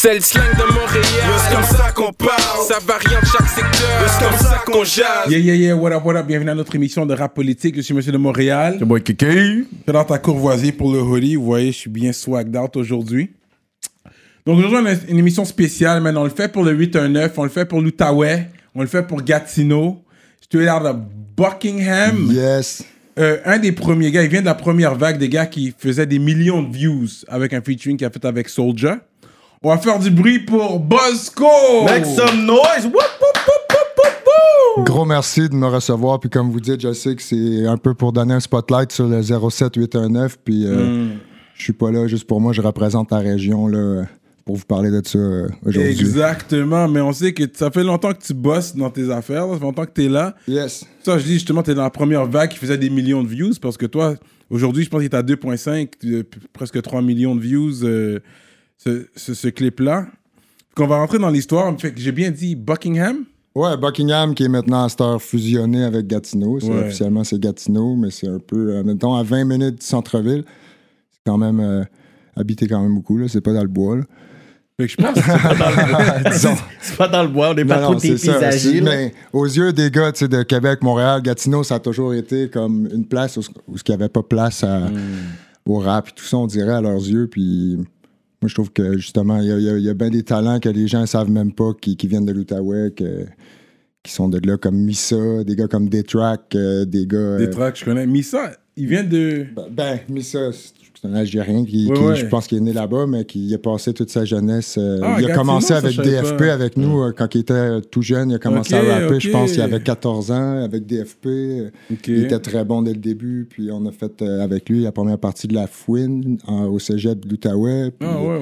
C'est le slang de Montréal. C'est comme ça qu'on parle. Ça varie en chaque secteur. C'est comme ça qu'on jase. Yeah, yeah, yeah, what up, what up, bienvenue à notre émission de rap politique, je suis Monsieur de Montréal. C'est moi Kiki. Je suis dans ta courvoisier pour le hoodie, vous voyez, je suis bien swagged out aujourd'hui. Donc aujourd'hui, on a une émission spéciale, mais on le fait pour le 819, on le fait pour l'Outaouais, on le fait pour Gatineau. Je suis out de Buckingham. Yes. Euh, un des premiers gars, il vient de la première vague des gars qui faisaient des millions de views avec un featuring qu'il a fait avec Soldier. On va faire du bruit pour Bosco! Make some noise! Whoop, whoop, whoop, whoop, whoop, whoop. Gros merci de me recevoir. Puis comme vous dites, je sais que c'est un peu pour donner un spotlight sur le 07819. Puis euh, je suis pas là juste pour moi, je représente la région là, pour vous parler de ça euh, aujourd'hui. Exactement, mais on sait que ça fait longtemps que tu bosses dans tes affaires, ça fait longtemps que tu es là. Yes. Ça, je dis justement, tu es dans la première vague qui faisait des millions de views parce que toi, aujourd'hui, je pense qu'il est à 2,5, euh, presque 3 millions de views, euh, ce, ce- ce clip-là. Qu'on va rentrer dans l'histoire. Fait que j'ai bien dit Buckingham. Ouais, Buckingham qui est maintenant à cette heure fusionné avec Gatineau. C'est- Ouais. Officiellement, c'est Gatineau, mais c'est un peu, euh, mettons, à 20 minutes du centre-ville. C'est quand même euh, habité quand même beaucoup, là. C'est pas dans le bois, là. Fait que je pense que. C'est pas dans le bois, on Non, pas non, trop c'est ça. dépaysagés. C'est- là. Mais aux yeux des gars de Québec, Montréal, Gatineau, ça a toujours été comme une place où, où il n'y avait pas place à- Hmm. au rap. et Tout ça, on dirait à leurs yeux. Puis moi, je trouve que justement, il y a, il y a- il y a bien des talents que les gens ne savent même pas qui, qui viennent de l'Outaouais, que- qui sont de là, comme Missa, des gars comme Detrack, euh, des gars. euh, tracks, je connais. Missa, il vient de. ben, ben, Missa, c'est un Algérien qui, je pense qu'il est né là-bas, mais qui a passé toute sa jeunesse. euh, Ah, il a commencé avec DFP pas. avec nous euh, quand il était tout jeune. Il a commencé à rapper, je pense qu'il avait 14 ans avec DFP. Il était très bon dès le début. Puis on a fait euh, avec lui la première partie de la fouine en- au cégep de l'Outaouais. Ah ouais,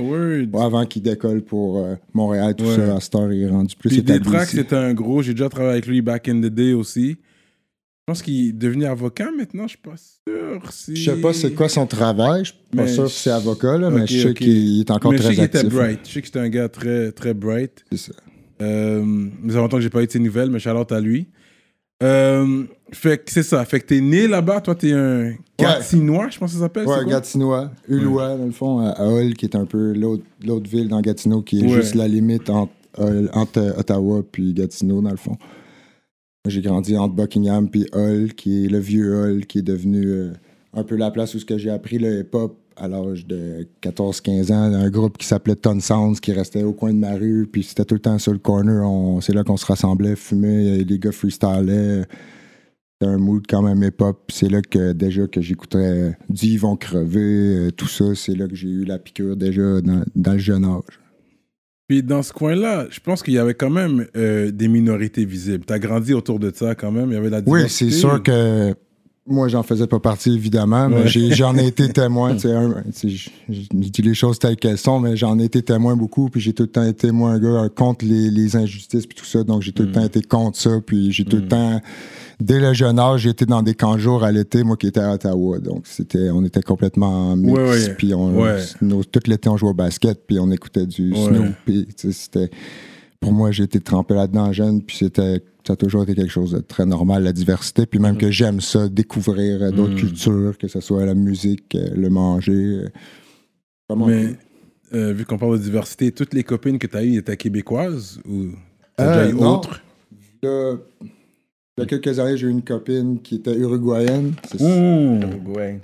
ouais, avant qu'il décolle pour Montréal, tout Ouais. ça, à heure, il est rendu plus Puis des établi tracks, c'était un gros. J'ai déjà travaillé avec lui back in the day aussi. Je pense qu'il est devenu avocat maintenant, je suis pas sûr. Si... Je sais pas c'est quoi son travail. Je suis pas Mais sûr si c'est avocat, là, mais je sais qu'il est encore Mais je sais très qu'il était hein. bright. Je sais que c'était un gars très, très bright. C'est ça. Euh, ça fait longtemps que j'ai pas eu de ses nouvelles, mais shout à lui. Euh, fait que c'est ça. Fait que t'es né là-bas. Toi, t'es un Gatinois, je pense que ça s'appelle. Ouais? Gatinois. Ulois, dans le fond, à Hull, qui est un peu l'autre ville dans Gatineau, qui est Ouais. juste la limite entre, entre Ottawa puis Gatineau, dans le fond. J'ai grandi entre Buckingham puis Hull, qui est le vieux Hull, qui est devenu euh, un peu la place où ce que j'ai appris le hip-hop à l'âge de 14-15 ans, un groupe qui s'appelait Ton Sounds, qui restait au coin de ma rue, puis c'était tout le temps sur le corner. C'est là qu'on se rassemblait, fumait, les gars freestylaient. C'était un mood quand même hip-hop. C'est là que déjà que j'écoutais du Ils vont crever, euh, tout ça. C'est là que j'ai eu la piqûre déjà dans, dans le jeune âge. Puis dans ce coin-là, je pense qu'il y avait quand même euh, des minorités visibles. T'as grandi autour de ça quand même. Il y avait la Oui, diversité. c'est sûr que moi, j'en faisais pas partie, évidemment, mais Ouais. j'en ai été témoin. tu tu Je dis les choses telles qu'elles sont, mais j'en ai été témoin beaucoup. Puis j'ai tout le temps été, moi, un gars euh, contre les, les injustices puis tout ça. Donc j'ai tout Mm. le temps été contre ça. Puis j'ai tout le temps, dès le jeune âge, été dans des camps jours à l'été, moi qui étais à Ottawa. Donc c'était, on était complètement mix. Ouais, ouais. Puis on, Ouais. nos- tout l'été, on jouait au basket. Puis on écoutait du Ouais. Snoop. Puis tu sais, c'était pour moi, j'ai été trempé là-dedans jeune, puis c'était ça a toujours été quelque chose de très normal, la diversité, puis Mm. même que j'aime ça, découvrir euh, d'autres cultures, que ce soit la musique, euh, le manger. euh. Vraiment Mais euh, vu qu'on parle de diversité, toutes les copines que t'as eues étaient québécoises ou t'as Euh, déjà eu autres? Il y a quelques années, j'ai eu une copine qui était uruguayenne. C'est- Mmh. Ouais.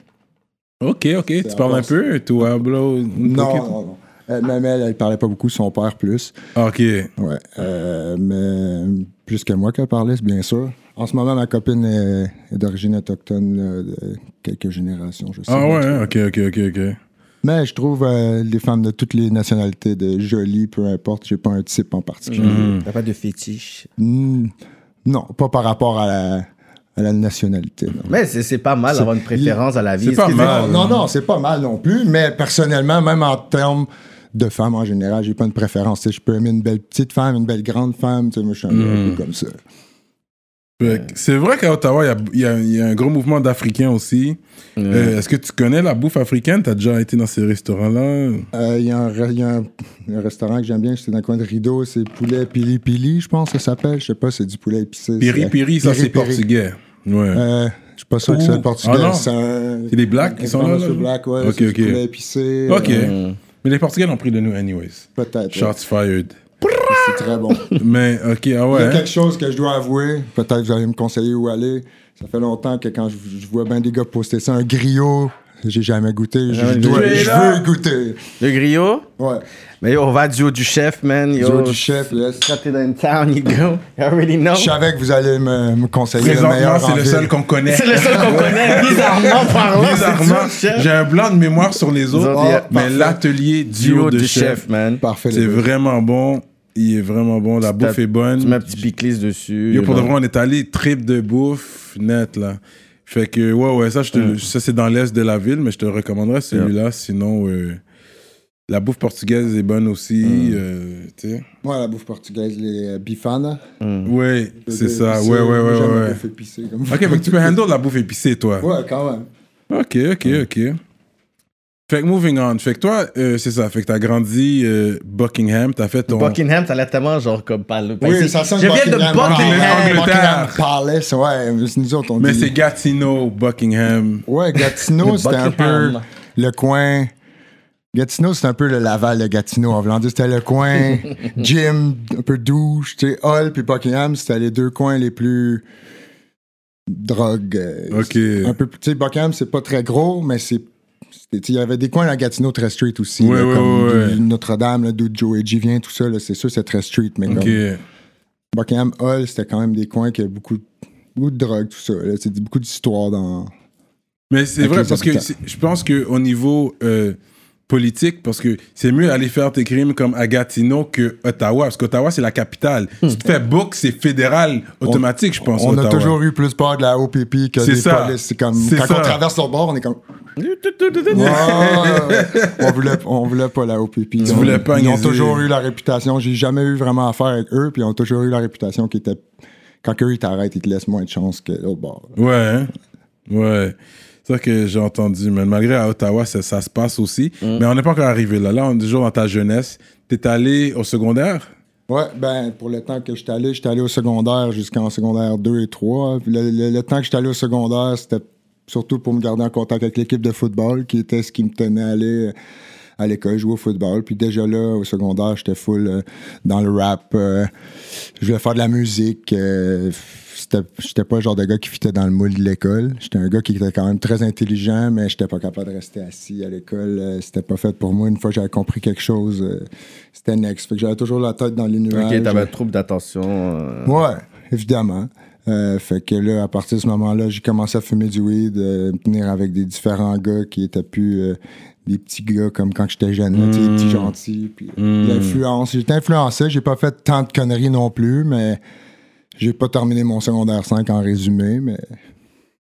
Ok, ok. Tu parles un peu? Hablo? un Non, non, non. Euh, même elle, elle parlait pas beaucoup, son père plus. Ok. Ouais. Euh, mais plus que moi qu'elle parlait, c'est bien sûr. En ce moment, ma copine est, est d'origine autochtone là, de quelques générations, je sais. Ah ouais, ok, ok, ok, ok. Mais je trouve euh, les femmes de toutes les nationalités de jolies, peu importe. J'ai pas un type en particulier. Mhm. T'as pas de fétiche? Mm, non, pas par rapport à la, à la nationalité. non. Mais c'est pas mal d'avoir une préférence à la vie. c'est pas Excusez-moi. mal. Non, non, c'est pas mal non plus. Mais personnellement, même en termes de femmes en général, j'ai pas une préférence. Je peux aimer une belle petite femme, une belle grande femme. Moi, je suis un, peu- un Mm. peu comme ça. Que C'est vrai qu'à Ottawa, il y a- y, a- y a un gros mouvement d'Africains aussi. Euh, Est-ce que tu connais la bouffe africaine? T'as déjà été dans ces restaurants-là? Euh, Il y a, un, re- il y a un- restaurant que j'aime bien, c'est dans le coin de Rideau, c'est poulet pili pili, je pense que ça s'appelle. Je sais pas, c'est du poulet épicé. Piri Piri, ça c'est portugais. Ouais. Euh, je suis pas sûr que Ouh. c'est le portugais. Ah non? c'est des Blacks qui sont là, là? Black, ouais. Ok, c'est ok. du poulet épicé. Ok. euh, Mais les Portugais l'ont pris de nous, anyways. Peut-être. Shots fired. C'est très bon. Mais, ok, ah Il y a ouais. quelque chose que je dois avouer. Peut-être vous allez me conseiller où aller. Ça fait longtemps que quand je, je vois bien des gars poster ça, un griot, j'ai jamais goûté. Je, Jamais dois- goûté. je Là? veux goûter. Le griot? Ouais. Mais yo, on va du haut du chef, man. Yo, Duo du chef, yes. Quand t'es dans une town, you go. You already know. Je savais que vous allez me, me conseiller le meilleur c'est le seul qu'on connaît. C'est le seul qu'on connaît, bizarrement parlant. Bizarrement, du haut du j'ai un blanc de mémoire sur les autres, mais l'atelier Du duo haut du chef, chef, man. Parfait. c'est vraiment bon. Il est vraiment bon. La bouffe est bonne. Tu mets un petit piclis dessus. Yo, pour de vrai, on est allé trip de bouffe net là. Fait que ouais ouais ça je te le- ça c'est dans l'est de la ville mais je te recommanderais celui-là sinon euh, la bouffe portugaise est bonne aussi euh, tu sais. Ouais, la bouffe portugaise, les euh, bifana. Ouais, c'est ça. épicé. Ouais ouais Moi, ouais j'aime la ouais. bouffe épicée, comme OK, mais tu peux handle la bouffe épicée toi. Ouais, quand même. OK, OK, OK. Fait que moving on. Fait que toi euh, c'est ça, fait que t'as grandi euh, Buckingham, t'as fait ton Buckingham, ça allait tellement genre comme par le Oui, ça sonne Je viens de Buckingham Buckingham. Buckingham Palace, ouais. c'est Nous autres, on Mais dit... c'est Gatineau, Buckingham. Ouais, Gatineau, c'était un peu le coin. Gatineau, c'est un peu le Laval de Gatineau. En voulant dire, c'était le coin gym, un peu douche. Tu sais, Hall puis Buckingham, c'était les deux coins les plus drogue. euh, Ok. Un peu, tu sais, Buckingham, c'est pas très gros, mais c'est. Il y avait des coins à Gatineau très street aussi. Ouais, là, ouais, comme ouais, Notre-Dame, d'où Joe G vient, tout ça, c'est sûr, c'est très street. Mais OK. comme Buckingham Hall, c'était quand même des coins qui avaient beaucoup, beaucoup de drogue, tout ça. C'est beaucoup d'histoires dans. Mais c'est vrai parce que je pense qu'au niveau euh, politique, parce que c'est mieux aller faire tes crimes comme à Gatineau que Ottawa, parce qu'Ottawa c'est la capitale. Si tu fais book, c'est fédéral automatique, je pense. On a Ottawa. toujours eu plus peur de la OPP que des ça. polices. C'est comme quand ça. on traverse le bord, on est comme. On voulait, on voulait pas la OPP. Ils ont- voulais pas Ils ont toujours eu la réputation. J'ai jamais eu vraiment affaire avec eux, puis ils ont toujours eu la réputation qui était. Quand eux ils t'arrêtent, ils te laissent moins de chance que l'autre bord. Ouais, hein? ouais. C'est ça que j'ai entendu. Mais malgré à Ottawa, ça, ça se passe aussi. Mm. Mais on n'est pas encore arrivé là. Là, on est toujours dans ta jeunesse. T'es allé au secondaire? Ouais, ben, pour le temps que j'étais allé, j'étais allé au secondaire jusqu'en secondaire 2 et 3. Puis Le, le- le temps que j'étais allé au secondaire, c'était surtout pour me garder en contact avec l'équipe de football, qui était ce qui me tenait à aller euh, à l'école, jouer au football. Puis déjà là, au secondaire, j'étais full euh, dans le rap. euh, je voulais faire de la musique. euh, j'étais pas le genre de gars qui fitait dans le moule de l'école. J'étais un gars qui était quand même très intelligent, mais j'étais pas capable de rester assis à l'école. C'était pas fait pour moi. Une fois que j'avais compris quelque chose, c'était next. Fait que j'avais toujours la tête dans les nuages. Ok, t'avais un trouble d'attention. Ouais, évidemment. Euh, fait que là, à partir de ce moment-là, j'ai commencé à fumer du weed, euh, me tenir avec des différents gars qui étaient plus euh, des petits gars comme quand j'étais jeune, là, tu des petits gentils. Puis l'influence. J'étais influencé, j'ai pas fait tant de conneries non plus, mais j'ai pas terminé mon secondaire 5 en résumé, mais.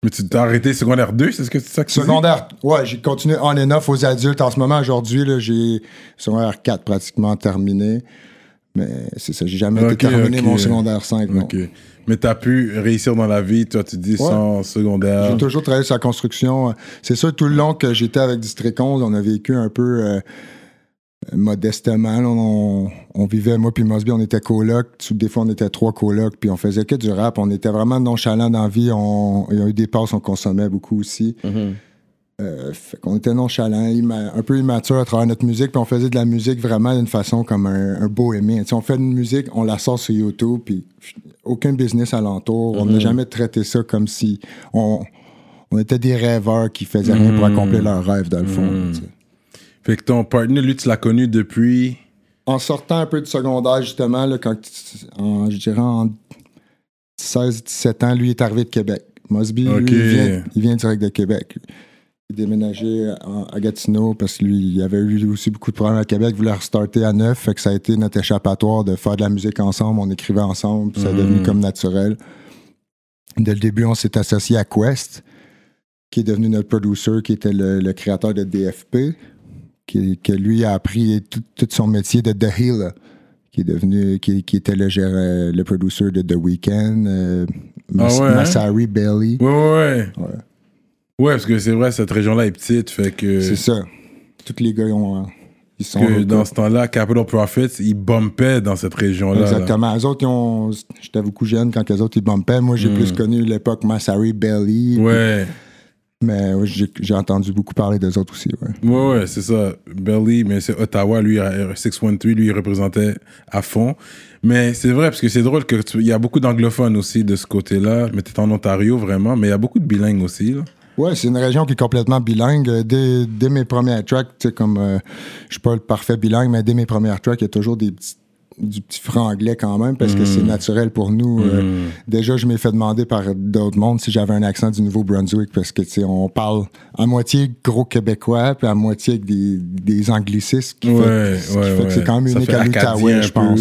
Mais tu t'es arrêté secondaire 2, c'est ce que c'est ça que tu dis? Secondaire, ouais, j'ai continué on and off aux adultes. En ce moment, aujourd'hui, j'ai secondaire 4 pratiquement terminé. Mais c'est ça, j'ai jamais terminé mon secondaire 5. non. Mais t'as pu réussir dans la vie, toi, tu dis, sans secondaire. J'ai toujours travaillé sur la construction. C'est sûr, tout le long que j'étais avec District 11, on a vécu un peu euh, modestement. là. on, on vivait, moi puis Mosby, on était coloc. Tout- Des fois, on était trois colocs, puis on faisait que du rap. On était vraiment nonchalant dans la vie. On, il y a eu des passes, on consommait beaucoup aussi. Euh, fait qu'on était nonchalant, un peu immature à travers notre musique, puis on faisait de la musique vraiment d'une façon comme un, un bohémien. On fait une musique, on la sort sur YouTube, puis aucun business alentour. On n'a jamais traité ça comme si on, on était des rêveurs qui faisaient rien pour accomplir leurs rêves, dans le fond. sais. Fait que ton partner, lui, tu l'as connu depuis? En sortant un peu de secondaire, justement, là, quand, en, je dirais en 16-17 ans, lui est arrivé de Québec. Mosby, lui, il, vient, il vient direct de Québec. Il déménagé à Gatineau parce que lui, il avait eu aussi beaucoup de problèmes à Québec, il voulait restarter à neuf, fait que ça a été notre échappatoire de faire de la musique ensemble, on écrivait ensemble, puis ça a devenu comme naturel. Dès le début, on s'est associé à Quest, qui est devenu notre producer, qui était le, le créateur de DFP, qui, que lui a appris tout, tout son métier de The Healer, qui est devenu, qui, qui était le, le producer de The Weeknd, euh, Mas- Ah ouais, hein? Massari Bailey. Ouais, ouais, ouais. Ouais. Parce que c'est vrai, cette région-là est petite, fait que. C'est ça. Tous les gars, ils, ont, euh, ils sont. que dans ce temps-là, Capital Profits, ils bumpaient dans cette région-là. là. Exactement. Les autres, ils ont. J'étais beaucoup jeune quand les autres, ils bumpaient. Moi, j'ai plus connu l'époque Massari Bailey. Ouais. Mais ouais, j'ai entendu beaucoup parler d'eux autres aussi. Ouais. Ouais, ouais, c'est ça. Belly, mais c'est Ottawa, lui, euh, 613, lui, il représentait à fond. Mais c'est vrai, parce que c'est drôle que tu- il y a beaucoup d'anglophones aussi de ce côté-là. Mais t'es en Ontario, vraiment. Mais il y a beaucoup de bilingues aussi, là. Ouais, c'est une région qui est complètement bilingue. Euh, Dès, dès mes premières tracks, tu sais, comme euh, je suis pas le parfait bilingue, mais dès mes premières tracks, il y a toujours des petits, du petit franglais quand même parce que c'est naturel pour nous. Euh, déjà, je m'ai fait demander par d'autres mondes si j'avais un accent du Nouveau-Brunswick parce que tu sais, on parle à moitié gros québécois puis à moitié avec des, des anglicismes qui Ouais, fait, ce qui ouais, fait ouais. que c'est quand même unique à l'Outaouais, je pense.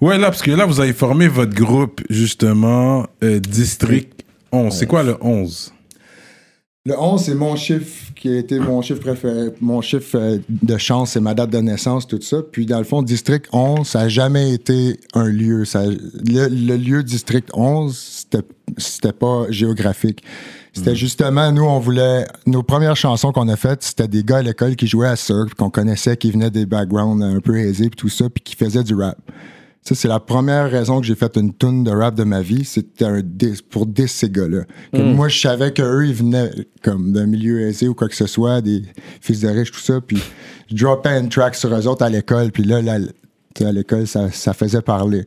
Ouais, là, parce que là, vous avez formé votre groupe, justement, euh, District 11. C'est quoi le 11? Le 11, c'est mon chiffre qui a été mon chiffre préféré, mon chiffre euh, de chance, c'est ma date de naissance, tout ça. Puis dans le fond, District 11, ça n'a jamais été un lieu. Ça, le, le lieu District 11, c'était, pas géographique. C'était justement, nous, on voulait. Nos premières chansons qu'on a faites, c'était des gars à l'école qui jouaient à surf, qu'on connaissait, qui venaient des backgrounds un peu aisés, puis tout ça, puis qui faisaient du rap. Ça, c'est la première raison que j'ai fait une tune de rap de ma vie. C'était un pour diss ces gars-là. Que Moi, je savais qu'eux, ils venaient comme d'un milieu aisé ou quoi que ce soit, des fils de riches, tout ça. Puis je dropais une track sur eux autres à l'école. Puis là, à l'école, ça, ça faisait parler.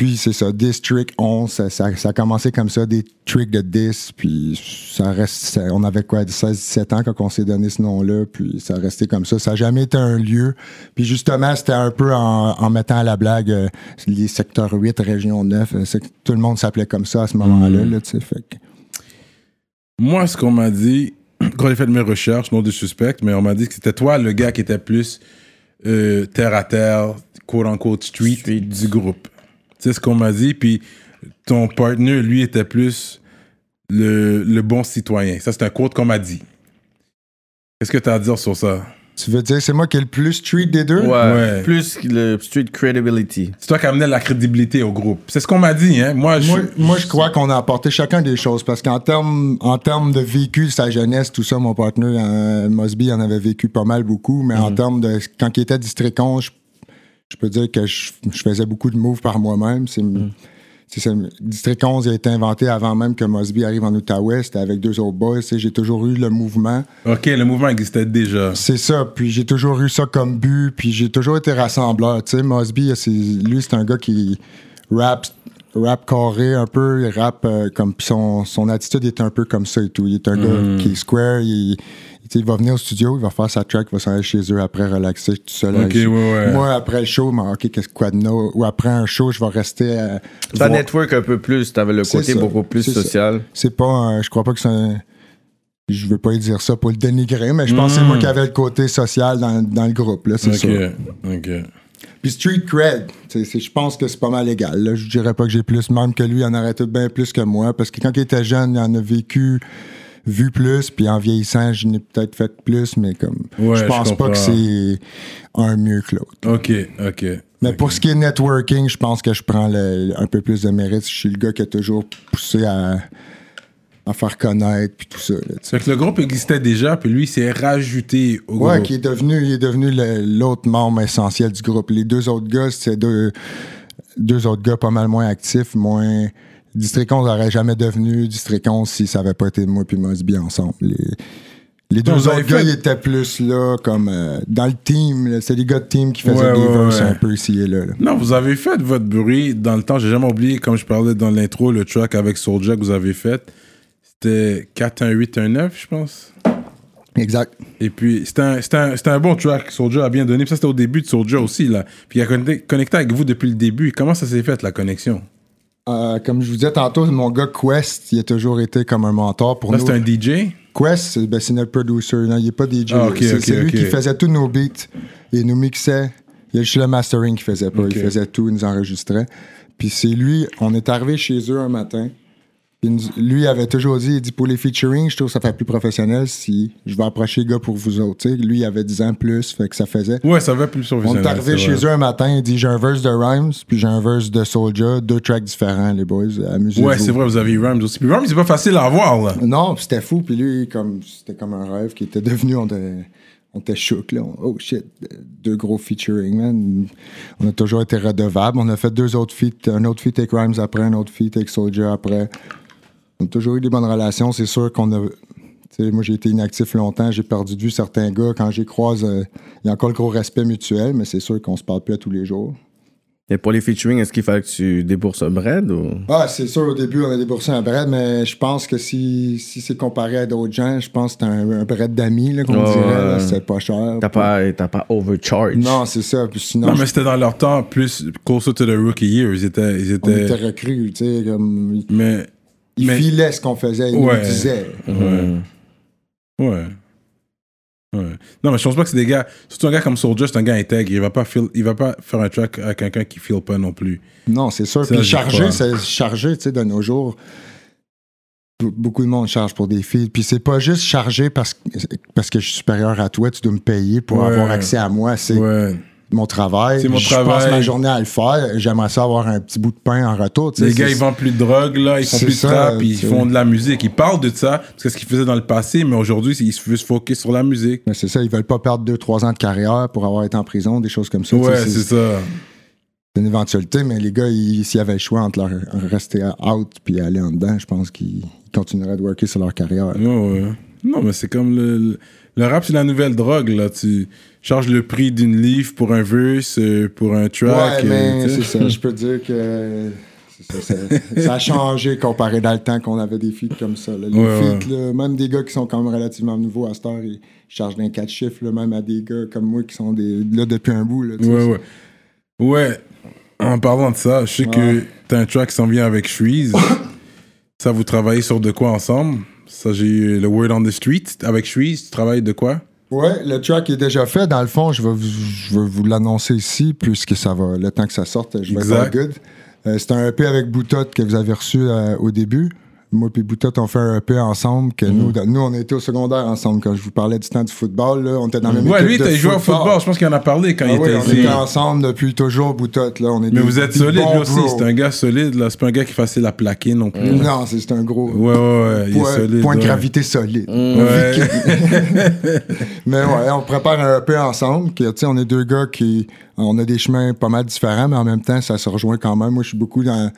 Puis c'est ça, District 11, ça, ça, ça a commencé comme ça, des tricks de 10, puis ça reste, ça- on avait quoi, 16-17 ans quand on s'est donné ce nom-là, puis ça a resté comme ça. Ça n'a jamais été un lieu. Puis justement, c'était un peu en, en mettant à la blague euh, les secteurs 8, région 9, euh, tout le monde s'appelait comme ça à ce moment-là, là, tu sais, fait que- Moi, ce qu'on m'a dit, quand j'ai fait mes recherches, non de suspect, mais on m'a dit que c'était toi le gars qui était plus euh, terre à terre, quote unquote street, Street. du groupe. C'est ce qu'on m'a dit? Puis ton partner, lui, était plus le, le bon citoyen. Ça, c'est un quote qu'on m'a dit. Qu'est-ce que tu as à dire sur ça? Tu veux dire, c'est moi qui est le plus street des deux? Ouais. Ouais. Plus le street credibility. C'est toi qui amenais la crédibilité au groupe. C'est ce qu'on m'a dit, hein? Moi, je, Moi, je crois qu'on a apporté chacun des choses parce qu'en termes en termes de vécu, sa jeunesse, tout ça, mon partenaire euh, Mosby en avait vécu pas mal beaucoup, mais en termes de quand il était district 11, je, je peux dire que je, je faisais beaucoup de moves par moi-même. C'est, c'est ça, district 11 a été inventé avant même que Mosby arrive en Outaouais. C'était avec deux autres boys. J'ai toujours eu le mouvement. OK, le mouvement existait déjà. C'est ça. Puis j'ai toujours eu ça comme but. Puis j'ai toujours été rassembleur. Tu sais, Mosby, lui, c'est un gars qui rap, rap carré un peu. Il rappe euh, comme. Puis son, son attitude est un peu comme ça et tout. Il est un gars qui est square. Il, il va venir au studio, il va faire sa track, il va s'en aller chez eux après, relaxer tout seul. Ok, ouais, ouais. Moi, après le show, mais, OK, qu'est-ce quoi de no? Ou après un show, je vais rester. Ta voir- network un peu plus, t'avais le côté ça. beaucoup plus ça. social. c'est pas un- je crois pas que c'est un je veux pas dire ça pour le dénigrer mais je pense que c'est moi qui avais le côté social dans, dans le groupe là c'est OK, ça OK. puis street cred je pense que c'est pas mal égal là. je dirais pas que j'ai plus même que lui il en aurait tout bien plus que moi parce que quand il était jeune il en a vécu vu plus puis en vieillissant je n'ai peut-être fait plus mais comme Ouais, je je pense pas que c'est un mieux que l'autre OK, OK. mais pour ce qui est networking, je pense que je prends le- un peu plus de mérite. Je suis le gars qui a toujours poussé à, à faire connaître puis tout ça. là. Fait que le groupe existait déjà, puis lui, il s'est rajouté au Ouais, groupe. qui est devenu, il est devenu l'autre membre essentiel du groupe. Les deux autres gars, c'était deux, deux autres gars pas mal moins actifs, moins. District 11 n'aurait jamais devenu District 11 si ça n'avait pas été moi et Mosby ensemble. Les, les deux avez autres gars, ils étaient plus là, comme euh, dans le team. C'est les gars de team qui faisaient Ouais, des ouais, verses ouais. un peu ici et là. là. Non, vous avez fait votre bruit dans le temps. J'ai jamais oublié, comme je parlais dans l'intro, le track avec Soulja que vous avez fait. C'était 41819, je pense. Exact. Et puis, c'était un, bon track. Soulja a bien donné. Puis ça, c'était au début de Soulja aussi, là. Puis il a connecté, connecté avec vous depuis le début. Comment ça s'est fait, la connexion? Euh, comme je vous disais tantôt, mon gars Quest, il a toujours été comme un mentor pour Là, nous. c'était un DJ. Quest, c'est ben, c'est notre producer. Non, il n'est pas DJ. Ah, c'est c'est lui qui faisait tous nos beats. Il nous mixait. Il y a juste le mastering qu'il faisait pas. Il faisait tout, il nous enregistrait. Puis c'est lui, on est arrivé chez eux un matin. Puis lui avait toujours dit, il dit pour les featuring, je trouve que ça fait plus professionnel si je vais approcher les gars pour vous autres. Lui, il avait 10 ans plus, fait que ça faisait. Ouais, ça va plus On professionnel. est arrivé chez vrai. eux un matin, il dit j'ai un verse de Rhymes, puis j'ai un verse de Soulja, deux tracks différents, les boys. Amusez-vous. Ouais, c'est vrai, vous avez eu Rams aussi. Puis Rams, c'est pas facile à avoir, là. Non, c'était fou, puis lui, comme c'était comme un rêve qui était devenu, on était, on était choc, là. On- oh shit, deux gros featuring, man. On a toujours été redevables. On a fait deux autres feats, un autre feat avec Rhymes après, un autre feat avec Soulja après. On a toujours eu des bonnes relations. C'est sûr qu'on a. tu sais, moi, j'ai été inactif longtemps, j'ai perdu de vue certains gars. Quand j'y croise, euh, il y a encore le gros respect mutuel, mais c'est sûr qu'on se parle plus à tous les jours. Et pour les featuring, est-ce qu'il fallait que tu débourses un bread ou? Ah, c'est sûr, au début, on a déboursé un bread, mais je pense que si, si c'est comparé à d'autres gens, je pense que c'est un, un bread d'amis, là, qu'on dirait. C'est pas cher. T'as pas, t'as pas overcharge? Non, c'est ça. Puis sinon, Non, je- mais c'était dans leur temps plus closer to the rookie year. Ils étaient. Ils on étaient. était recrues, tu sais, comme. Mais. Ils mais- filaient ce qu'on faisait, ils Ouais. nous disaient. Ouais. Ouais. Ouais. Non, mais je pense pas que c'est des gars. Surtout un gars comme Soulja, c'est un gars intègre. Il va pas, feel- il va pas faire un track à quelqu'un qui feel pas non plus. Non, c'est sûr. Ça, Puis chargé, c'est chargé, tu sais, de nos jours. be- Beaucoup de monde charge pour des filles. Puis c'est pas juste chargé parce, que- parce que je suis supérieur à toi, tu dois me payer pour Ouais. avoir accès à moi. C'est Ouais. Mon travail. C'est mon je travail. passe ma journée à le faire. J'aimerais ça avoir un petit bout de pain en retour. Les gars, ils vendent plus de drogue, là, ils font plus de ça, trap, puis ils font de la musique. Ils parlent de ça, parce que c'est ce qu'ils faisaient dans le passé, mais aujourd'hui, ils se focus sur la musique. C'est ça, ils veulent pas perdre 2-3 ans de carrière pour avoir été en prison, des choses comme ça. Ouais, c'est ça. C'est une éventualité, mais les gars, ils- s'ils avaient le choix entre leur, rester out puis aller en dedans, je pense qu'ils continueraient de worker sur leur carrière. Ouais. Non, mais c'est comme le, le, le rap, c'est la nouvelle drogue, là. Tu charges le prix d'une livre pour un verse, euh, pour un track. ouais, mais euh, tu sais. c'est ça. Je peux dire que ça, ça- ça a changé comparé dans le temps qu'on avait des feats comme ça. là. Les Ouais, feats, là, même des gars qui sont quand même relativement nouveaux à cette heure, ils chargent d'un 4 chiffres, là, même à des gars comme moi qui sont des, là depuis un bout. Là. Ouais, ouais. Ouais, en parlant de ça, je sais que t'as un track qui s'en vient avec Shreeze. ça, vous travaillez sur de quoi ensemble? Ça, j'ai eu le Word on the Street. Avec Shreeze, tu travailles de quoi? Ouais, le track est déjà fait. Dans le fond, je vais vous, je vais vous l'annoncer ici, puisque ça va, le temps que ça sorte, je vais Exact. être all good. Euh, c'est un EP avec Boutot que vous avez reçu euh, au début. Moi et Boutot, on fait un EP ensemble. Que Mhm. nous, dans- nous, on était au secondaire ensemble. Quand je vous parlais du temps du football, là, on était dans la même Ouais, équipe lui, t'as joué au football. Je pense qu'il en a parlé quand Ah il oui, était on était ensemble depuis toujours, Boutot. Là. On est Mais des- vous êtes solide, lui aussi. C'est un gars solide, là. C'est pas un gars qui facile à plaquer non plus. Non, c'est un gros Ouais, ouais, ouais. Il est solide. point de ouais. gravité solide. Ouais. Mais ouais, on prépare un EP ensemble. que, on est deux gars qui. On a des chemins pas mal différents, mais en même temps, ça se rejoint quand même. Moi, je suis beaucoup dans.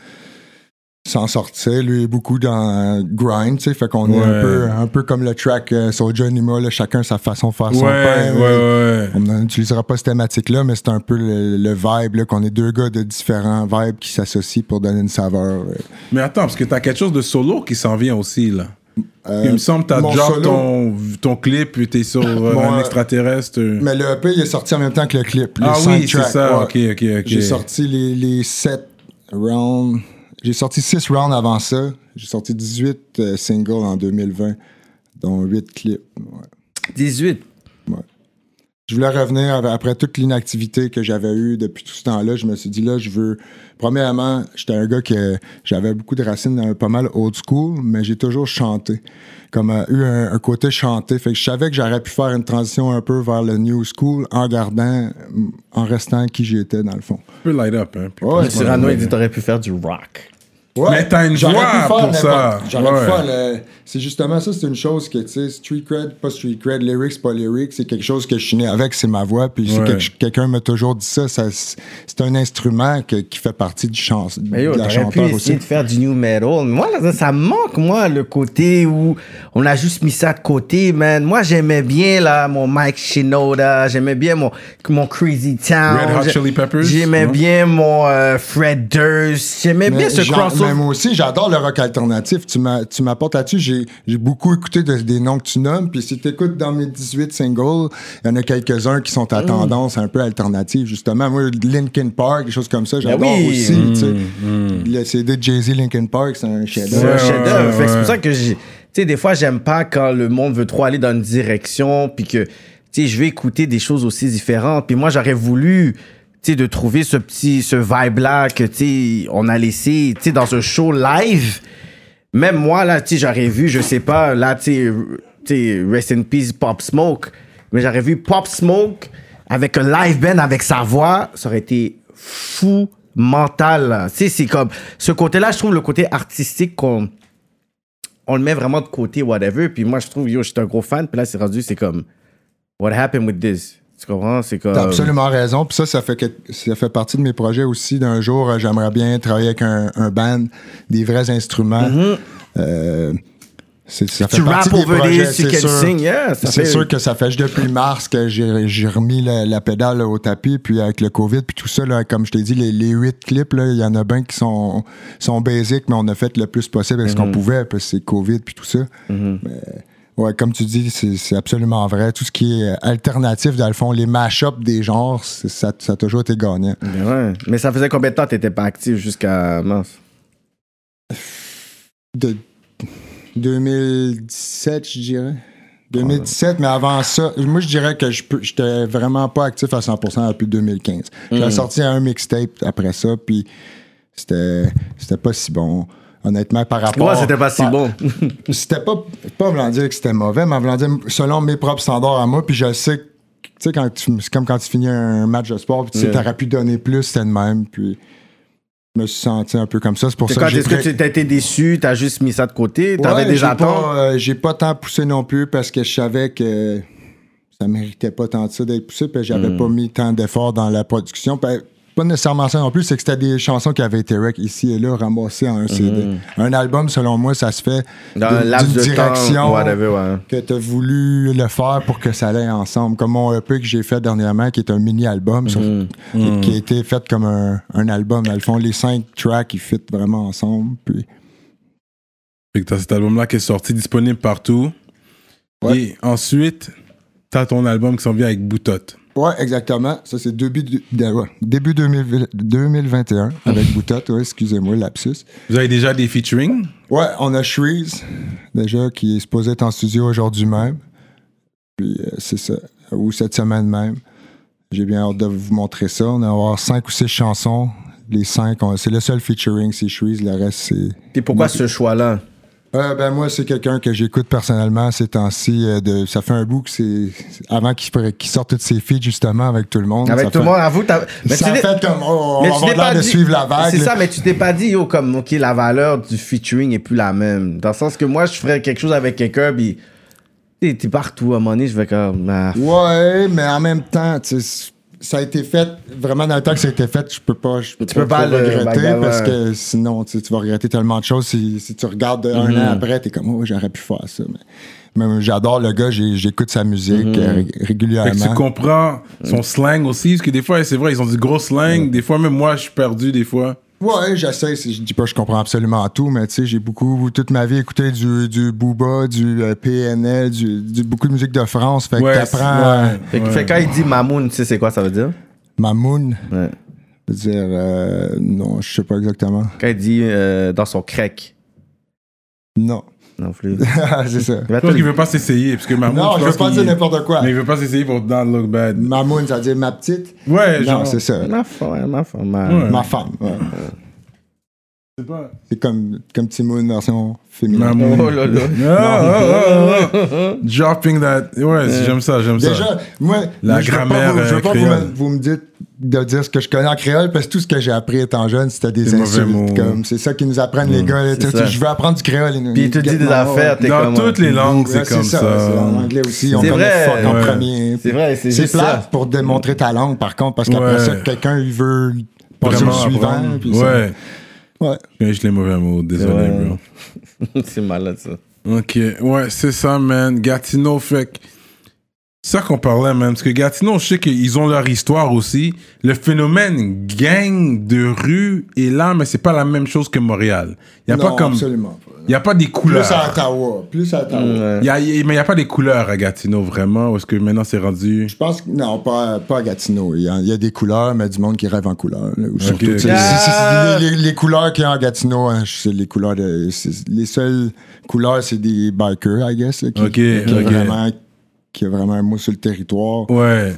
S'en sortir, lui est beaucoup dans grind, tu sais. Fait qu'on est un peu, un peu comme le track euh, Soulja Nima, là, chacun sa façon de faire son Ouais, pain. ouais, ouais. On n'utilisera pas cette thématique-là, mais c'est un peu le, le vibe, là, qu'on est deux gars de différents vibes qui s'associent pour donner une saveur. euh. Mais attends, parce que t'as quelque chose de solo qui s'en vient aussi, là. Euh, Il me semble que t'as solo- ton, ton clip, puis t'es sur euh, Mon, un extraterrestre. Mais le EP, il est sorti en même temps que le clip. ah oui, c'est ça. Ok, ok, ok. J'ai sorti les, les 7 rounds. J'ai sorti 6 rounds avant ça. J'ai sorti 18 euh, singles en 2020, dont 8 clips. Ouais. 18. Je voulais revenir après toute l'inactivité que j'avais eue depuis tout ce temps-là. Je me suis dit, là, je veux. Premièrement, j'étais un gars que j'avais beaucoup de racines euh, pas mal old school, mais j'ai toujours chanté. Comme euh, eu un, un côté chanté. Fait que je savais que j'aurais pu faire une transition un peu vers le new school en gardant, en restant qui j'étais dans le fond. Un peu light up, hein. puis Ouais, Cyrano, il dit t'aurais pu faire du rock. Ouais, Mais t'as une faire pour ça. J'aurais Ouais. faire le- C'est justement ça, c'est une chose que, tu sais, street cred, pas street cred, lyrics, pas lyrics, c'est quelque chose que je suis né avec, c'est ma voix. Puis Ouais. quelqu'un m'a toujours dit ça, ça c'est un instrument que- qui fait partie du chant, Mais yo, de la pu chanteur essayer aussi. de faire du new metal. Moi, là, ça me manque, moi, le côté où on a juste mis ça de côté, man. Moi, j'aimais bien, là, mon Mike Shinoda. J'aimais bien mon, mon Crazy Town. Red Hot Chili Peppers, J'aimais bien mon euh, Fred Durst. J'aimais bien ce mais crossover. moi aussi, j'adore le rock alternatif. Tu m'apportes là-dessus. J'ai beaucoup écouté de- des noms que tu nommes. Puis si tu écoutes dans mes 18 singles, il y en a quelques-uns qui sont à Mm. tendance un peu alternative, justement. Moi, Linkin Park, des choses comme ça, j'adore Ben oui. aussi. Mm, sais. Le CD de Jay-Z, Linkin Park, c'est un C'est chef-d'œuvre. un Ouais, chef-d'œuvre. ouais, C'est pour ça que j'ai. Tu sais, des fois, j'aime pas quand le monde veut trop aller dans une direction, puis que, tu sais, je vais écouter des choses aussi différentes. Puis moi, j'aurais voulu, sais, de trouver ce petit, ce vibe-là que, tu on a laissé, tu sais, dans un show live. même moi, là, tu j'aurais vu, je sais pas, là, tu sais, Rest in Peace Pop Smoke, mais j'aurais vu Pop Smoke avec un live band avec sa voix, ça aurait été fou mental. Tu sais, c'est comme, ce côté-là, je trouve le côté artistique qu'on on le met vraiment de côté, whatever. Puis moi, je trouve, yo, j'étais un gros fan. Puis là, c'est rendu, c'est comme, what happened with this? Tu comprends? C'est comme. T'as absolument raison. Puis ça, ça fait, que, ça fait partie de mes projets aussi. D'un jour, euh, j'aimerais bien travailler avec un, un band, des vrais instruments. Euh, c'est- ça fait Mm-hmm. Tu partie rap des projets, c'est sûr. yeah. ça C'est fait- sûr que ça fait depuis mars que j'ai remis la, la pédale au tapis, puis avec le COVID, puis tout ça, là, comme je t'ai dit, les, les huit clips, il y en a bien qui sont, sont basiques, mais on a fait le plus possible avec ce qu'on pouvait, parce que c'est COVID, puis tout ça. Mais, ouais, comme tu dis, c'est absolument vrai. Tout ce qui est alternatif, dans le fond, les mash-ups des genres, ça, ça a toujours été gagnant. Mais ouais. Mais ça faisait combien de temps que t'étais pas actif jusqu'à mars? De 2017, je dirais. 2017, mais avant ça, moi je dirais que je j'étais vraiment pas actif à 100% depuis 2015. J'ai sorti un mixtape après ça, puis c'était c'était pas si bon. Honnêtement, par rapport. Ouais, c'était pas si par- bon. C'était pas, pas voulant dire que c'était mauvais, mais voulant dire selon mes propres standards à moi, puis je sais que, tu sais, quand tu- c'est comme quand tu finis un match de sport, puis tu sais, Yeah. t'aurais pu donner plus, c'était de même, puis je me suis senti un peu comme ça. C'est pour ça quand que est-ce que tu t'as été déçu, t'as juste mis ça de côté, Ouais, attentes? pas, euh, j'ai pas tant poussé non plus parce que je savais que ça méritait pas tant de ça d'être poussé, puis j'avais Hmm. pas mis tant d'efforts dans la production. Puis, pas nécessairement ça non plus, c'est que c'était des chansons qui avaient été rec ici et là ramassées en un CD. Un album, selon moi, ça se fait. Dans d'une- direction temps, whatever, ouais. que tu as voulu le faire pour que ça aille ensemble. Comme mon EP que j'ai fait dernièrement, qui est un mini-album, sur- Hmm. qui a été fait comme un, un album. Dans le fond, les cinq tracks, ils fit vraiment ensemble. Puis, Fait que t'as cet album-là qui est sorti, disponible partout. Ouais. Et ensuite, t'as ton album qui s'en vient avec Boutotte. Ouais, exactement. Ça, c'est début, de- de- ouais, début 2000 2021 avec Boutotte. Ouais, excusez-moi, lapsus. Vous avez déjà des featuring? Ouais, on a Shreeze, déjà, qui est supposé être en studio aujourd'hui même. Puis, euh, c'est ça. Ou cette semaine même. J'ai bien hâte de vous montrer ça. On va avoir cinq ou six chansons. Les cinq, on- c'est le seul featuring, c'est Shreeze. Le reste, c'est. Puis pourquoi ce choix-là? Euh, ben moi, c'est quelqu'un que j'écoute personnellement ces temps-ci. euh, de, ça fait un bout que c'est. Avant qu'il sorte toutes ses feats, justement, avec tout le monde. Avec tout le monde, avoue. Mais ça tu fait comme. Oh, on mais va tu avoir l'air de suivre la vague. C'est ça, mais tu t'es pas dit, yo, comme, OK, la valeur du featuring est plus la même. Dans le sens que moi, je ferais quelque chose avec quelqu'un, puis. T'es t'es partout, à un moment donné, je vais comme. ah, Ouais, mais en même temps, tu sais, ça a été fait, vraiment dans le temps que ça a été fait, je peux pas, je peux Tu peux pas le regretter parce que sinon, tu sais, tu vas regretter tellement de choses si, si tu regardes un Mhm. an après, t'es comme, oh, j'aurais pu faire ça. Mais, mais j'adore le gars, j'écoute sa musique Mhm. euh, ré- Fait que tu régulièrement. comprends son slang aussi, parce que des fois, c'est vrai, ils ont du gros slang. Des fois, même moi, je suis perdu, des fois. Ouais, j'essaie, je dis pas que je comprends absolument tout, mais tu sais, j'ai beaucoup, toute ma vie écouté du, du Booba, du euh, PNL, du, du- beaucoup de musique de France, fait Ouais, que t'apprends ouais. Fait, quand il dit Mamoun, tu sais, c'est quoi ça veut dire? Mamoun, Ouais. je veux dire, euh, non, je sais pas exactement. Quand il dit euh, dans son crack. Non, Non plus. c'est ça. Je pense qu'il veut pas s'essayer, parce que Mamoun, Non, je veux pas dire n'importe quoi. Mais il veut pas s'essayer pour not look bad. Mamoun, ça veut dire ma petite? Ouais, Non, genre. c'est ça. Ma femme, ma femme. ma- Ouais. Ma femme. ouais. C'est pas. C'est comme, comme Timoun version féminine. Oh là là. Dropping that. Ouais, j'aime ça, j'aime ça. Déjà, moi, La moi, je veux pas grammaire, vous- je veux euh, pas vous, me- vous me dites de dire ce que je connais en créole parce que tout ce que j'ai appris étant jeune, c'était des insultes. Mm. Comme, c'est ça qu'ils nous apprennent, les gars. c'est Tu- ça. Je veux apprendre du créole. Puis il te dit des affaires, t'es Dans comme. toutes les langues, Ouais, c'est comme ça. C'est en anglais aussi. On C'est connaît vrai. fuck en premier. C'est vrai, c'est C'est juste plate ça. pour démontrer ta langue, par contre, parce qu'après ça, quelqu'un, il veut au suivant. Ouais. Ouais. Je les mauvais mots, désolé, Ouais. bro. c'est malade ça. Ok, ouais, c'est ça, man. Gatineau, fait que- C'est ça qu'on parlait, man. Parce que Gatineau, je sais qu'ils ont leur histoire aussi. Le phénomène gang de rue est là, mais c'est pas la même chose que Montréal. Il y a Non, pas comme. absolument pas. Il y a pas des couleurs. Plus à Ottawa. Plus à Ottawa. Y a- y mais il n'y a pas des couleurs à Gatineau, vraiment. Parce que maintenant, c'est rendu? Je pense que non, pas, pas à Gatineau. Il y, a, il y a des couleurs, mais du monde qui rêve en couleurs. là. Ou surtout, les, les- les couleurs qu'il y a en Gatineau, hein, c'est les couleurs de. Les seules couleurs, c'est des bikers, I guess. là, qui, Ok, qui, ok. A vraiment, qui a vraiment un mot sur le territoire. Ouais.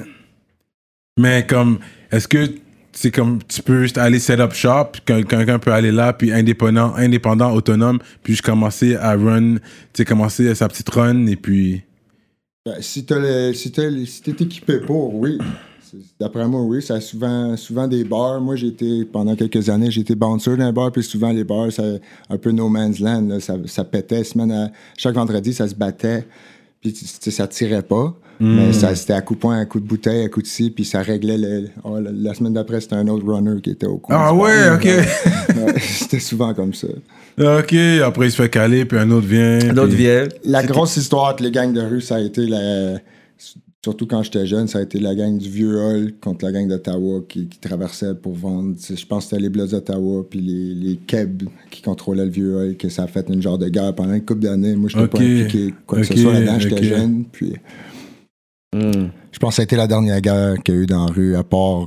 Mais comme, est-ce que c'est comme tu peux juste aller set up shop, quel- quelqu'un peut aller là, puis indépendant, indépendant, autonome, puis juste commencer à run, tu sais, commencer sa petite run, et puis. Ben, si le- si t'es équipé pour, oui. D'après moi, oui. Ça a souvent, souvent des bars. Moi, été, pendant quelques années, été bouncer dans un bar, puis souvent les bars, c'est un peu no man's land. Ça, ça pétait. Semaine à- chaque vendredi, ça se battait. Puis ça tirait pas. Mais ça, c'était à coup de poing, à coup de bouteille, à coup de ci, puis ça réglait. Le, oh, la, la semaine d'après, c'était un autre runner qui était au coin. Ah ouais, ok. Ouais, c'était souvent comme ça. ok, après il se fait caler, puis un autre vient. D'autres puis- viennent. La grosse histoire entre les gangs de rue, ça a été la. Surtout quand j'étais jeune, ça a été la gang du Vieux Hall contre la gang d'Ottawa qui, qui traversait pour vendre. Je pense que c'était les Bloods d'Ottawa puis les, les Keb qui contrôlaient le Vieux Hall, que ça a fait une genre de guerre pendant une couple d'années. Moi, je n'étais pas impliqué quoi que ce soit là-dedans, j'étais jeune. Puis Je pense que ça a été la dernière guerre qu'il y a eu dans la rue, à part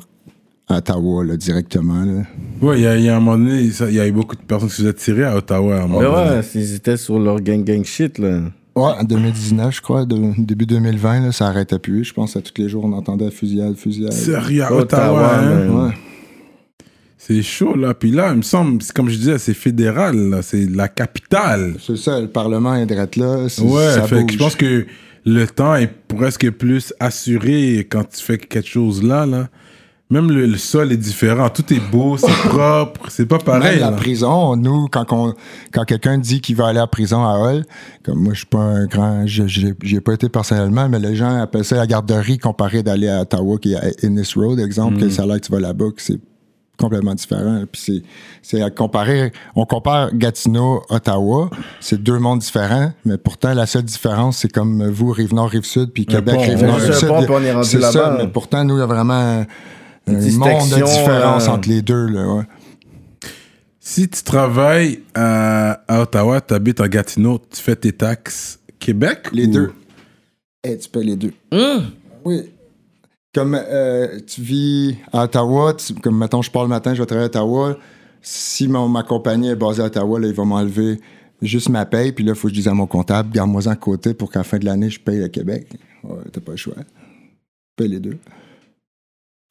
à Ottawa, là, directement. Là. Ouais, il y, a- il y a un moment donné, il y a eu beaucoup de personnes qui se faisaient tirer à Ottawa. à un moment Mais donné. ouais, ils étaient sur leur gang gang shit, là. Ouais, en 2019, je crois, de- début 2020, là, ça arrêtait plus. Je pense que tous les jours, on entendait fusillade, fusillade. Sérieux, à Ottawa, Ottawa, hein? Ouais. C'est chaud, là. Puis là, il me semble, c'est comme je disais, c'est fédéral, là. C'est la capitale. C'est ça, le Parlement est drette là. Ouais, ça fait que je pense que le temps est presque plus assuré quand tu fais quelque chose là, là. Même le, le sol est différent. Tout est beau, c'est propre. C'est pas pareil. Même la là. prison, nous, quand, on- quand quelqu'un dit qu'il va aller à prison à Hull, comme moi, je suis pas un grand. je- je- J'y ai pas été personnellement, mais les gens appellent ça la garderie comparé d'aller à Ottawa, qui est à Innis Road, exemple, Mm. que ça l'air que tu vas là-bas, que c'est complètement différent. Puis c'est- c'est à comparer. On compare Gatineau, Ottawa, c'est deux mondes différents, mais pourtant, la seule différence, c'est comme vous, Rive-Nord, Rive-Sud, puis Québec, Rive-Nord. Rive-Sud. Puis on est rendu C'est ça, là-bas. mais pourtant, nous, il y a vraiment un monde de distinction, différence euh, entre les deux, là, ouais. Si tu travailles à, à Ottawa, tu habites en Gatineau, tu fais tes taxes Québec Les ou- deux. Eh, tu payes les deux. Oui. Comme euh, tu vis à Ottawa, tu- comme mettons, je pars le matin, je vais travailler à Ottawa. Si mon, ma compagnie est basée à Ottawa, là, il va m'enlever juste ma paye, puis là, il faut que je dise à mon comptable, garde-moi-en à côté pour qu'à la fin de l'année, je paye le Québec. Ouais, t'as pas le choix. Paye les deux.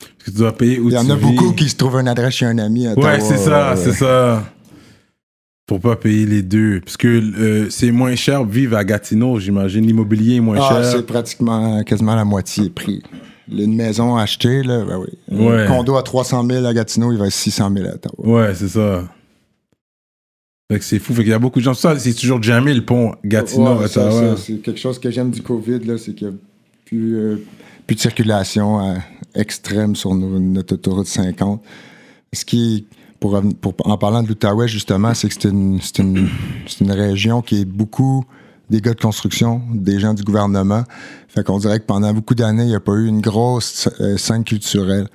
Parce que tu dois payer où Il y en a vis. beaucoup qui se trouvent une adresse chez un ami à Ottawa. Ouais, c'est ça, c'est ça. Pour pas payer les deux. Parce que euh, c'est moins cher vivre à Gatineau, j'imagine. L'immobilier est moins Ah, cher. c'est pratiquement quasiment la moitié prix. Une maison achetée, là, ben oui. Ouais. Un condo à 300 000 à Gatineau, il va être 600 000 à Ottawa. Ouais, c'est ça. Fait que c'est fou. Fait qu'il y a beaucoup de gens. Ça, c'est toujours jamais le pont Gatineau, Ouais, ça, Ottawa. ça, c'est quelque chose que j'aime du COVID, là, c'est qu'il n'y a plus, euh, plus de circulation euh, extrême sur nos- notre autoroute 50. Ce qui, pour, pour- en parlant de l'Outaouais, justement, c'est que c'est une, c'est une, c'est une région qui est beaucoup des gars de construction, des gens du gouvernement. Fait qu'on dirait que pendant beaucoup d'années, il n'y a pas eu une grosse euh, scène culturelle.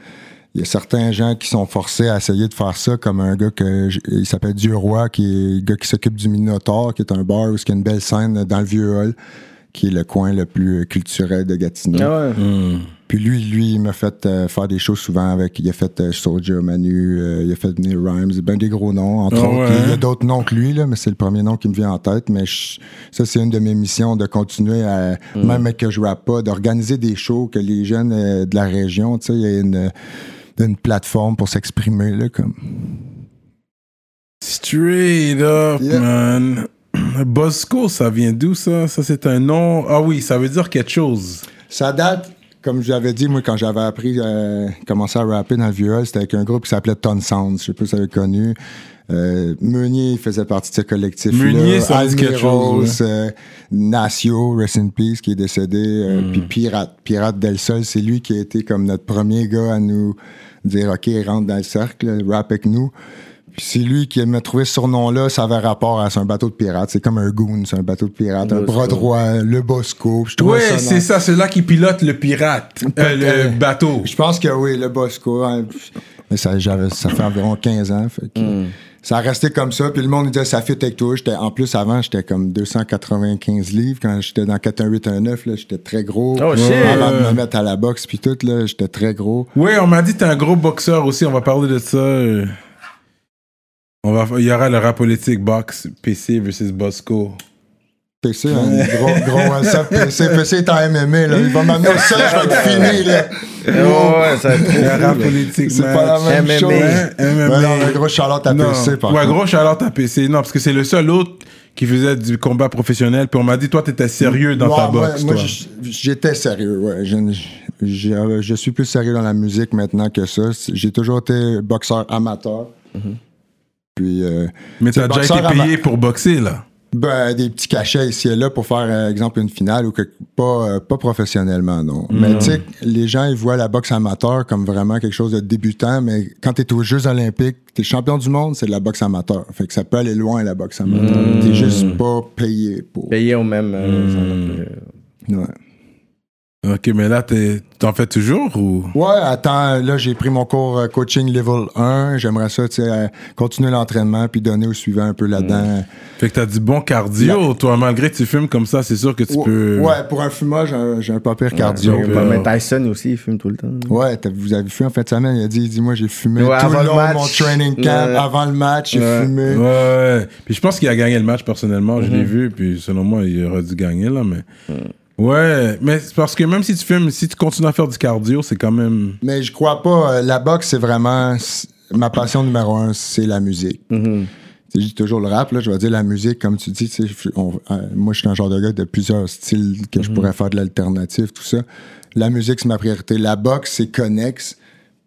Il y a certains gens qui sont forcés à essayer de faire ça, comme un gars il s'appelle Dieu Roi, qui est le gars qui s'occupe du Minotaur, qui est un bar où il y a une belle scène dans le vieux hall, qui est le coin le plus culturel de Gatineau. Ah ouais. Hmm. Puis lui, lui, il m'a fait euh, faire des choses souvent avec. Il a fait euh, Soulja Manu, euh, il a fait venir Rhymes, ben des gros noms, entre Ah autres. ouais, Il y hein? a d'autres noms que lui, là, mais c'est le premier nom qui me vient en tête. Mais je- ça, c'est une de mes missions de continuer à, même que je rappe pas, d'organiser des shows que les jeunes euh, de la région, tu sais, il y a une, une plateforme pour s'exprimer, là, comme. Straight up, Yeah. man. Bosco, ça vient d'où ça? Ça, c'est un nom. Ah oui, ça veut dire quelque chose. Ça date, comme j'avais dit, moi, quand j'avais appris, euh, commencé à rapper dans le vieux c'était avec un groupe qui s'appelait Ton Sound. Je sais pas si vous avez connu. Euh, Meunier faisait partie de ce collectif. Meunier, ça dit quelque chose, euh, Nacio, Rest in Peace, qui est décédé. euh, Hmm. Puis Pirate. Pirate Del Sol, c'est lui qui a été comme notre premier gars à nous dire OK, rentre dans le cercle, rap avec nous. Puis c'est lui qui m'a trouvé ce surnom-là, ça avait rapport à c'est un bateau de pirate. C'est comme un goon, c'est un bateau de pirate, un bras droit, le Bosco. Je ça c'est ça, c'est là qui pilote le pirate, euh, le Euh, bateau. Je pense que oui, le Bosco. hein, mais ça, j'avais, ça fait environ 15 ans. fait que Ça a resté comme ça. Puis le monde disait ça fit avec toi. J'étais, en plus, avant, j'étais comme 295 livres. Quand j'étais dans 41819, là, j'étais très gros. Oh, shit! Avant de me mettre à la boxe, puis tout, là, j'étais très gros. Ouais, on m'a dit que t'es un gros boxeur aussi. On va parler de ça. On va, il y aura le rap politique box PC versus Bosco. PC, un gros, gros WhatsApp PC. PC est en MMA, là. Il va m'amener au sol, je vais être fini, là. ouais, ça va être trop Le rap politique, C'est pas la même MMA. chose. Ouais, MMA. Ouais, non, un gros Charlotte à Non. PC, par ouais, contre. gros Charlotte à PC. Non, parce que c'est le seul autre qui faisait du combat professionnel. Puis on m'a dit, toi, t'étais sérieux dans Ouais, ta boxe, moi, toi. j'étais sérieux, ouais. Je, je- euh, je suis plus sérieux dans la musique maintenant que ça. J'ai toujours été boxeur amateur. Puis, euh, Mais t'as déjà été payé pour boxer, là. ben, des petits cachets ici et là pour faire, euh, exemple, une finale ou que, pas, euh, pas professionnellement, non. Mais tu sais, les gens, ils voient la boxe amateur comme vraiment quelque chose de débutant, mais quand tu es aux Jeux Olympiques, tu es champion du monde, c'est de la boxe amateur. Fait que ça peut aller loin, la boxe amateur. T'es juste pas payé pour. Payé au même. euh, euh, Ouais. Ok, mais là, t'es- t'en fais toujours ou? Ouais, attends, là, j'ai pris mon cours euh, coaching level 1. J'aimerais ça, tu sais, euh, continuer l'entraînement puis donner au suivant un peu là-dedans. Fait que t'as du bon cardio, toi. Malgré que tu fumes comme ça, c'est sûr que tu Ouais, peux. Ouais, pour un fumeur, j'ai un, un pas pire cardio. ouais, Mais Tyson aussi, il fume tout le temps. Ouais, vous avez vu en fin de semaine, il a dit, il dit moi j'ai fumé Ouais, tout avant le long de mon training camp, Ouais. avant le match, j'ai Ouais. fumé. Ouais, ouais. Puis je pense qu'il a gagné le match personnellement, je Mhm. l'ai vu, puis selon moi, il aurait dû gagner là, mais. Ouais, mais c'est parce que même si tu fumes, si tu continues à faire du cardio, c'est quand même. Mais je crois pas, euh, la boxe c'est vraiment, ma passion numéro un, c'est la musique. Mhm. Je dis toujours le rap, là, je vais dire la musique, comme tu dis, tu sais, on- euh, moi je suis un genre de gars de plusieurs styles que Mhm. je pourrais faire de l'alternative, tout ça. La musique c'est ma priorité. La boxe c'est connexe.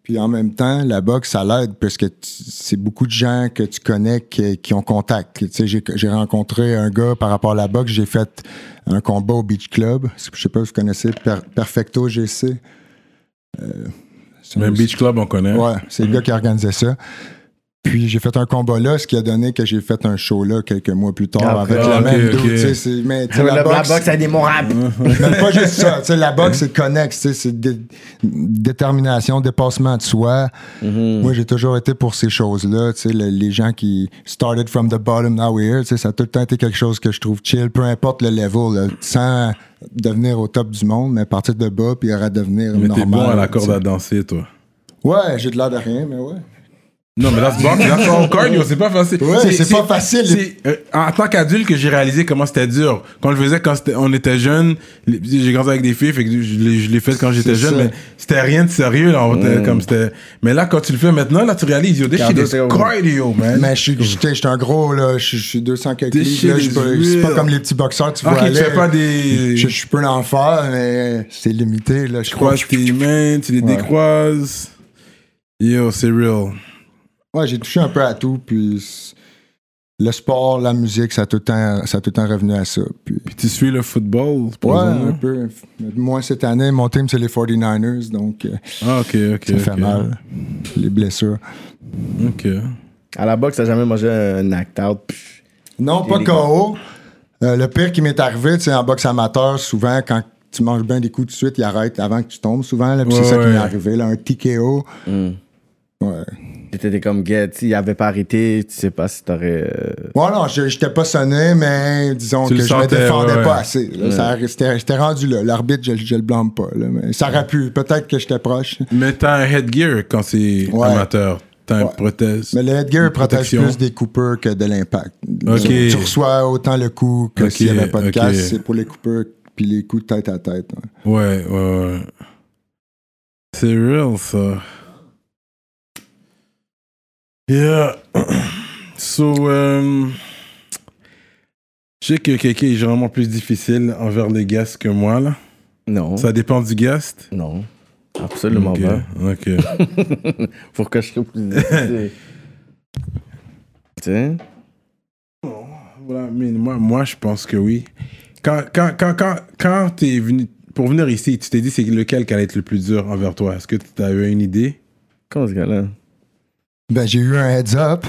Puis en même temps, la boxe, ça l'aide parce que c'est beaucoup de gens que tu connais qui, qui ont contact. Tu sais, j'ai, j'ai rencontré un gars par rapport à la boxe, j'ai fait un combat au Beach Club. Je sais pas si vous connaissez Per- Perfecto GC. Euh, un- Beach Club, on connaît. Ouais, c'est le gars qui organisait ça. Puis j'ai fait un combat là, ce qui a donné que j'ai fait un show là quelques mois plus tard Ah, avec la même ok. dude, tu sais, c'est- mais La, boxe, boxe a des mots rap. mais pas juste ça, tu sais, la boxe c'est connexe, c'est dé- détermination, dépassement de soi. Moi j'ai toujours été pour ces choses-là, tu sais, le- les gens qui started from the bottom now we're here, tu sais, ça a tout le temps été quelque chose que je trouve chill, peu importe le level, là, sans devenir au top du monde, mais partir de bas puis redevenir Mais normal. t'es bon à la corde à danser, toi. Ouais, j'ai de l'air de rien, mais ouais. Non, mais that's box, that's all cardio, c'est pas facile. Ouais, c'est pas facile. C'est euh, en tant qu'adulte que j'ai réalisé comment c'était dur. Quand on le faisait quand on était jeune, j'ai grandi avec des filles, fait que je l'ai fait quand j'étais jeune, ça. mais c'était rien de sérieux là. comme c'était. Mais là, quand tu le fais maintenant, là, tu réalises, yo, this shit Cardio, is c'est- cardio, man. Mais je suis j'étais- un gros, là. Je suis- je suis 200 quelques livres. suis C'est pas comme les petits boxeurs, tu Ok, vois. tu aller. fais pas des- Je, je peux en faire, mais c'est limité, là. Je tu crois. croises tes mains, tu les décroises. Yo, c'est real. Ouais, j'ai touché un peu à tout, puis le sport, la musique, ça a tout le temps, ça a tout le temps revenu à ça. Puis, Puis tu suis le football, ouais, exemple, un peu. Moi, cette année, mon team, c'est les 49ers, donc euh, Ah, ok, ok. ça fait mal. Les blessures. Ok. À la boxe, t'as jamais mangé un act-out. Non, pas KO. Euh, le pire qui m'est arrivé, tu sais, en boxe amateur, souvent, quand tu manges bien des coups tout de suite, il arrête avant que tu tombes, souvent. là, puis Ouais, c'est ça qui m'est arrivé, là, un TKO. Hmm. Ouais. T'étais comme, get, s'il avait pas arrêté, tu sais pas si t'aurais. euh, Ouais, non, je j'étais pas sonné, mais disons Tu que je me sentais, défendais ouais, pas assez. J'étais j'étais rendu là. L'arbitre, je, je le blâme pas. Là, mais ça aurait pu. Peut-être que j'étais proche. Mais t'as un headgear quand c'est Ouais. amateur. T'as une prothèse. Mais le headgear protège plus des coupeurs que de l'impact. Tu, tu reçois autant le coup que s'il n'y avait pas de casse. C'est pour les coupeurs puis les coups de tête à tête. ouais. Ouais, ouais, ouais. C'est real, ça. Yeah. So, euh, je sais que Keke est vraiment plus difficile envers les guests que moi, là. Non. Ça dépend du guest. Non. Absolument pas. Ok. Que je serais plus difficile. Tu sais? Voilà, mais moi, moi, je pense que oui. Quand, quand, quand, quand, quand t'es venu, pour venir ici, tu t'es dit c'est lequel qui allait être le plus dur envers toi? Est-ce que tu avais une idée? Comment ce gars-là? Ben, j'ai eu un heads up.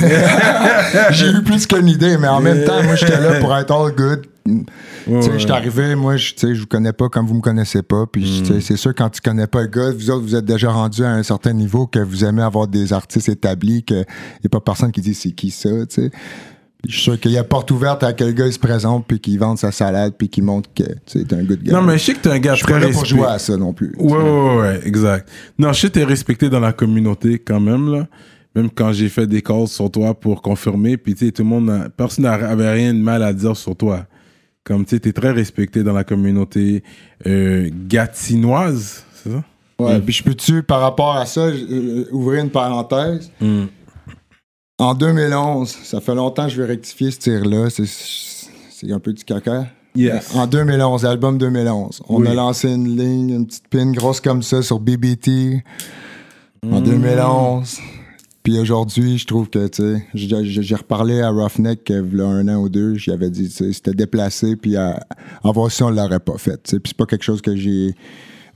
j'ai eu plus qu'une idée, mais en même temps, moi, j'étais là pour être all good. Ouais, Tu sais, ouais. j'étais arrivé, moi, je, tu sais, je vous connais pas comme vous me connaissez pas. Puis, sais, c'est sûr, quand tu connais pas le gars, vous autres, vous êtes déjà rendu à un certain niveau que vous aimez avoir des artistes établis, qu'il n'y a pas personne qui dit c'est qui ça, tu sais. Je suis sûr qu'il y a porte ouverte à quel gars il se présente, puis qu'il vende sa salade, puis qu'il montre que t'es un good gars. Non, mais je sais que t'es un gars je suis très pas là pour respecté. jouer à ça non plus. Ouais, ouais, ouais, exact. Non, je sais que t'es respecté dans la communauté quand même, là. Même quand j'ai fait des calls sur toi pour confirmer, puis tu sais, tout le monde, a- personne n'avait rien de mal à dire sur toi. Comme tu sais, t'es très respecté dans la communauté euh, gatinoise, c'est ça? Ouais, puis je peux-tu, par rapport à ça, euh, ouvrir une parenthèse? Mm. En 2011, ça fait longtemps que je vais rectifier ce tir-là. C'est, c'est un peu du caca. Yes. En 2011, album 2011. On Oui. a lancé une ligne, une petite pin grosse comme ça sur BBT Mm. en 2011. Puis aujourd'hui, je trouve que, tu sais, j'ai- reparlé à Roughneck euh, il y a un an ou deux. J'y avais dit, c'était déplacé, puis à, à voir si on l'aurait pas fait. Puis c'est pas quelque chose que j'ai.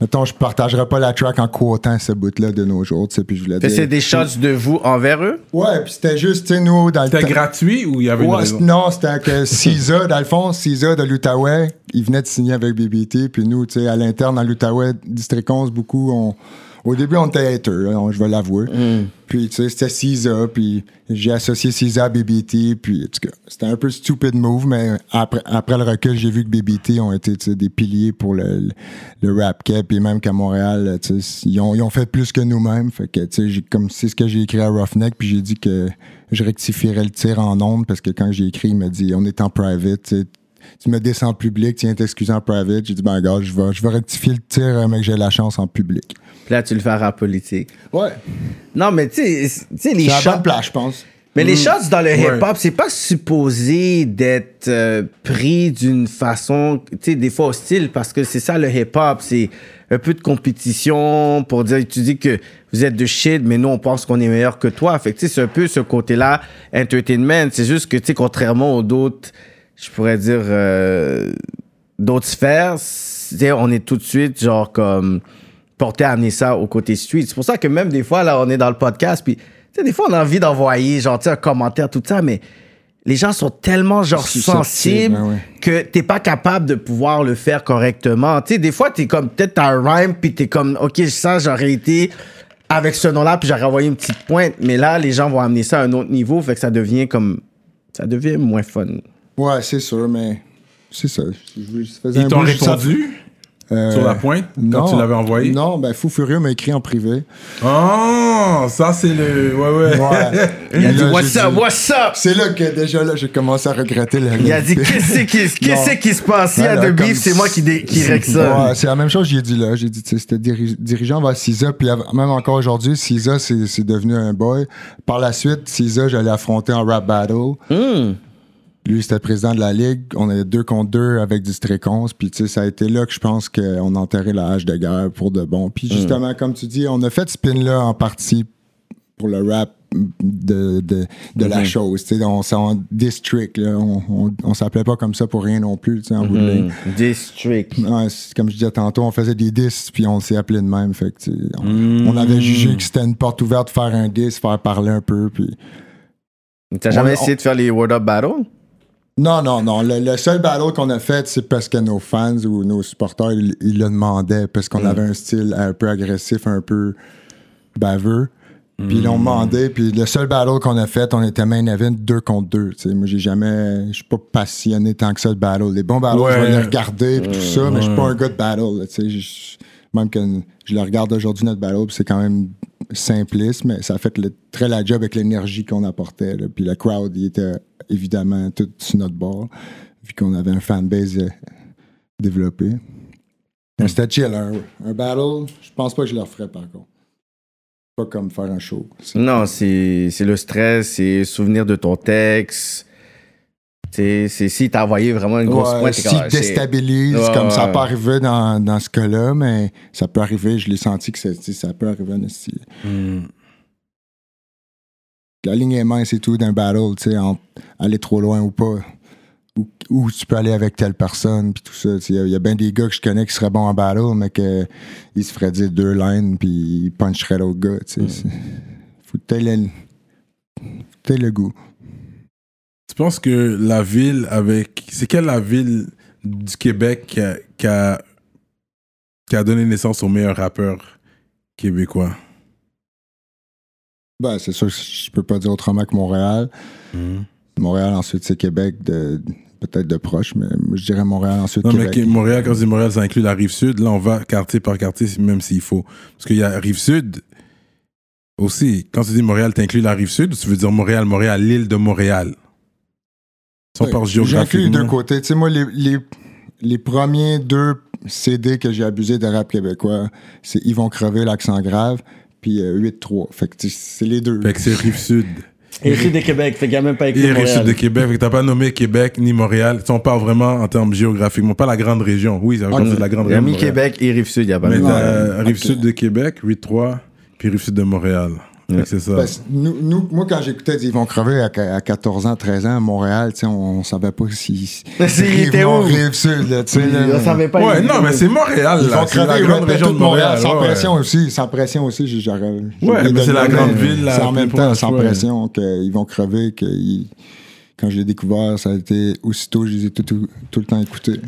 Mettons, je partagerais pas la track en quotant ce bout-là de nos jours, tu sais. Puis je voulais dire. c'est des shots de vous envers eux? Ouais, puis c'était juste, tu sais, nous, dans le C'était gratuit ou il y avait une Ouais, c'est- non, c'était que Cisa, dans le fond, Cisa de l'Outaouais, il venait de signer avec BBT, puis nous, tu sais, à l'interne, dans l'Outaouais, District 11, beaucoup, on, au début, on était haters, hein, je vais l'avouer. Puis, tu sais, c'était Cisa, puis j'ai associé Cisa à BBT, puis, en tout cas, c'était un peu stupid move, mais après, après le recul, j'ai vu que BBT ont été, des piliers pour le, le, le rap cap, puis même qu'à Montréal, ils ont, ils ont fait plus que nous-mêmes, fait que, tu sais, comme c'est ce que j'ai écrit à Roughneck, puis j'ai dit que je rectifierais le tir en ondes, parce que quand j'ai écrit, il m'a dit, on est en private, tu sais, tu me descends en public, tu viens t'excuser en private. J'ai dit, ben, regarde, je vais, je vais rectifier le tir, mais que j'ai la chance en public. Là, tu le fais en politique. Ouais. Non, mais tu sais, les shots. je pense. Mais les shots dans le Ouais. hip-hop, c'est pas supposé d'être euh, pris d'une façon, tu sais, des fois hostile, parce que c'est ça le hip-hop, c'est un peu de compétition pour dire, tu dis que vous êtes de shit, mais nous, on pense qu'on est meilleur que toi. Fait que, tu sais, c'est un peu ce côté-là, entertainment. C'est juste que, tu sais, contrairement aux d'autres, je pourrais dire, euh, d'autres sphères, tu sais, on est tout de suite, genre, comme, porté à amener ça au côté street. C'est pour ça que même des fois, là, on est dans le podcast, puis, tu sais, des fois, on a envie d'envoyer, genre, tu sais, un commentaire, tout ça, mais les gens sont tellement, genre, sensibles ben ouais. que t'es pas capable de pouvoir le faire correctement. Tu sais, des fois, t'es comme, peut-être t'as un rhyme, puis t'es comme, OK, ça, j'aurais été avec ce nom-là, puis j'aurais envoyé une petite pointe. Mais là, les gens vont amener ça à un autre niveau, fait que ça devient comme, ça devient moins fun. Ouais, c'est sûr, mais c'est ça. Je- ça faisait Ils t'ont je- répondu? Euh, sur la pointe quand tu l'avais envoyé? Non, ben Fou Furieux m'a écrit en privé. Oh, ça c'est le. Ouais, ouais. Ouais. Il a dit, Là, what's up, dit- what's up? C'est là que déjà là, j'ai commencé à regretter la Il a dit, qu'est-ce qui, qu'est-ce Non. qui se passe? S'il y a Non, de non, beef, comme c'est moi qui, dé- qui règle Ouais, ça. c'est la même chose que j'ai dit là. J'ai dit, tu sais, c'était diri- dirigeant vers CISA, puis même encore aujourd'hui, CISA, c'est c'est devenu un boy. Par la suite, CISA, j'allais affronter en rap battle. Hmm. Lui, c'était président de la ligue. On est deux contre deux avec District 11. Puis, tu sais, ça a été là que je pense qu'on a enterré la hache de guerre pour de bon. Puis, justement, comme tu dis, on a fait ce spin-là en partie pour le rap de, de, de la chose. Tu sais, on en district, là. On, on, on s'appelait pas comme ça pour rien non plus, tu sais, en bout de ligne. District. Ouais, comme je disais tantôt, on faisait des disques puis on s'est appelé de même. Fait que, tu sais, on, on avait jugé que c'était une porte ouverte de faire un disque, faire parler un peu. Puis... T'as jamais On- essayé de faire les Word Up Battle? Non, non, non. Le, le seul battle qu'on a fait, c'est parce que nos fans ou nos supporters, ils, ils le demandaient parce qu'on avait un style un peu agressif, un peu baveux. Puis ils l'ont demandé, puis le seul battle qu'on a fait, on était main event deux contre deux. tu sais. Moi, j'ai jamais. Je suis pas passionné tant que ça de battle. Les bons battles, je vais les regarder, puis tout ça, mais je suis pas un gars de battle. Même que je le regarde aujourd'hui, notre battle, c'est quand même simpliste, mais ça a fait le- très la job avec l'énergie qu'on apportait. Puis le crowd, il était évidemment tout sur notre bord, vu qu'on avait un fanbase euh, développé. Mais C'était chill, un, un battle. Je pense pas que je le referais par contre. Pas comme faire un show. Non, c'est c'est le stress, c'est souvenir de ton texte. C'est si t'as envoyé vraiment une grosse Ouais, pointe, si ah, shit. déstabilise, Ouais, comme ça peut arriver dans, dans ce cas-là, mais ça peut arriver, je l'ai senti que tu ça peut arriver en. La ligne est mince et tout d'un battle, tu sais, aller trop loin ou pas. Ou, ou tu peux aller avec telle personne, puis tout ça. Il y a- il y a, bien des gars que je connais qui seraient bons en battle, mais qu'ils se feraient dire deux lines, puis ils puncheraient l'autre gars, tu sais. c'est- Faut le, t'aies le goût. Tu penses que la ville avec. C'est quelle la ville du Québec qui a, qui a, qui a donné naissance au meilleur rappeur québécois? Ben, c'est sûr, je peux pas dire autrement que Montréal. Montréal, ensuite, c'est Québec, de, peut-être de proche, mais je dirais Montréal, ensuite Non, mais Québec. que- Montréal, quand je dis Montréal, ça inclut la rive sud. Là, on va quartier par quartier, même s'il faut. Parce qu'il y a rive sud aussi. Quand tu dis Montréal, t'inclus la rive sud ou tu veux dire Montréal, Montréal, l'île de Montréal Si on parle J'inclus les deux côtés. Tu sais, moi, les, les, les premiers deux CD que j'ai abusé de rap québécois, c'est Ils vont crever, l'accent grave, puis euh, 8-3. Fait que tu sais, c'est les deux. Fait que c'est Rive-Sud. Et Rive de Québec, fait qu'il n'y a même pas écrit Et Rive-Sud de Québec. Fait que t'as pas nommé Québec ni Montréal. Si on parle vraiment en termes géographiquement, pas la grande région. Oui, c'est la grande Il a région. de mis Montréal. Québec et Rive-Sud, il n'y a pas Mais t'as Ouais. Rive-Sud de Québec, 8-3, puis Rive-Sud de Montréal. Que c'est ça. Nous, nous- moi, quand j'écoutais Ils vont crever à, à 14 ans, 13 ans à Montréal, tu sais, on, on savait pas si. S'il était où? Rive sud, là, tu sais. là, On savait pas. Ouais, non, mais c'est Montréal, Ils là. vont C'est la crever, grande région de Montréal. sans ouais. pression aussi, sans pression aussi, j'ai- j'aurais. Ouais, mais c'est la grande ville, là, C'est en même temps, sans ouais. pression, qu'ils vont crever, que quand je l'ai découvert, ça a été aussitôt, je les ai tout, tout, tout le temps écoutés.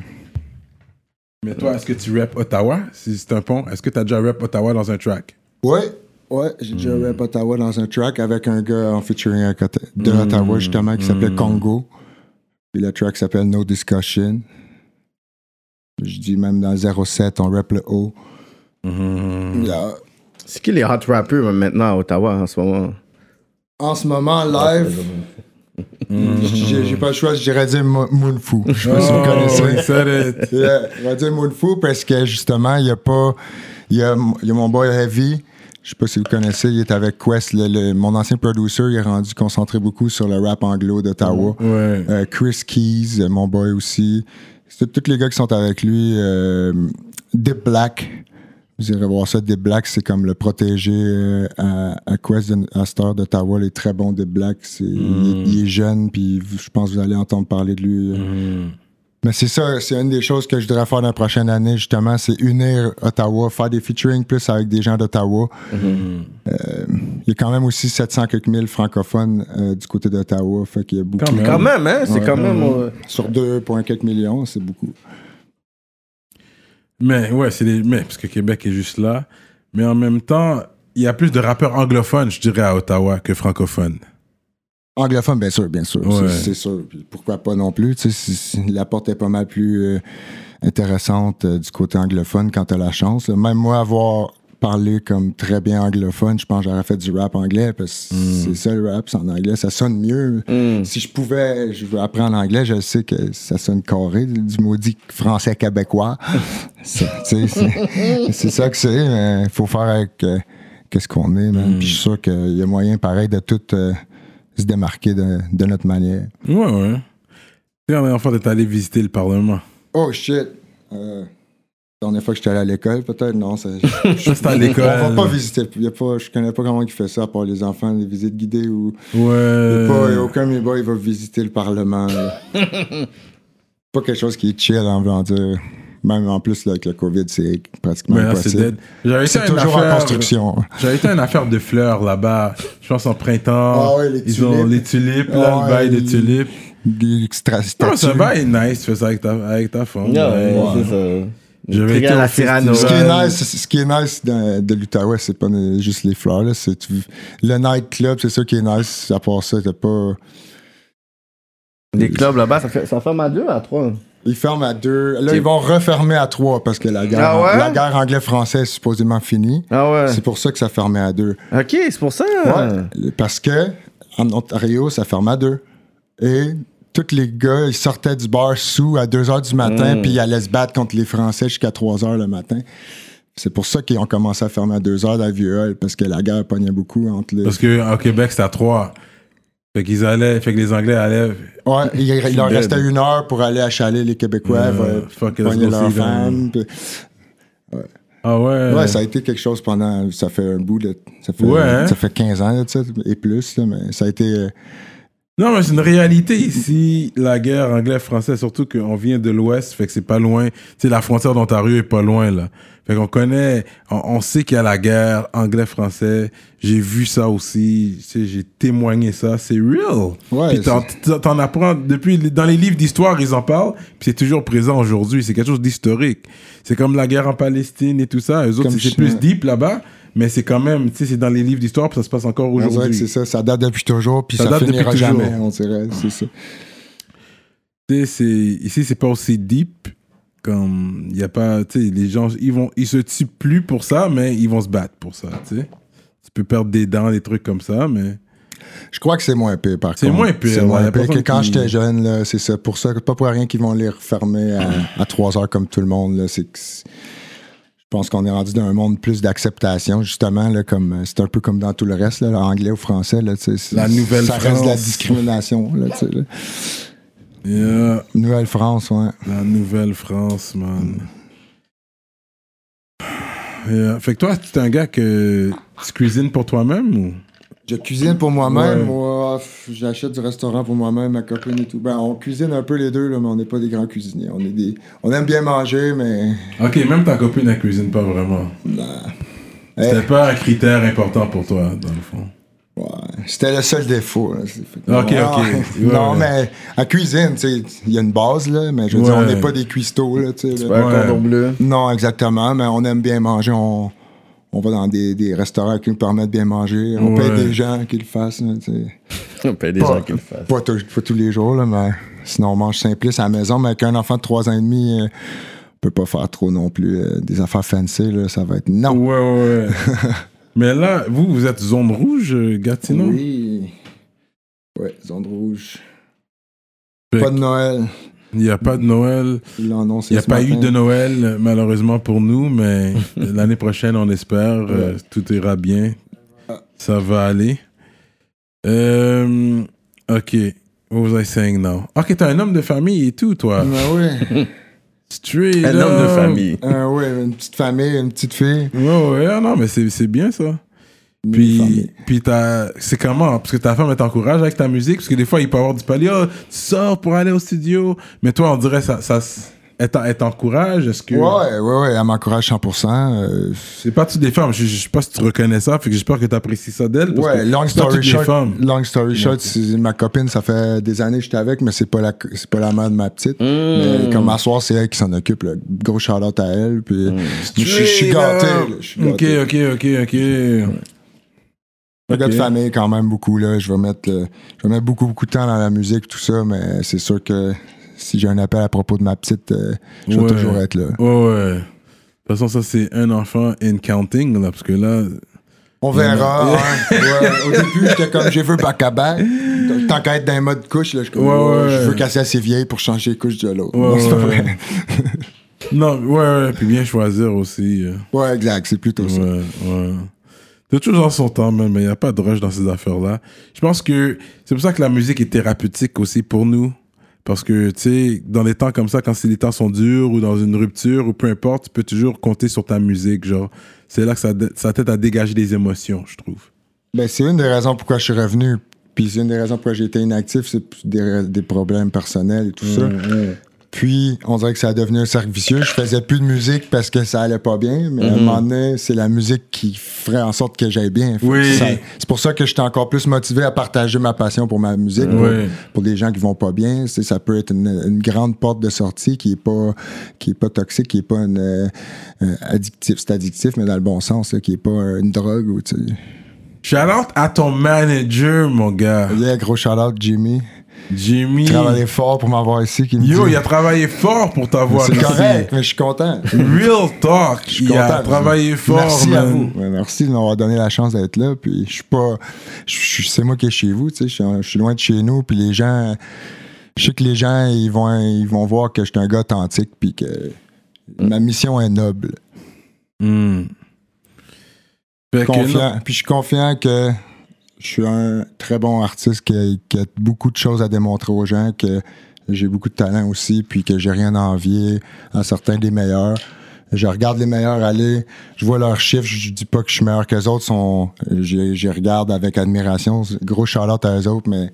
Mais toi, est-ce que tu rap Ottawa? Si c'est un pont, est-ce que tu as déjà rap Ottawa dans un track? Ouais, ouais, j'ai déjà rap Ottawa dans un track avec un gars en featuring à côté de Ottawa, justement, qui s'appelait Congo. Puis le track s'appelle No Discussion. Je dis même dans 07, on rap le. Yeah. C'est qui les hot rappers maintenant à Ottawa en ce moment? En ce moment, live, j'ai j'ai pas le choix, je dirais dire Mo- Moonfoo. Je sais pas si vous Oh, connaissez. he said it. Yeah, on va dire Moonfoo parce que justement, il y a pas. Il y a, il y a mon boy Heavy. Je sais pas si vous connaissez, il est avec Quest. le- le- mon ancien producer, il est rendu concentré beaucoup sur le rap anglo d'Ottawa. Ouais. Euh, Chris Keys, euh, mon boy aussi. C'est tous les gars qui sont avec lui. Euh, Dip Black. Vous irez voir ça. Dip Black, c'est comme le protégé euh, à, à Quest à Star d'Ottawa. Il est très bon, Dip Black. Il, est- il est jeune, puis je pense que vous allez entendre parler de lui. euh, mais c'est ça, c'est une des choses que je voudrais faire dans la prochaine année, justement, c'est unir Ottawa, faire des featuring plus avec des gens d'Ottawa. Euh, il y a quand même aussi 700 quelques mille francophones euh, du côté d'Ottawa, fait qu'il y a beaucoup. Quand même. Quand même, hein? C'est Ouais. quand même. euh, Sur 2, quelques millions, c'est beaucoup. Mais ouais, c'est des. Mais parce que Québec est juste là. Mais en même temps, il y a plus de rappeurs anglophones, je dirais, à Ottawa que francophones. Anglophone, bien sûr, bien sûr. Ouais. C'est- sûr. Puis pourquoi pas non plus? tu sais, la porte est pas mal plus euh, intéressante euh, du côté anglophone quand t'as la chance. là. Même moi, avoir parlé comme très bien anglophone, je pense que j'aurais fait du rap anglais parce que c'est ça le rap, c'est en anglais, ça sonne mieux. Si je pouvais, je veux apprendre l'anglais, je sais que ça sonne carré, du maudit français québécois. C'est ça que c'est, il faut faire avec euh, qu'est-ce qu'on est. Puis je suis sûr qu'il y a moyen pareil de tout se démarquer de, de notre manière. Ouais, ouais. La dernière fois, t'es allé visiter le Parlement. Oh shit! Euh, la dernière fois que j'étais allé à l'école, peut-être, non. Ça, c'était à l'école. On va pas visiter. Y a pas, je connais pas comment il fait ça, à part les enfants, les visites guidées ou. Y Ouais. a pas, il y a aucun mes boys, il va visiter le Parlement. pas quelque chose qui est chill, en voulant dire. Même en plus, là, avec le COVID, c'est pratiquement là, c'est impossible. dead. J'avais été C'est toujours en affaire- construction. J'avais été à une affaire de fleurs là-bas. Je pense en printemps. Ah ouais, les Ils ont tulipes. les tulipes, là, Ouais, le bail des les- tulipes. C'est un bail nice, tu fais ça avec ta, avec ta femme. Yeah, Ouais. ouais, c'est ça. J'avais été la Cyrano. Ce qui est nice, ce qui est nice de, de l'Outaouais, c'est pas juste les fleurs. Là, c'est tu- le nightclub, c'est ça qui est nice. À part ça, t'as pas. Des clubs là-bas, ça, fait, ça ferme à deux, à trois. Ils ferment à deux. Là, ils vont refermer à trois parce que la guerre, Ah ouais? la guerre anglais-français est supposément finie. Ah ouais. C'est pour ça que ça fermait à deux. Ok, c'est pour ça. Ouais. Parce que en Ontario, ça ferme à deux. Et tous les gars, ils sortaient du bar sous à 2 h du matin, puis ils allaient se battre contre les Français jusqu'à 3 h le matin. C'est pour ça qu'ils ont commencé à fermer à 2 h la vieux parce que la guerre pognait beaucoup entre les. Parce qu'au Québec, c'était à 3. Fait qu'ils allaient, fait que les Anglais allaient. Ouais, il, il leur restait une heure pour aller achaler les Québécois, euh, fuck leurs puis- Ah ouais. Ouais, ça a été quelque chose pendant. Ça fait un bout, de, ça, fait, Ouais, hein? ça fait 15 ans, là, et plus, là, mais ça a été. euh, Non, mais c'est une réalité ici, la guerre anglais-français, surtout qu'on vient de l'Ouest, fait que c'est pas loin. Sais, la frontière d'Ontario est pas loin, là. Fait qu'on connaît, on, on sait qu'il y a la guerre anglais-français. J'ai vu ça aussi, j'ai témoigné ça. C'est real. Ouais, puis t'en, t'en- apprends depuis, dans les livres d'histoire, ils en parlent, puis c'est toujours présent aujourd'hui. C'est quelque chose d'historique. C'est comme la guerre en Palestine et tout ça. Eux autres, c'est plus deep là-bas, mais c'est quand même, tu sais, c'est dans les livres d'histoire, puis ça se passe encore aujourd'hui. c'est ça, ça date depuis toujours, puis Ça ça, date depuis finira toujours. jamais, on dirait, c'est ça. Tu sais, c'est ici c'est pas aussi deep comme il y a pas tu sais les gens ils vont ils se tuent plus pour ça mais ils vont se battre pour ça tu sais tu peux perdre des dents des trucs comme ça mais Je crois que c'est moins pire, par C'est contre. moins pire, C'est moins pire que quand qui- j'étais jeune, là, c'est ça. Pour ça, pas pour rien qu'ils vont les refermer à, à 3 heures comme tout le monde, là. C'est que c'est- je pense qu'on est rendu dans un monde plus d'acceptation, justement, là, comme, euh, c'est un peu comme dans tout le reste, là, l'anglais ou français, là, La Nouvelle Ça reste de la France. discrimination, là. Yeah, Nouvelle-France, ouais. la Nouvelle-France, man. Yeah. Fait que toi, tu es un gars que tu cuisines pour toi-même ou? Je cuisine pour moi-même. Ouais. Moi, j'achète du restaurant pour moi-même, ma copine et tout. Ben, on cuisine un peu les deux, là, mais on n'est pas des grands cuisiniers. On est des, on aime bien manger, mais Ok, même ta copine, elle cuisine pas vraiment. Eh, C'était pas un critère important pour toi, dans le fond. ouais, c'était le seul défaut. là. Ok, Ouais. ok. Ouais, non, ouais. mais à cuisine, tu sais, il y a une base là, mais je veux dire, on n'est pas des cuistots là, tu sais. bleu. Non, exactement, mais on aime bien manger. On, on va dans des, des restaurants qui nous permettent de bien manger. On Ouais. paye des gens qui le fassent. là, tu sais. On paye des Pas- gens qui le fassent. Pas, tous- pas tous les jours, là, mais sinon on mange simpliste à la maison. Mais avec un enfant de 3 ans et demi, euh, on peut pas faire trop non plus. euh, des affaires fancy, là, ça va être non. Ouais, ouais. Mais là, vous, vous êtes zone rouge, euh, Gatineau? Oui. Ouais, zone rouge. Fait Pas de Noël. Il n'y a pas de Noël. Il l'a annoncé Il n'y a pas eu de Noël, malheureusement pour nous, mais l'année prochaine, on espère, euh, tout ira bien. Ça va aller. Euh, ok. What was I saying now? Ok, t'es un homme de famille et tout, toi. Ben oui. Straight Un homme de famille. Euh, ouais, une petite famille, une petite fille. Ouais, ouais, ah non, mais c'est c'est bien ça. Puis, puis t'as- c'est comment? Parce que ta femme, elle t'encourage avec ta musique? Parce que des fois, il peut avoir du palier, oh, tu sors pour aller au studio. Mais toi, on dirait, ça, ça, elle t'en- elle t'encourage? Est-ce que. Ouais, ouais, ouais, elle m'encourage 100%. euh, C'est pas toutes les femmes. Je, je sais pas si tu reconnais ça. Fait que j'espère que tu apprécies ça d'elle. Ouais, que long story short, long story short, c'est ma copine, ça fait des années que j'étais avec, mais c'est pas la, c'est pas la mère de ma petite. Mais comme à soir, c'est elle qui s'en occupe, là. Gros shout out à elle, puis je je suis gâté, là, je suis Ok, ok, ok, ok. Un gars de famille quand même beaucoup, là. Je vais mettre, euh, je vais mettre beaucoup, beaucoup de temps dans la musique, tout ça, mais c'est sûr que si j'ai un appel à propos de ma petite, euh, je vais Ouais. toujours être là. Ouais, ouais. De toute façon, ça, c'est un enfant in counting, là, parce que là. On verra. Ouais, au début, j'étais comme, j'ai vu back. Tant qu'à être dans un mode couche, là, je, comme, ouais. je veux casser assez vieille pour changer les couches de l'autre. Ouais, Non, c'est vrai. Non, ouais, ouais. Puis bien choisir aussi. euh. Ouais, exact, c'est plutôt ça. Ouais, ouais. C'est toujours dans son temps, même, mais il n'y a pas de rush dans ces affaires-là. Je pense que c'est pour ça que la musique est thérapeutique aussi pour nous. Parce que, tu sais, dans les temps comme ça, quand les temps sont durs ou dans une rupture ou peu importe, tu peux toujours compter sur ta musique. Genre, c'est là que ça, t'aide à dégager des émotions, je trouve. Ben, c'est une des raisons pourquoi je suis revenu. Puis c'est une des raisons pourquoi j'ai été inactif, c'est des, des problèmes personnels et tout ça. Puis, on dirait que ça a devenu un cercle vicieux. Je faisais plus de musique parce que ça allait pas bien, mais à un moment donné, c'est la musique qui ferait en sorte que j'aille bien. Fait Oui. C'est pour ça que j'étais encore plus motivé à partager ma passion pour ma musique. Pour, Oui. pour des gens qui vont pas bien, ça peut être une, une grande porte de sortie qui est pas, qui est pas toxique, qui est pas une, euh, addictif. C'est addictif, mais dans le bon sens, là, qui est pas une drogue. Ou, tu sais. Shout out à ton manager, mon gars. Yeah, gros shout out, Jimmy. Jimmy. Travaillé fort pour m'avoir ici. Qui me Yo, dit- il a travaillé fort pour t'avoir C'est ici. correct, mais je suis content. Real talk. Je suis Il a travaillé fort, Merci à man. vous. Ouais, merci de m'avoir donné la chance d'être là. Puis je suis pas. C'est moi qui est chez vous, tu sais. Je suis- loin de chez nous. Puis les gens. Je sais que les gens, ils vont, ils vont voir que je suis un gars authentique. Puis que ma mission est noble. Hmm. Confiant. Puis je suis confiant que je suis un très bon artiste qui a, beaucoup de choses à démontrer aux gens, que j'ai beaucoup de talent aussi, puis que j'ai rien à envier à certains des meilleurs. Je regarde les meilleurs aller, je vois leurs chiffres, je dis pas que je suis meilleur que les autres, sont, je, regarde avec admiration. Gros shout-out à eux autres, mais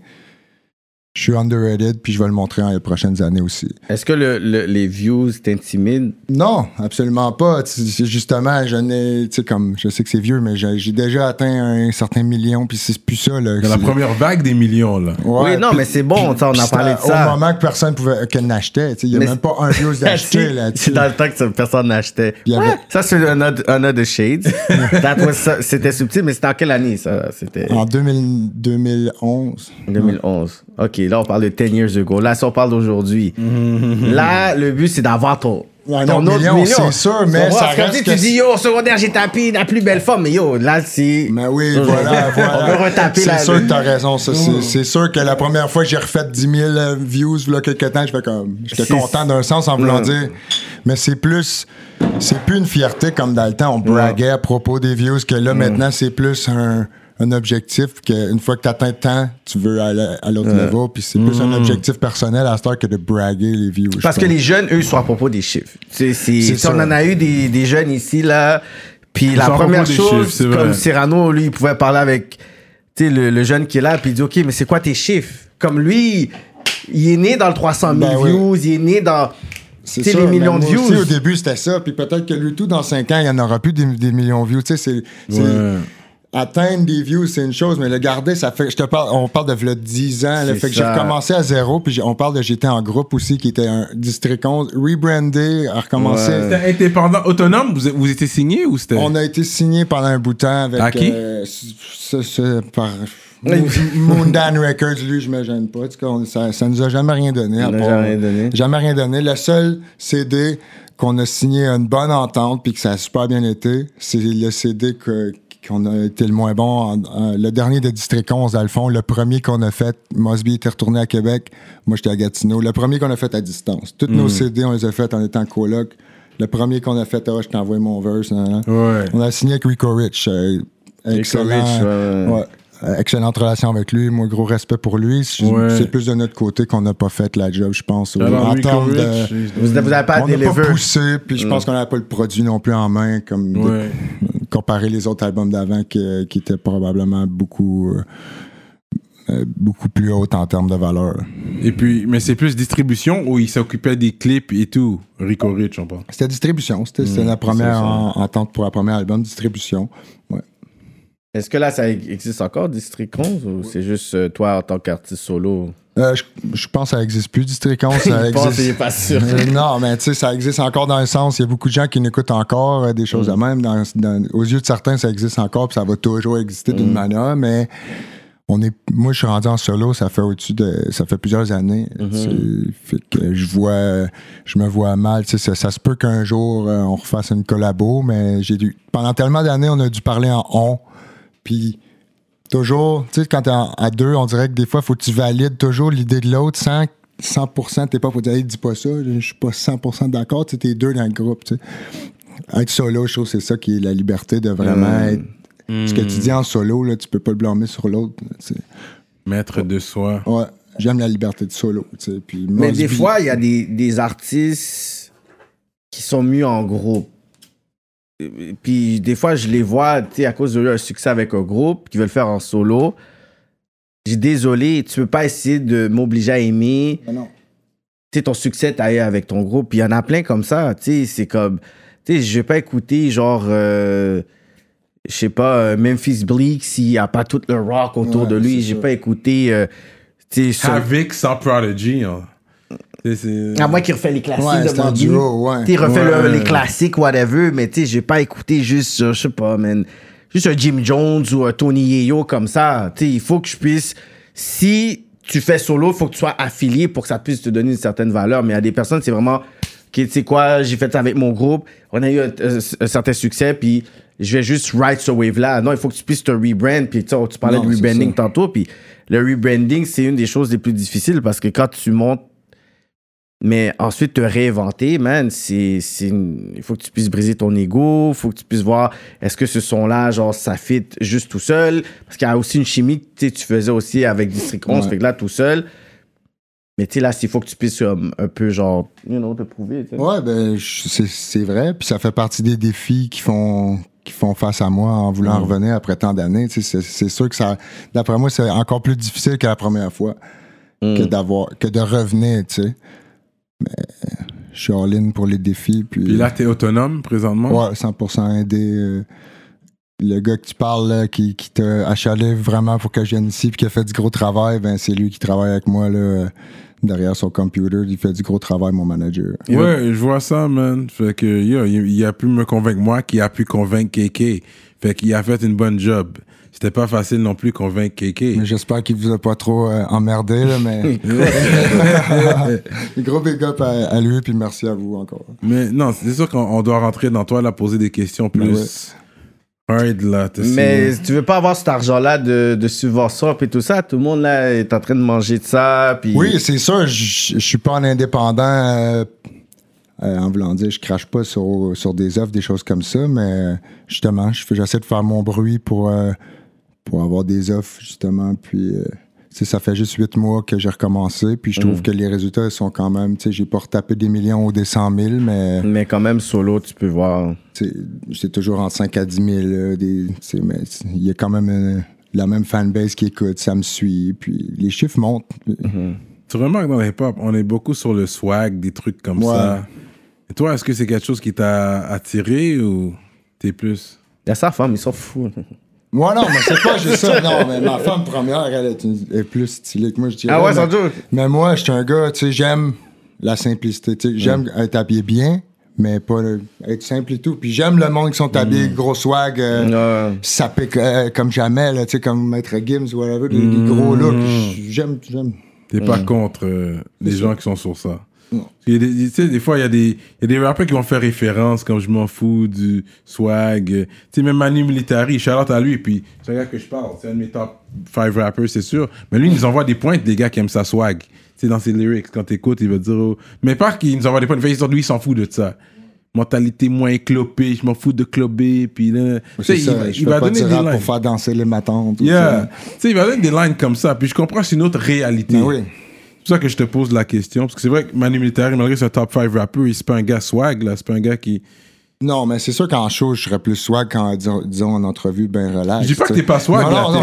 je suis underrated, puis je vais le montrer dans les prochaines années aussi. Est-ce que le- le- les views t'intimident? Non, absolument pas. C'est justement, je n'ai, tu sais, comme, je sais que c'est vieux, mais j'ai déjà atteint un certain million, puis c'est plus ça, là. La première vague des millions, là. Ouais, oui, non, mais c'est bon, ça, on a parlé de c'était ça. Au moment que personne pouvait, que n'achetait, tu sais, il n'y a Mais même pas un views d'acheter, là. C'est dans le temps que personne n'achetait. Ouais, Ça, c'est un autre, un autre shades. C'était subtil, mais c'était en quelle année, ça? C'était En 2000 2011. 2011. OK, là, on parle de 10 years ago. Là, si on parle d'aujourd'hui. Là, le but, c'est d'avoir ton, Ton autre million, million. c'est sûr, mais ça Parce que reste tu dis, yo, au secondaire, j'ai tapé la plus belle femme. Mais yo, là, c'est. Mais oui, voilà, voilà. On veut retaper la. C'est sûr que t'as raison. ça. C'est sûr que la première fois que j'ai refait 10 000 euh, views, là, quelques temps, je fais comme. J'étais content d'un sens en voulant Ouais. dire. Mais c'est plus. C'est plus une fierté comme dans le temps. On braguait à propos des views que là, maintenant, c'est plus un. Un objectif qu'une fois que tu atteins tant, tu veux aller à l'autre niveau. Puis c'est plus un objectif personnel à cette heure que de braguer les views. Parce que les jeunes, eux, sont à propos des chiffres. C'est, c'est, C'est si on en a eu des, des jeunes ici, là. Puis la première chose, chiffres, comme Cyrano, lui, il pouvait parler avec tu sais, le, le jeune qui est là, puis il dit Ok, mais c'est quoi tes chiffres? Comme lui, il est né dans le 300 000 Ben oui. views, il est né dans. C'est tu sais, ça, les millions de moi aussi, views. au début, c'était ça. Puis peut-être que lui, tout dans 5 ans, il n'y en aura plus des, des millions de views. Tu sais, c'est. Atteindre des views, c'est une chose, mais le garder, ça fait. Je te parle, on parle de v'là 10 ans. Là, fait que j'ai recommencé à zéro. Puis on parle de j'étais en groupe aussi, qui était un district 11, rebrandé, a recommencé. Ouais. C'était indépendant, autonome, vous, vous étiez signé ou c'était? On a été signé pendant un bout de temps avec. À qui? euh, ce- ce- par. Moon- Moondan Records, lui, je me gêne pas. En tout cas, on- ça, ça nous a jamais rien donné. à part- jamais rien donné. Jamais rien donné. Le seul CD qu'on a signé une bonne entente puis que ça a super bien été, c'est le CD que- qu'on a été le moins bon. en- le dernier de District 11, dans le fond, le premier qu'on a fait, Mosby était retourné à Québec, moi j'étais à Gatineau. Le premier qu'on a fait à distance. Tous Mm. nos CD, on les a fait en étant coloc. Le premier qu'on a fait, ah, je t'envoie mon verse. Ouais. On a signé avec Rico Rich. euh, excellent. Rich, ouais. Euh, excellente relation avec lui. Moi, gros respect pour lui. C'est Ouais. c'est plus de notre côté qu'on n'a pas fait la job, je pense. Alors, en termes de. Vous vous avez pas On pas poussé, puis je pense qu'on n'avait pas le produit non plus en main, comme de- Ouais. comparé les autres albums d'avant qui, qui étaient probablement beaucoup, euh, euh, beaucoup plus hautes en termes de valeur. Et puis, mais c'est plus distribution où il s'occupait des clips et tout? Rico Rich, on parle. C'était distribution. C'était c'était la première en- entente pour le premier album, distribution. Ouais. Est-ce que là, ça existe encore, District 11, ou c'est juste euh, toi en tant qu'artiste solo? Euh, je, je pense que ça existe plus, District 11, ça pense, existe. est pas sûr. Euh, non, mais tu sais, ça existe encore dans le sens. Il y a beaucoup de gens qui n'écoutent encore euh, des choses Mm. de même. Dans- dans- aux yeux de certains, ça existe encore, puis ça va toujours exister Mm. d'une manière, mais on est. Moi, je suis rendu en solo, ça fait au-dessus de. Ça fait plusieurs années. Mm-hmm. Fait que je vois. Je me vois mal. Ça, ça se peut qu'un jour, on refasse une collabo, mais j'ai dû. Pendant tellement d'années, on a dû parler en on, puis. Toujours, tu sais, quand t'es à deux, on dirait que des fois, faut que tu valides toujours l'idée de l'autre sans 100%, t'es pas pour dire, hey, dis pas ça, je suis pas 100% d'accord, tu sais, t'es deux dans le groupe, tu sais. Être solo, je trouve que c'est ça qui est la liberté de vraiment être. Ce que tu dis en solo, là, tu peux pas le blâmer sur l'autre. Maître de soi. Ouais, j'aime la liberté de solo, tu sais. Puis Mais des fois, il y a des, des artistes qui sont mieux en groupe. Puis des fois, je les vois, tu sais, à cause de leur succès avec un groupe, qui veulent le faire en solo. Je dis désolé, tu peux pas essayer de m'obliger à aimer. Non. Tu sais, ton succès, t'as eu avec ton groupe. Puis il y en a plein comme ça. Tu sais, c'est comme. Tu sais, je vais pas écouter genre. euh, je sais pas, euh, Memphis Bleak s'il n'y a pas tout le rock autour Ouais, de lui. J'ai pas écouté. euh, tu sais, son- Avec sans Prodigy. hein. C'est- c'est- À moins qu'il refait les classiques Ouais, de duo, ouais. Tu refait Ouais. le- les classiques, whatever, mais tu sais, j'ai pas écouté juste, euh, je sais pas, man, juste un Jim Jones ou un Tony Yeo comme ça. Tu sais, il faut que je puisse, si tu fais solo, il faut que tu sois affilié pour que ça puisse te donner une certaine valeur. Mais il y a des personnes, c'est vraiment, tu sais quoi, j'ai fait ça avec mon groupe, on a eu un, un- un certain succès, puis je vais juste ride ce wave-là. Non, il faut que tu puisses te rebrand, puis tu parlais Non, de rebranding tantôt, puis le rebranding, c'est une des choses les plus difficiles parce que quand tu montes mais ensuite, te réinventer, man, c'est, il faut que tu puisses briser ton ego, il faut que tu puisses voir est-ce que ce son-là, genre, ça fit juste tout seul? Parce qu'il y a aussi une chimie que tu sais, tu faisais aussi avec District 11, Ouais. fait que là, tout seul. Mais tu sais, là, il faut que tu puisses un peu, genre, you know, te prouver. tu sais. Ouais, ben, c'est vrai. Puis ça fait partie des défis qui font qui font face à moi en voulant Mm. revenir après tant d'années. Tu sais, C'est sûr que ça, d'après moi, c'est encore plus difficile que la première fois Mm. que d'avoir que de revenir. Tu sais, mais je suis all-in pour les défis. Puis, Puis là, t'es autonome présentement? ouais, 100% aidé. euh, le gars que tu parles là, qui, qui t'a achalé vraiment pour que je vienne ici puis qui a fait du gros travail, ben c'est lui qui travaille avec moi là, derrière son computer. Il fait du gros travail, mon manager. Ouais, je vois ça, man. Fait que, yo, il, il a pu me convaincre moi, qui a pu convaincre KK. Fait qu'il a fait une bonne job. C'était pas facile non plus convaincre. Mais j'espère qu'il vous a pas trop euh, emmerdé, là, mais. Gros big up à, à lui, puis merci à vous encore. Mais non, c'est sûr qu'on on doit rentrer dans toi, là, poser des questions plus hard, là. Mais tu veux pas avoir cet argent-là de, de subvention et tout ça, tout le monde là est en train de manger de ça. Puis... Oui, c'est sûr, je je suis pas en indépendant. euh, euh, en voulant dire, je crache pas sur, sur des offres, des choses comme ça, mais justement, je fais- j'essaie de faire mon bruit pour, euh, pour avoir des offres, justement. Puis, euh, tu sais, ça fait juste huit mois que j'ai recommencé, puis je trouve que les résultats sont quand même, tu sais, j'ai pas retapé des millions ou des cent mille, mais Mais quand même, solo, tu peux voir. tu sais, c'est toujours entre 5 à 10 000. là, des, tu sais, mais il y a quand même euh, la même fanbase qui écoute, ça me suit, puis les chiffres montent. Tu remarques dans le hip-hop, on est beaucoup sur le swag, des trucs comme Ouais. ça. Et toi, est-ce que c'est quelque chose qui t'a attiré ou t'es plus? Il y a sa femme, ils sont fous. Moi, non, mais c'est pas juste ça. Non, mais ma femme première, elle est, une- est plus stylée que moi, je dirais. Ah ouais, sans mais, doute. mais moi, je suis un gars, tu sais, j'aime la simplicité. tu sais, J'aime être habillé bien, mais pas être simple et tout. Puis j'aime le monde qui sont habillés, gros swag, euh, Ouais. sapé euh, comme jamais, là, tu sais, comme Maître Gims ou whatever, des, des gros looks. J'aime, j'aime. T'es pas contre euh, les gens qui sont sur ça. Des, tu sais, des fois, il y, a des- y a des rappeurs qui vont faire référence, comme je m'en fous du swag. Tu sais, même Manu Militari, Charlotte à lui, puis c'est un gars que je parle, c'est un de mes top 5 rappers, c'est sûr. Mais lui, il nous envoie des pointes des gars qui aiment sa swag. Tu sais, dans ses lyrics, quand t'écoutes, il va dire. oh, Mais pas qu'il nous envoie des pointes, il va dire, lui, il s'en fout de ça. Mentalité moins clopée, je m'en fous de clubber, puis là. Tu sais, C'est il, va- il donner des lines. pour faire danser les matantes. Yeah. Tu sais, il va donner des lines comme ça, puis je comprends c'est une autre réalité. Mais oui. C'est pour ça que je te pose la question. Parce que c'est vrai que Manu Militari, malgré que c'est un top 5 rapper, il- c'est pas un gars swag, là. C'est pas un gars qui. Non, mais c'est sûr qu'en show, je serais plus swag qu'en, disons, disons, en entrevue, ben relax. Je dis pas que t'es pas swag, Non, là, non, non,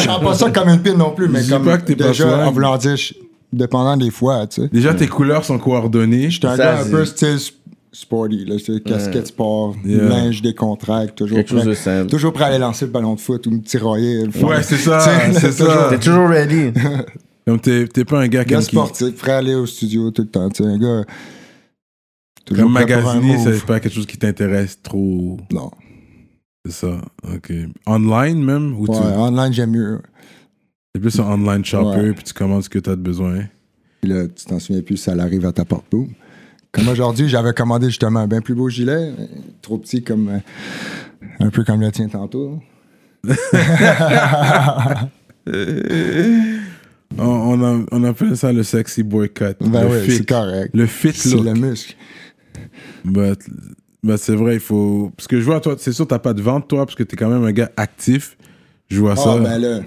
je sens pas ça comme une pile non plus, mais Je dis comme pas que t'es pas déjà, swag. en voulant dire, je- dépendant des fois, tu sais. Déjà, tes couleurs sont coordonnées. J'étais un Ça, gars un peu style sp- sporty, là, c'est casquette sport, Yeah. linge décontracté, toujours Quelque chose prêt, de simple. toujours prêt à aller lancer le ballon de foot ou me tirailler. le Ouais, c'est ça, c'est ça. toujours- T'es toujours ready. Comme t'es t'es pas un gars Gars qui. sportif, prêt à aller au studio tout le temps, tu un gars. Comme magasiner, c'est pas quelque chose qui t'intéresse trop. Non. C'est ça. Ok. Online même Ou Ouais, tu. online, j'aime mieux. C'est plus un online shopper, puis tu commandes ce que t'as de besoin. Puis là, tu t'en souviens plus, ça arrive à ta porte, boum. Comme aujourd'hui, j'avais commandé justement un bien plus beau gilet, trop petit comme. euh, un peu comme le tien tantôt. On, on, a- on appelle ça le sexy boy cut. Ben le oui, fit. c'est correct. Le fit C'est look. le muscle. But, but c'est vrai, il faut. Parce que je vois, toi, c'est sûr, t'as pas de vente, toi, parce que t'es quand même un gars actif. Je vois Ah, ça. ben là,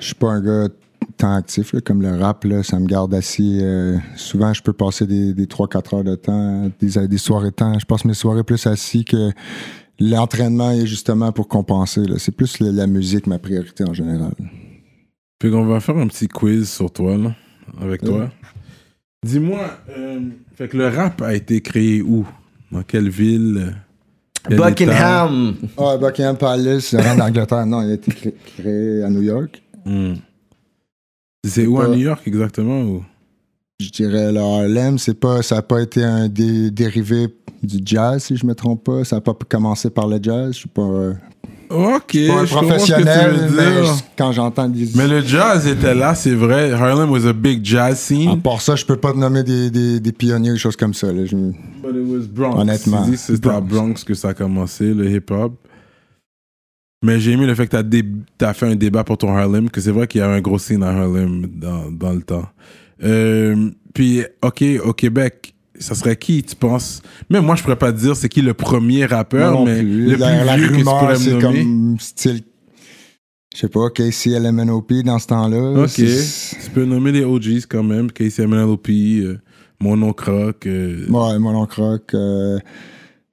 je suis pas un gars tant actif, là, comme le rap, là, ça me garde assis. euh, souvent, je peux passer des, des 3-4 heures de temps, des, des soirées de temps. Je passe mes soirées plus assis que l'entraînement est justement pour compenser. C'est plus la musique, ma priorité en général. Puis on va faire un petit quiz sur toi, là, avec toi. Dis-moi, euh, fait que le rap a été créé où? Dans quelle ville? Quel? Buckingham. Ah, Buckingham Palace, reine d'Angleterre. Non, il a été cré- créé à New York. Hmm. C'est où à New York exactement ou? Je dirais le Harlem, c'est pas, ça n'a pas été un dé- dérivé du jazz, si je me trompe pas. Ça n'a pas commencé par le jazz. Je suis pas, euh, Ok, pas un je comprends ce que tu professionnel, veux mais dire. je- quand j'entends des. Mais le jazz était là, c'est vrai. Harlem was a big jazz À scene. part ça, je peux pas te nommer des, des, des pionniers ou des choses comme ça. là. Je- But it was Bronx. Honnêtement. C'était à Bronx que ça a commencé, le hip-hop. Mais j'ai aimé le fait que tu as, fait un débat pour ton Harlem, que c'est vrai qu'il y a un gros scene à Harlem dans, dans le temps. Euh, puis, OK, au Québec, ça serait qui, tu penses? Même moi, je pourrais pas te dire c'est qui le premier rappeur, Moi non mais plus. le plus la, la vieux que tu rumeur, pourrais me nommer. comme style. Je sais pas, KCLMNOP dans ce temps-là. OK. Tu peux nommer les OGs quand même, KCMNLOP, euh, Mon nom croc. euh, Ouais, Molon Croc. euh,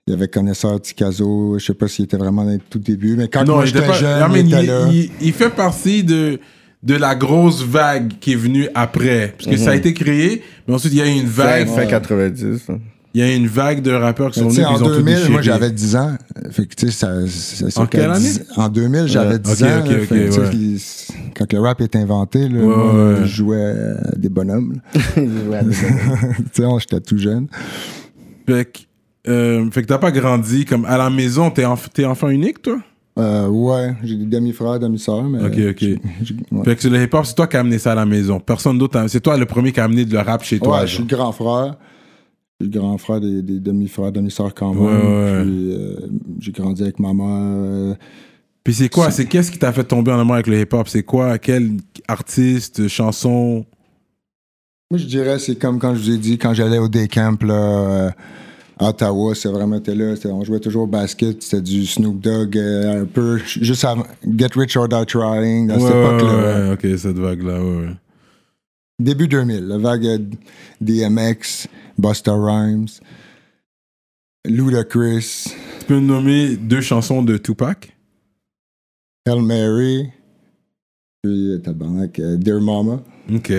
il y avait Connaisseur Ticazo. Je sais pas s'il était vraiment dans tout début, mais quand non, moi j'étais pas. jeune, mais il il, était là. il- il fait partie de, de la grosse vague qui est venue après. Parce que ça a été créé, mais ensuite il y a eu une vague. fin 90. hein. Il y a eu une vague de rappeurs qui sont Tu venus en ils ont tout 2000, déchiré. moi j'avais 10 ans. Fait que, tu sais, ça, ça- ça- En quelle année? 10 En 2000, j'avais 10 ok, ans. ok, là. ok, Fait que, tu sais, ouais. il- quand le rap est inventé, là, Ouais, moi, ouais. je jouais à des bonhommes. tu sais, j'étais tout jeune. Fait que, euh, fait que t'as pas grandi comme à la maison. T'es enf- t'es enfant unique, toi? Euh, ouais, j'ai des demi-frères, demi-sœurs, mais... Ok, ok. ouais. Fait que le hip-hop, c'est toi qui as amené ça à la maison. Personne d'autre. C'est toi le premier qui a amené de le rap chez toi. Ouais, je suis le grand frère. Je suis le grand frère des, des demi-frères, demi-sœurs quand même. Ouais, ouais. Puis euh, j'ai grandi avec ma mère. euh, Puis c'est quoi C'est qu'est-ce qui t'a fait tomber en amour avec le hip-hop? C'est quoi Quel artiste, chanson? Moi, je dirais, c'est comme quand je vous ai dit, quand j'allais au day camp là, Ottawa, c'est vraiment été là. On jouait toujours au basket, c'était du Snoop Dogg, euh, un peu, juste avant Get Rich or Die Trying, dans Ouais, cette époque-là. ouais, ouais, ok, cette vague-là, ouais. Début 2000, la vague euh, DMX, Busta Rhymes, Ludacris, Tu peux me nommer deux chansons de Tupac? Hail Mary, puis euh, tabarnak, Dear Mama. Ok.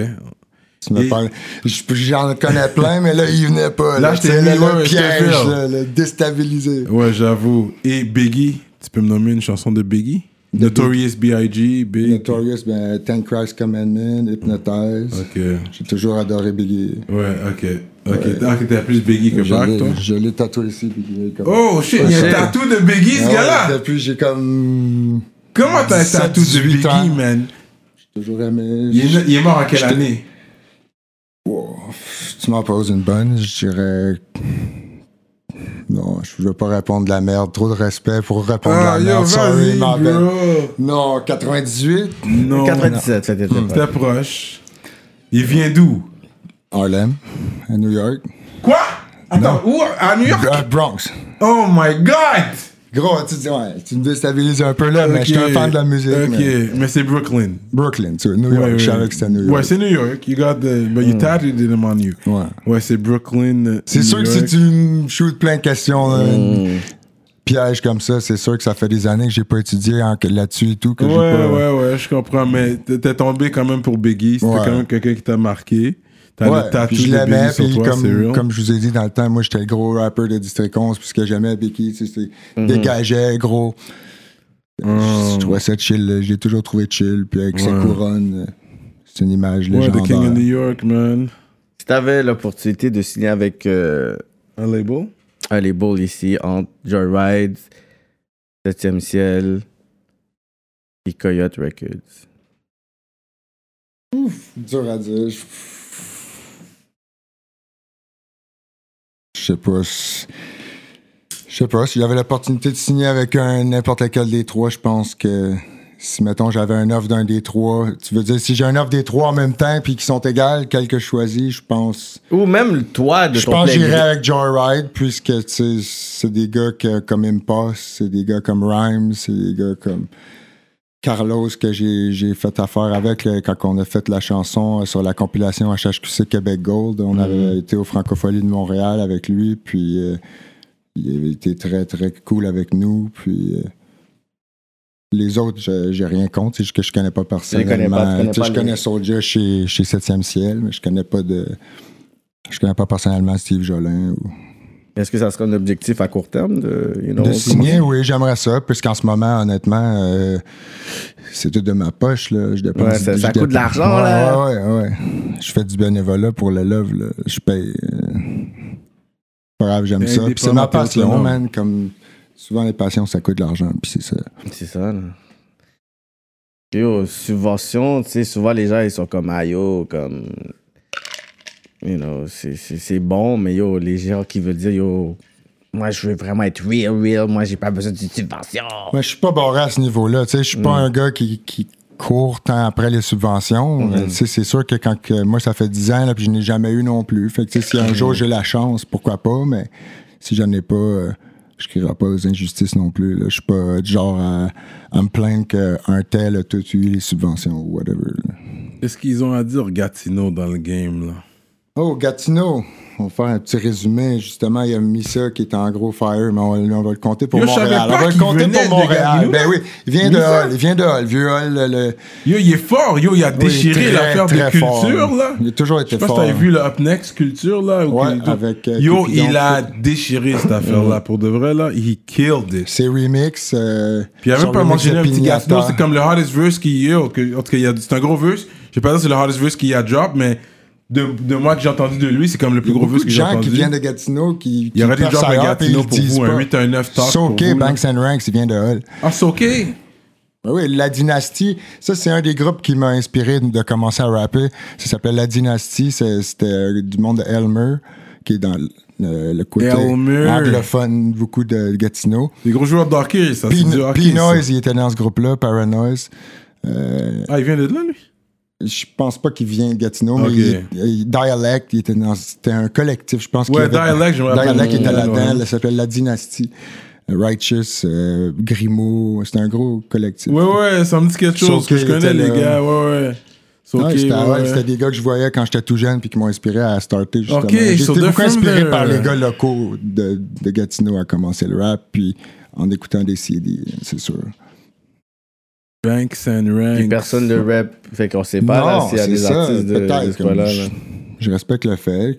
Tu me Et- parles- je- J'en connais plein, mais là, il venait pas. Là, Là, mis, le, ouais, piège, là, le déstabilisé. Ouais, j'avoue. Et Biggie Tu peux me nommer une chanson de Biggie? Notorious B.I.G. Big. Notorious, ben, Ten Christ Commandment, Hypnotize. Ok. J'ai toujours adoré Biggie. Ouais, ok. Ok. Ah, t'as plus Biggie que l'ai- toi? Je l'ai tatoué ici, Biggie. Comme... Oh shit, il y a un tatou de Biggie, ce ouais, gars-là? Depuis, j'ai comme. Comment t'as un 17, tatou de 18 Biggie, man? J'ai toujours aimé. il est, il est mort en quelle J'étais- année? Tu m'en poses une bonne, je dirais. Non, je veux pas répondre de la merde. Trop de respect pour répondre Ah, de la yo, merde. Sorry, ma belle. Non, 98, Non. 97, ça t'était pas. T'es proche. Il vient d'où? Harlem, à New York. Quoi? Attends, où? À New York? Euh, Bronx. Oh my god Gros, tu, dis, ouais, tu me déstabilises un peu là, mais je suis un fan de la musique. Ok, mais- mais, c'est Brooklyn. Brooklyn, tu New York. Ouais, je savais que c'était New York. Ouais, c'est New York. You got the. But you tattooed them on you. Ouais. Ouais, c'est Brooklyn. euh, C'est sûr que si tu me shoots plein de questions, là, une piège comme ça, c'est sûr que ça fait des années que j'ai pas étudié là-dessus et tout. Que Ouais, pas... ouais, ouais, je comprends. Mais t'es t'es tombé quand même pour Biggie. C'était Ouais. quand même quelqu'un qui t'a marqué. T'as Ouais, le je de l'aimais, Biggie sur puis comme, comme je vous ai dit dans le temps, moi j'étais le gros rapper de District 11, puis ce que j'aimais Biggie, tu sais, c'est Mhm. dégageait, gros. Je trouvais ça chill, là. j'ai toujours trouvé chill, puis avec ses Ouais. couronnes, euh, c'est une image Ouais, légendaire. The King of New York, man. Si t'avais l'opportunité de signer avec euh, Un label? un label ici entre Joyride, 7e Ciel et Coyote Records. Dur à dire. Je je sais pas. Je sais pas. Si j'avais l'opportunité de signer avec un n'importe lequel des trois, je pense que si, mettons, j'avais un offre d'un des trois, tu veux dire, si j'ai un offre des trois en même temps puis qui sont égales, quel que je choisis, je pense. Ou même toi de Je ton pense que j'irais avec Joyride, puisque c'est des gars que- comme Impost, c'est des gars comme Rhymes, c'est des gars comme Carlos que j'ai fait affaire avec là, quand on a fait la chanson euh, sur la compilation HHQC Québec Gold. On avait été au Francophonie de Montréal avec lui, puis euh, il avait été très très cool avec nous, puis. euh, les autres, je- j'ai rien contre, c'est juste que je connais pas connais personnellement. connais pas je connais Soulja chez, chez 7e Ciel, mais je connais pas de. Je connais pas personnellement Steve Jolin. Ou... Est-ce que ça serait un objectif à court terme de, you know, De signer, oui, j'aimerais ça, puisqu'en ce moment, honnêtement, euh, c'est tout de ma poche. Là. Je dépense, Ouais, ça- je ça coûte de l'argent, Ouais, là. Ouais, ouais. Je fais du bénévolat pour le love. Là. Je paye. euh, Pas grave, j'aime ça. Puis c'est ma passion, man. Comme souvent, les passions, ça coûte de l'argent. Puis c'est ça. C'est ça, là. Yo, subvention, tu sais, souvent les gens, ils sont comme, ah yo, comme. You know, c'est- c'est c'est bon, mais yo, les gens qui veulent dire, yo, moi, je veux vraiment être real, real, moi, j'ai pas besoin d'une subvention. Moi, je suis pas barré à ce niveau-là. Tu sais, je suis pas Mm. un gars qui, qui court tant après les subventions. Mm-hmm. Tu sais, c'est sûr que quand que- moi, ça fait 10 ans, là, puis je n'ai jamais eu non plus. Fait que, tu sais, si un Mm-hmm. jour j'ai la chance, pourquoi pas, mais si j'en ai pas, euh, je crierai pas aux injustices non plus. Là. Je suis pas du genre à, à me plaindre qu'un tel a tout eu les subventions ou whatever. Qu'est-ce qu'ils ont à dire, Gatineau, dans le game, là? Oh, Gatineau! On va faire un petit résumé. Justement, il a mis ça qui est en gros fire, mais on, va- on va le compter pour Yo, je Montréal. On va le compter pour Montréal. Ben oui, il vient de. Hall. Il vient de Hall. Vieux Hall, le- le, Yo, il est fort, yo, il a déchiré l'affaire de culture, fort. là. Il a toujours Je été sais pas si fort. t'avais vu le Up Next Culture, là. ou Ouais, avec, euh, Yo, Cupidon, il a déchiré cette affaire-là. Pour de vrai, là, he killed it. C'est remix. euh, Puis il a même pas mentionné un petit. Gatineau, c'est comme le hardest verse qu'il y a. que- En tout cas, il y a- c'est un gros verse. Je sais pas si c'est le hardest verse qu'il y a drop, mais de, de moi que j'ai entendu de lui, c'est comme le plus gros de que j'ai gens qui entendu. viennent de Gatineau qui. Il y aurait des percent à Gatineau pour vous, un pas. 8 un 9 talk pour vous, là. Banks and Ranks, il vient de Hull. Ah, OK. Ben Oui, La Dynastie, ça c'est un des groupes qui m'a inspiré de commencer à rapper. Ça s'appelle La Dynastie, c'était euh, du monde de Elmer, qui est dans le, le côté Elmer. anglophone, beaucoup de Gatineau. Les gros joueurs d'hockey, ça, c'est du hockey. ça. P-Noise, il était dans ce groupe-là, Paranoise. Euh, Ah, il vient de là, lui? Je pense pas qu'il vient de Gatineau, mais Ok. il, il- Dialect, il était dans, c'était un collectif, je pense. Ouais, Dialect, je me rappelle. Dialect était là-dedans, ouais. ça s'appelle La Dynastie. Righteous, euh, Grimaud, c'était un gros collectif. Ouais, ouais, ça me dit quelque chose Sauf que je connais, les là. gars. Ouais, ouais. C'était, ouais, des gars que je voyais quand j'étais tout jeune puis qui m'ont inspiré à starter justement. They're beaucoup inspiré there. par les gars locaux de, de Gatineau à commencer le rap puis en écoutant des CD, c'est sûr. Banks and Ranks. Puis personne de rap. Fait qu'on sait pas là s'il y a c'est des ça, artistes de, de ce là. Je respecte le fait.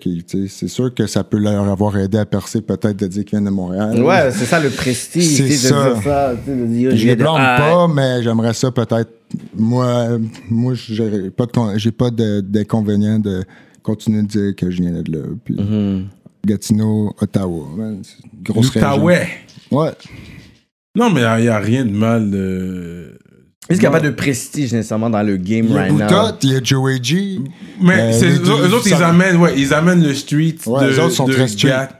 C'est sûr que ça peut leur avoir aidé à percer, peut-être de dire qu'ils viennent de Montréal. Ouais, c'est ça le prestige. C'est sais, de ça. dire ça. de dire, Je les de- blâme Ah, pas, mais j'aimerais ça peut-être. Moi, moi j'ai pas de d'inconvénient de continuer de dire que je viens de là. Puis Mhm. Gatineau, Ottawa. man, grosse. L'Outaouais. Ouais. Non, mais il n'y a rien de mal. euh, Est-ce qu'il n'y a pas de prestige nécessairement dans le game Il y a right now? Boutot, il y a Joey G. Mais Euh, c'est- les eux, autres, ils amènent, ouais, ils amènent le street Ouais, de, les autres sont de très street. Gat,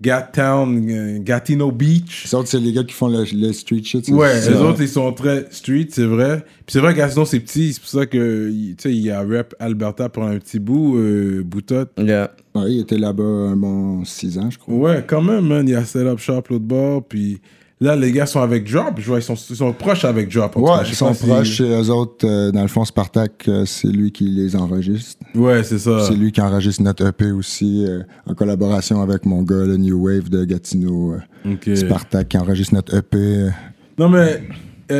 Gattown, euh, Gatineau Beach. Les autres, c'est les gars qui font le, le street shit. Ouais, ça. les autres, ils sont très street, c'est vrai. Puis c'est vrai que Gatineau, c'est petit, c'est pour ça que, il- tu sais, il y a rap Alberta pour un petit bout, euh, Boutot. Yeah. Ouais, il était là-bas un bon 6 ans, je crois. Ouais, quand même, man, il y a Set Up Shop l'autre bord, puis là, les gars sont avec Drop, je vois, ils sont, ils sont proches avec Drop. en Ouais, cas, ils sont si- proches. Et eux autres, euh, dans le fond, Spartak, euh, c'est lui qui les enregistre. Ouais, c'est ça. C'est lui qui enregistre notre EP aussi, euh, en collaboration avec mon gars, le New Wave de Gatineau. euh, Ok. Spartak qui enregistre notre EP. Non, mais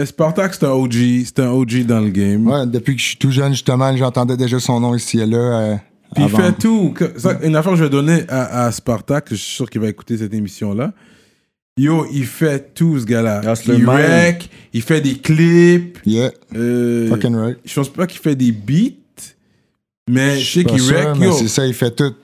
Spartak, c'est un OG, c'est un OG dans le game. Ouais, depuis que je suis tout jeune, justement, j'entendais déjà son nom ici et là. Puis il fait tout. Ça, une affaire que je vais donner à, à Spartak, je suis sûr qu'il va écouter cette émission-là. Yo, il fait tout, ce gars-là. C'est il rec, il fait des clips. Yeah, euh, fucking right. je pense pas qu'il fait des beats, mais je sais qu'il mais Yo, c'est ça, il fait tout.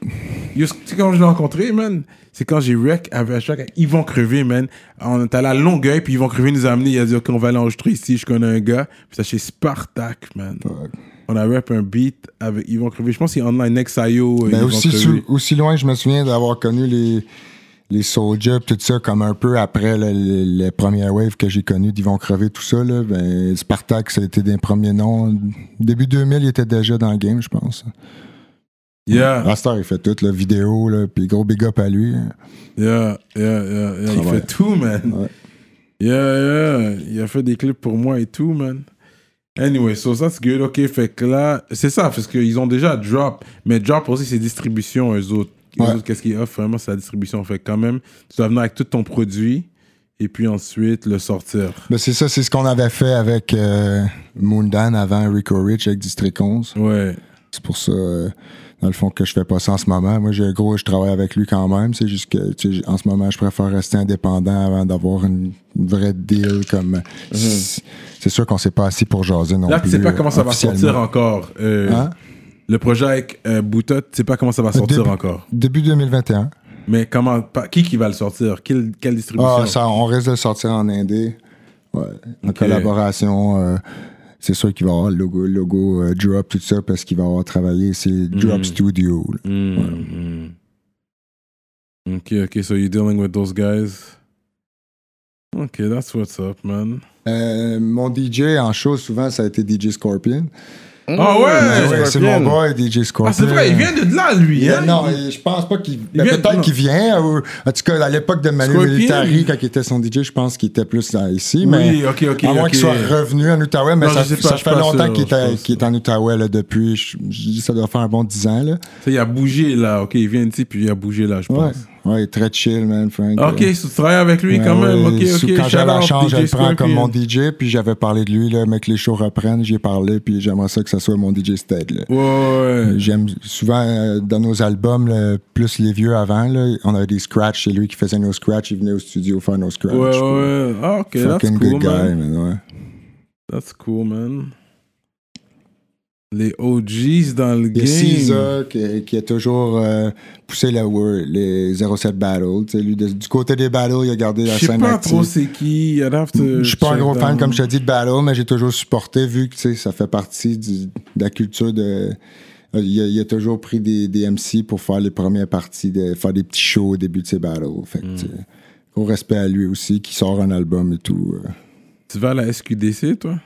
yo, tu sais quand je l'ai rencontré, man, c'est quand j'ai rec avec ils vont crever, man. On est allé à Longueuil, puis ils vont crever nous a amené. Il a dit, OK, on va aller enregistrer ici. Je connais un gars. Puis ça chez Spartak, man. Fuck. On a rap un beat avec Yvon Crevé. Je pense qu'il est online Nexayo. Mais Ben, aussi, aussi loin, je me souviens d'avoir connu les, les pis tout ça, comme un peu après le- le- les premières waves que j'ai connues d'Yvon Crevé, tout ça. Là, ben, Spartak, ça a été des premiers noms. Début 2000, il était déjà dans le game, je pense. Yeah, Rastar, il fait tout, la vidéo, là, puis gros big up à lui. yeah, yeah, yeah, yeah. Il Travail. fait tout, man. Ouais. Yeah, yeah. Il a fait des clips pour moi et tout, man. Anyway, so that's good. OK, fait que là, c'est ça, parce qu'ils ont déjà Drop. Mais Drop aussi, c'est distribution, eux autres. Ouais. autres, qu'est-ce qu'ils offrent? Vraiment, c'est la distribution. Fait quand même, tu dois venir avec tout ton produit et puis ensuite le sortir. Ben, c'est ça, c'est ce qu'on avait fait avec euh, Moondan avant Rico Rich avec District 11. Ouais. C'est pour ça, euh, dans le fond, que je fais pas ça en ce moment. Moi, j'ai gros, je travaille avec lui quand même. C'est juste que, en ce moment, je préfère rester indépendant avant d'avoir une, une vraie deal comme. c'est- C'est sûr qu'on s'est pas assis pour jaser non Là, plus. tu sais pas comment ça va sortir encore. Euh, Hein? Le projet avec euh, Boutot, tu sais pas comment ça va sortir début- encore. Début 2021. Mais comment, pas- qui qui va le sortir? Quelle, quelle distribution? Ah, ça, on risque de le sortir en indé. Ouais, en collaboration. euh, c'est sûr qu'il va y avoir le logo, le logo euh, Drop, tout ça, parce qu'il va avoir travaillé. C'est Drop Mm. Studio. là. Hmm, hmm. Ok, ok, so you're dealing with those guys? Ok, that's what's up, man. Euh, mon DJ en show, souvent, ça a été DJ Scorpion. Ah ouais, Ah ouais, c'est mon boy, DJ Scorpion. Ah, c'est vrai, il vient de là, lui. Yeah, hein? non, je pense pas qu'il. Il ben, Peut-être qu'il vient. Ou, en tout cas, à l'époque de Manu Scorpion. Militari, quand il était son DJ, je pense qu'il était plus dans- ici. Oui, mais ok, ok, à moins qu'il soit revenu en Outaouais, mais Non, ça, pas, ça fait longtemps qu'il est en Outaouais là, depuis. Je, je dis ça doit faire un bon 10 ans. Là. Ça, il a bougé là. Ok, il vient ici, puis il a bougé là, je pense. ouais, il est très chill, man, Frank. Ok, Euh, tu travailles avec lui ouais, quand même? ouais, Ok, ok. Quand j'ai la chance, je le prends comme mon. DJ, puis j'avais parlé de lui, là, mais que les shows reprennent, j'y ai parlé, puis j'aimerais ça que ça soit mon DJ stead. Là. Ouais, ouais. J'aime souvent euh, dans nos albums, là, plus les vieux avant, là, on avait des scratchs, c'est lui qui faisait nos scratchs, il venait au studio faire nos scratchs. Ouais, ouais. Ah, ok, that's cool, good guy, man. man, ouais. That's cool, man. Les OGs dans le game. Caesar qui, qui a toujours euh, poussé le word, les 07 Battles. Tu sais, lui, de- du côté des battles, il a gardé la Je sais scène pas trop c'est qui. To Je suis pas un gros fan, comme je te dis, de battle, mais j'ai toujours supporté, vu que ça fait partie du- de la culture de. euh, Il a, il a toujours pris des, des MC pour faire les premières parties, de, faire des petits shows au début de ses battles. Fait que, Mm. gros respect à lui aussi, qui sort un album et tout. euh. Tu vas à la SQDC, toi?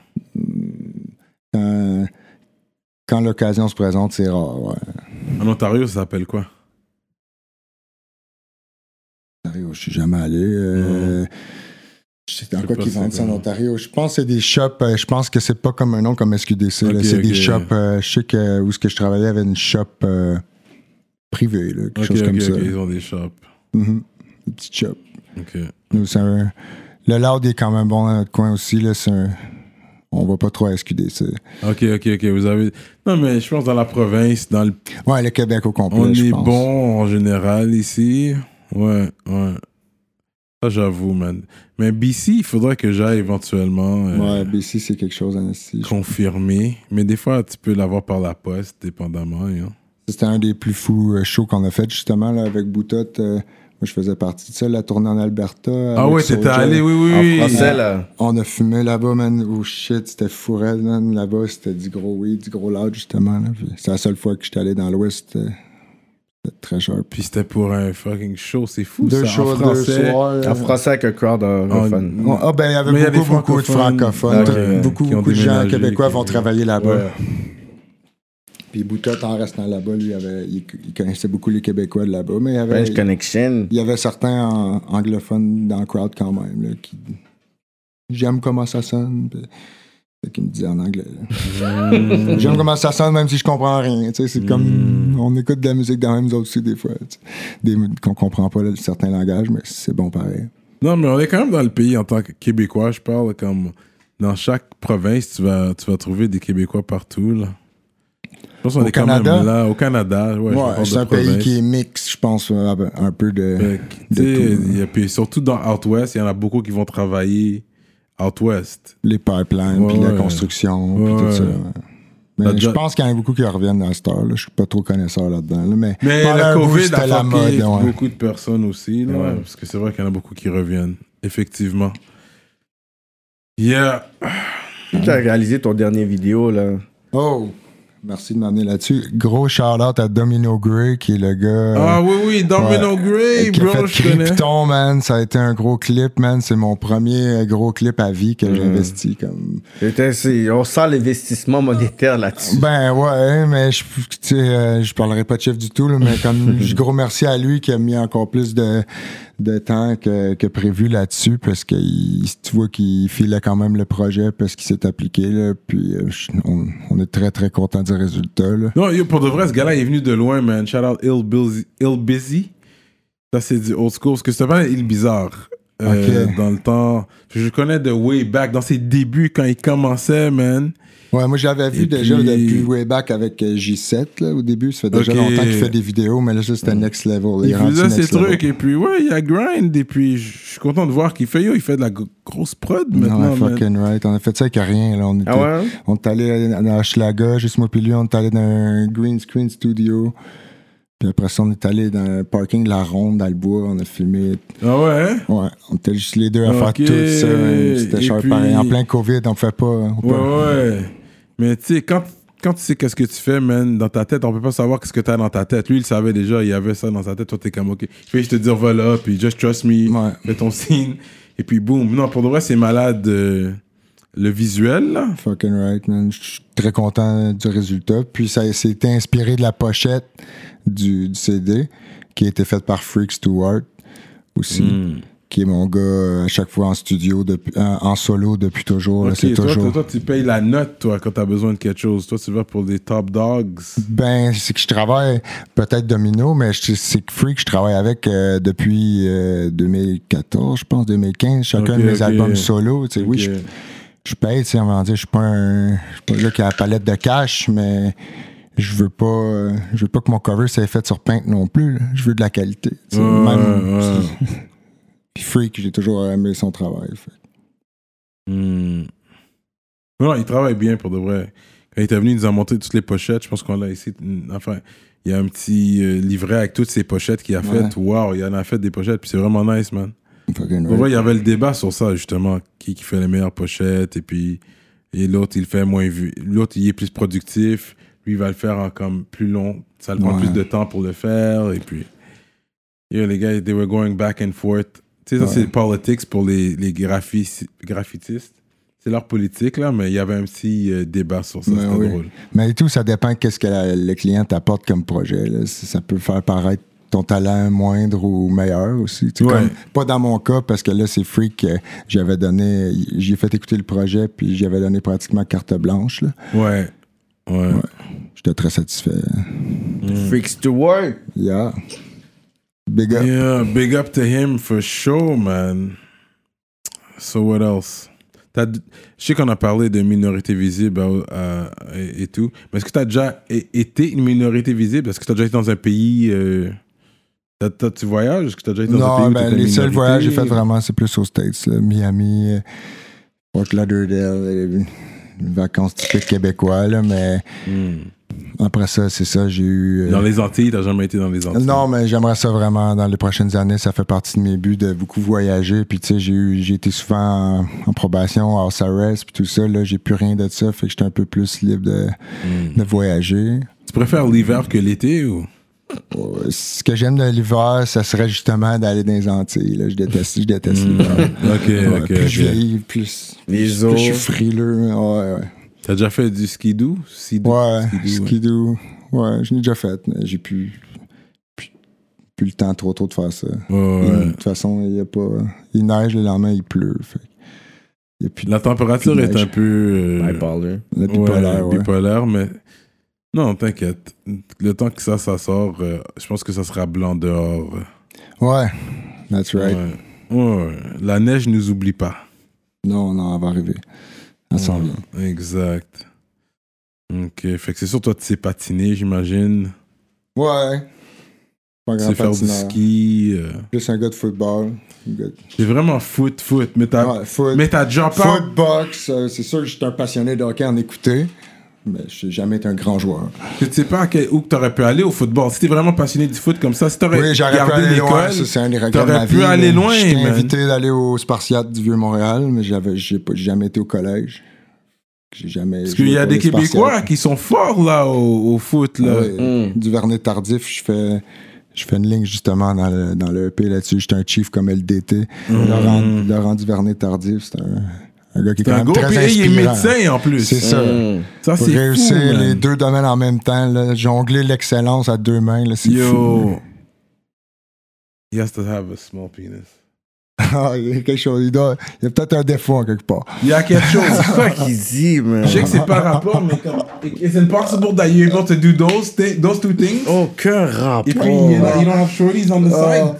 Quand l'occasion se présente, c'est rare. Ouais. En Ontario, ça s'appelle quoi? Ontario, je suis jamais allé. Euh, Je sais dans quoi qu'ils vendent ça en. Ontario. Je pense que c'est des shops. euh, je pense que c'est pas comme un nom comme SQDC. c'est des shops. euh, je sais que où ce que je travaillais il y avait une shop euh, privée, là, quelque chose comme ça. ils ont des shops. Mhm. Une petite shop. Ok. Nous, c'est un- Le loud est quand même bon dans notre coin aussi. Là, c'est un- On va pas trop à SQDC. Ok, ok, ok. Vous avez. Non, mais je pense dans la province, dans le. Ouais, le Québec au complet. On je est pense. bon en général ici. Ouais, ouais. Ça, j'avoue, man. Mais BC, il faudrait que j'aille éventuellement euh, Ouais, BC, c'est quelque chose en esti. confirmer. Mais des fois, tu peux l'avoir par la poste, dépendamment. hein. C'était un des plus fous euh, shows qu'on a fait justement là, avec Boutot. euh, moi, je faisais partie de ça, la tournée en Alberta. Ah ouais, t'étais allé, oui, oui, En oui. français, là. On a fumé là-bas, man. Oh shit, c'était fou raide, man. Là-bas, c'était du gros weed, du gros loud, justement. C'est la seule fois que j'étais allé dans l'Ouest. C'était c'était très sharp. Puis c'était pour un fucking show, c'est fou Deux ça, shows, en deux français. soirs. En français avec un crowd anglophone. Oh, Ah, ben, il y avait beaucoup, beaucoup de francophones. beaucoup, beaucoup de gens québécois vont travailler là-bas. Puis Boutot, en restant là-bas, lui, il, avait- il- il connaissait beaucoup les Québécois de là-bas. Mais il y avait, French Connection. il y avait certains en- anglophones dans le crowd quand même. Là, qui... J'aime comment ça sonne. Puis... C'est qu'il me disait en anglais. Mm. J'aime comment ça sonne, même si je comprends rien. tu sais, C'est comme. On écoute de la musique dans même nous autres aussi, des fois. Des, qu'on comprend pas là, certains langages, mais c'est bon pareil. Non, mais on est quand même dans le pays en tant que Québécois. Je parle comme dans chaque province, tu vas, tu vas trouver des Québécois partout. Là. Je pense qu'on Au est quand Canada? même là. Au Canada, ouais. c'est un pays qui est mix, je pense, euh, un peu de. A- puis surtout dans Out West, il y en a beaucoup qui vont travailler Out West. les pipelines, Ouais, puis la ouais. construction, puis tout ça. Mais je pense qu'il y en a beaucoup qui reviennent dans cette heure-là. Je suis pas trop connaisseur là-dedans. là, mais Mais bout, COVID a la fucké mode. ouais. beaucoup de personnes aussi. Là, Ouais. Parce que c'est vrai qu'il y en a beaucoup qui reviennent. Effectivement. Yeah. Tu as réalisé ton dernier vidéo, là? Oh! Merci de m'amener là-dessus. Gros shout-out à Domino Gray, qui est le gars... Ah oui, oui, Domino Gray, qui a bro, fait je connais. Krypton, man. Ça a été un gros clip, man. C'est mon premier euh, gros clip à vie Mm. que j'ai investi. Comme... On sent l'investissement monétaire là-dessus. Ben ouais, mais je, tu sais, euh, je parlerai pas de chef du tout, là, mais comme je gros merci à lui qui a mis encore plus de, de temps que, que prévu là-dessus parce que il- tu vois qu'il filait quand même le projet parce qu'il s'est appliqué là, puis euh, je- on, on est très très content du résultat là. Non, yo, pour de vrai, ce gars-là il est venu de loin, man. Shout out Il Busy. Il Busy. Ça, c'est du old school. Parce que c'était pas Il Bizarre. Euh. Dans le temps. Je connais de way back, dans ses débuts, quand il commençait, man. Ouais, moi j'avais vu déjà puis- depuis way back avec euh, J7 là, au début, ça fait déjà longtemps qu'il fait des vidéos, mais là ça c'était next level. Il rendu faisait ses trucs, et puis, ouais, il a grind. Et puis, je suis content de voir qu'il fait, yo, il fait de la gro- grosse prod maintenant, Non, man. fucking right. On a fait ça avec rien. Là. On, était, Ah ouais? on est allé dans Hochelaga, juste moi puis lui, on est allé dans un green screen studio. Puis après ça, on est allé dans le parking de la Ronde, dans le bois. On a filmé. Ah ouais, hein? Ouais, on était juste les deux à faire tout ça. C'était Et cher puis- pareil. En plein COVID, on fait pas. on peut- Ouais, ouais. Mais tu sais, quand, quand tu sais qu'est-ce que tu fais, man, dans ta tête, on peut pas savoir qu'est-ce que t'as dans ta tête. Lui, il savait déjà, il avait ça dans sa tête. Toi, t'es comme, ok. Je vais te dire, voilà, puis just trust me, Ouais. fais ton signe. Et puis, boum. Non, pour de vrai, c'est malade. euh, le visuel. Fucking right, man. Je suis très content du résultat. Puis ça s'était inspiré de la pochette du, du CD qui a été faite par Freak Stewart aussi. Hmm. Qui est mon gars euh, à chaque fois en studio, depuis, en, solo depuis toujours. là, c'est toi, toujours. toi, toi, tu payes la note, toi, quand t'as besoin de quelque chose. Toi, tu vas pour des top dogs. Ben, c'est que je travaille peut-être Domino, mais je- c'est que Freak, je travaille avec euh, depuis euh, 2014, je pense, 2015, chacun de mes albums solo. tu sais, Oui, je, je paye, tu sais, on va dire, je suis pas un, je suis pas gars qui a la palette de cash, mais je veux pas, euh, je veux pas que mon cover soit fait sur Paint non plus. là. Je veux de la qualité. Ouais, même-. Puis Freak, j'ai toujours aimé son travail. fait. Hmm. Non, il travaille bien pour de vrai. Quand il était venu, il nous a montré toutes les pochettes. Je pense qu'on l'a essayé. Enfin, il y a un petit euh, livret avec toutes ces pochettes qu'il a Ouais. faites. Waouh, il en a fait des pochettes, puis c'est vraiment nice, man. Fucking vrai, il y avait le débat sur ça, justement. Qui, qui fait les meilleures pochettes, et puis. Et l'autre, il fait moins vu. L'autre, il est plus productif. Lui, il va le faire en comme plus long. Ça le prend Ouais. plus de temps pour le faire, et puis. Yo, les gars, they were going back and forth. Tu sais, ça, Ouais. c'est politics pour les, les graphi- graffitistes. C'est leur politique, là, mais il y avait un petit euh, débat sur ça. C'était oui. drôle. Mais tout, ça dépend qu'est-ce que la- le client t'apporte comme projet. là. Ça peut faire paraître ton talent moindre ou meilleur aussi. Tu sais, Ouais. comme- pas dans mon cas, parce que là, c'est Freak. J'avais donné, j'ai fait écouter le projet, puis j'avais donné pratiquement carte blanche. là. Ouais. Ouais. J'étais très satisfait. Freaks to work. Yeah. Big up. Yeah, big up to him for sure, man. So what else? Je sais qu'on a parlé de minorité visible euh, et, et tout, mais est-ce que tu as déjà été une minorité visible? Est-ce que tu as déjà été dans un pays... Euh, t'as- tu voyages? Est-ce que tu as déjà été dans un pays Non, ben, les seuls voyages que j'ai fait vraiment, c'est plus aux States. là. Miami, euh, Fort Lauderdale, euh, vacances typiques québécois, là, mais Hmm. après ça, c'est ça, j'ai eu... euh, Dans les Antilles, t'as jamais été dans les Antilles? Non, mais j'aimerais ça vraiment dans les prochaines années. Ça fait partie de mes buts de beaucoup voyager. Puis, tu sais, j'ai eu- j'ai été souvent en, en probation, house arrest, puis tout ça. Là, j'ai plus rien de ça. Fait que j'étais un peu plus libre de, Hmm. de voyager. Tu préfères l'hiver que l'été ou? Ce que j'aime de l'hiver, ça serait justement d'aller dans les Antilles. là. Je déteste, je déteste l'hiver. Ouais, Hmm. ok, plus ok. je vieillis, plus, Les plus je suis frileux. Ouais, ouais. T'as déjà fait du skidoo? Skidoo, Ouais, skidoo, ouais. skidoo. Ouais, je l'ai déjà fait, mais j'ai plus, plus, plus le temps trop trop de faire ça. De toute façon, il y a pas. Il neige le lendemain, il pleut. Fait. Il y a plus La température Plus est un peu... euh, la bipolaire, ouais. bipolaire, mais non, t'inquiète. Le temps que ça, ça sort, euh, je pense que ça sera blanc dehors. Ouais, that's right. Ouais. Ouais, La neige nous oublie pas. Non, non, elle va arriver. Elle s'en vient. Exact. Ok, fait que c'est sûr, toi, tu sais patiner, j'imagine. Ouais. Pas Tu grand sais faire du ski. euh. Plus un gars de football. C'est vraiment foot, foot. Mais t'as Ouais, foot, mais foot, box. euh, c'est sûr que j'étais un passionné de hockey en écouter. Mais je n'ai jamais été un grand joueur. que Tu sais pas à quel- où que t'aurais pu aller au football. Si t'es vraiment passionné du foot comme ça, si t'aurais Oui, j'aurais pu gardé l'école, c'est un des regrets de t'aurais ma pu vie. aller loin, J'étais invité d'aller au Spartiate du Vieux-Montréal, mais j'avais, j'ai pas- j'ai jamais été au collège. J'ai jamais. Parce qu'il y a des Québécois qui sont forts là au, au foot. Là. Mm. Du Vernet tardif, je fais. Je fais une ligne justement dans le, dans le EP là-dessus. J'étais un chief comme LDT. Laurent, Laurent Duvernay tardif, c'est un, un gars qui est quand un même très pays, il est inspirant. médecin en plus. C'est ça. Mm. Ça, Pour c'est fou. réussir man. les deux domaines en même temps, là, jongler l'excellence à deux mains, c'est fou. Yo. He has to have a small penis. Ah, il y a quelque chose. Il, doit- il y a peut-être un défaut en quelque part. Il y a quelque chose. C'est quoi qu'il dit, man? Je sais que c'est pas rapport, mais comme. It's impossible that you're able to do those, those two things? Aucun rapport. Et puis, you, know, you don't have shorties on the side?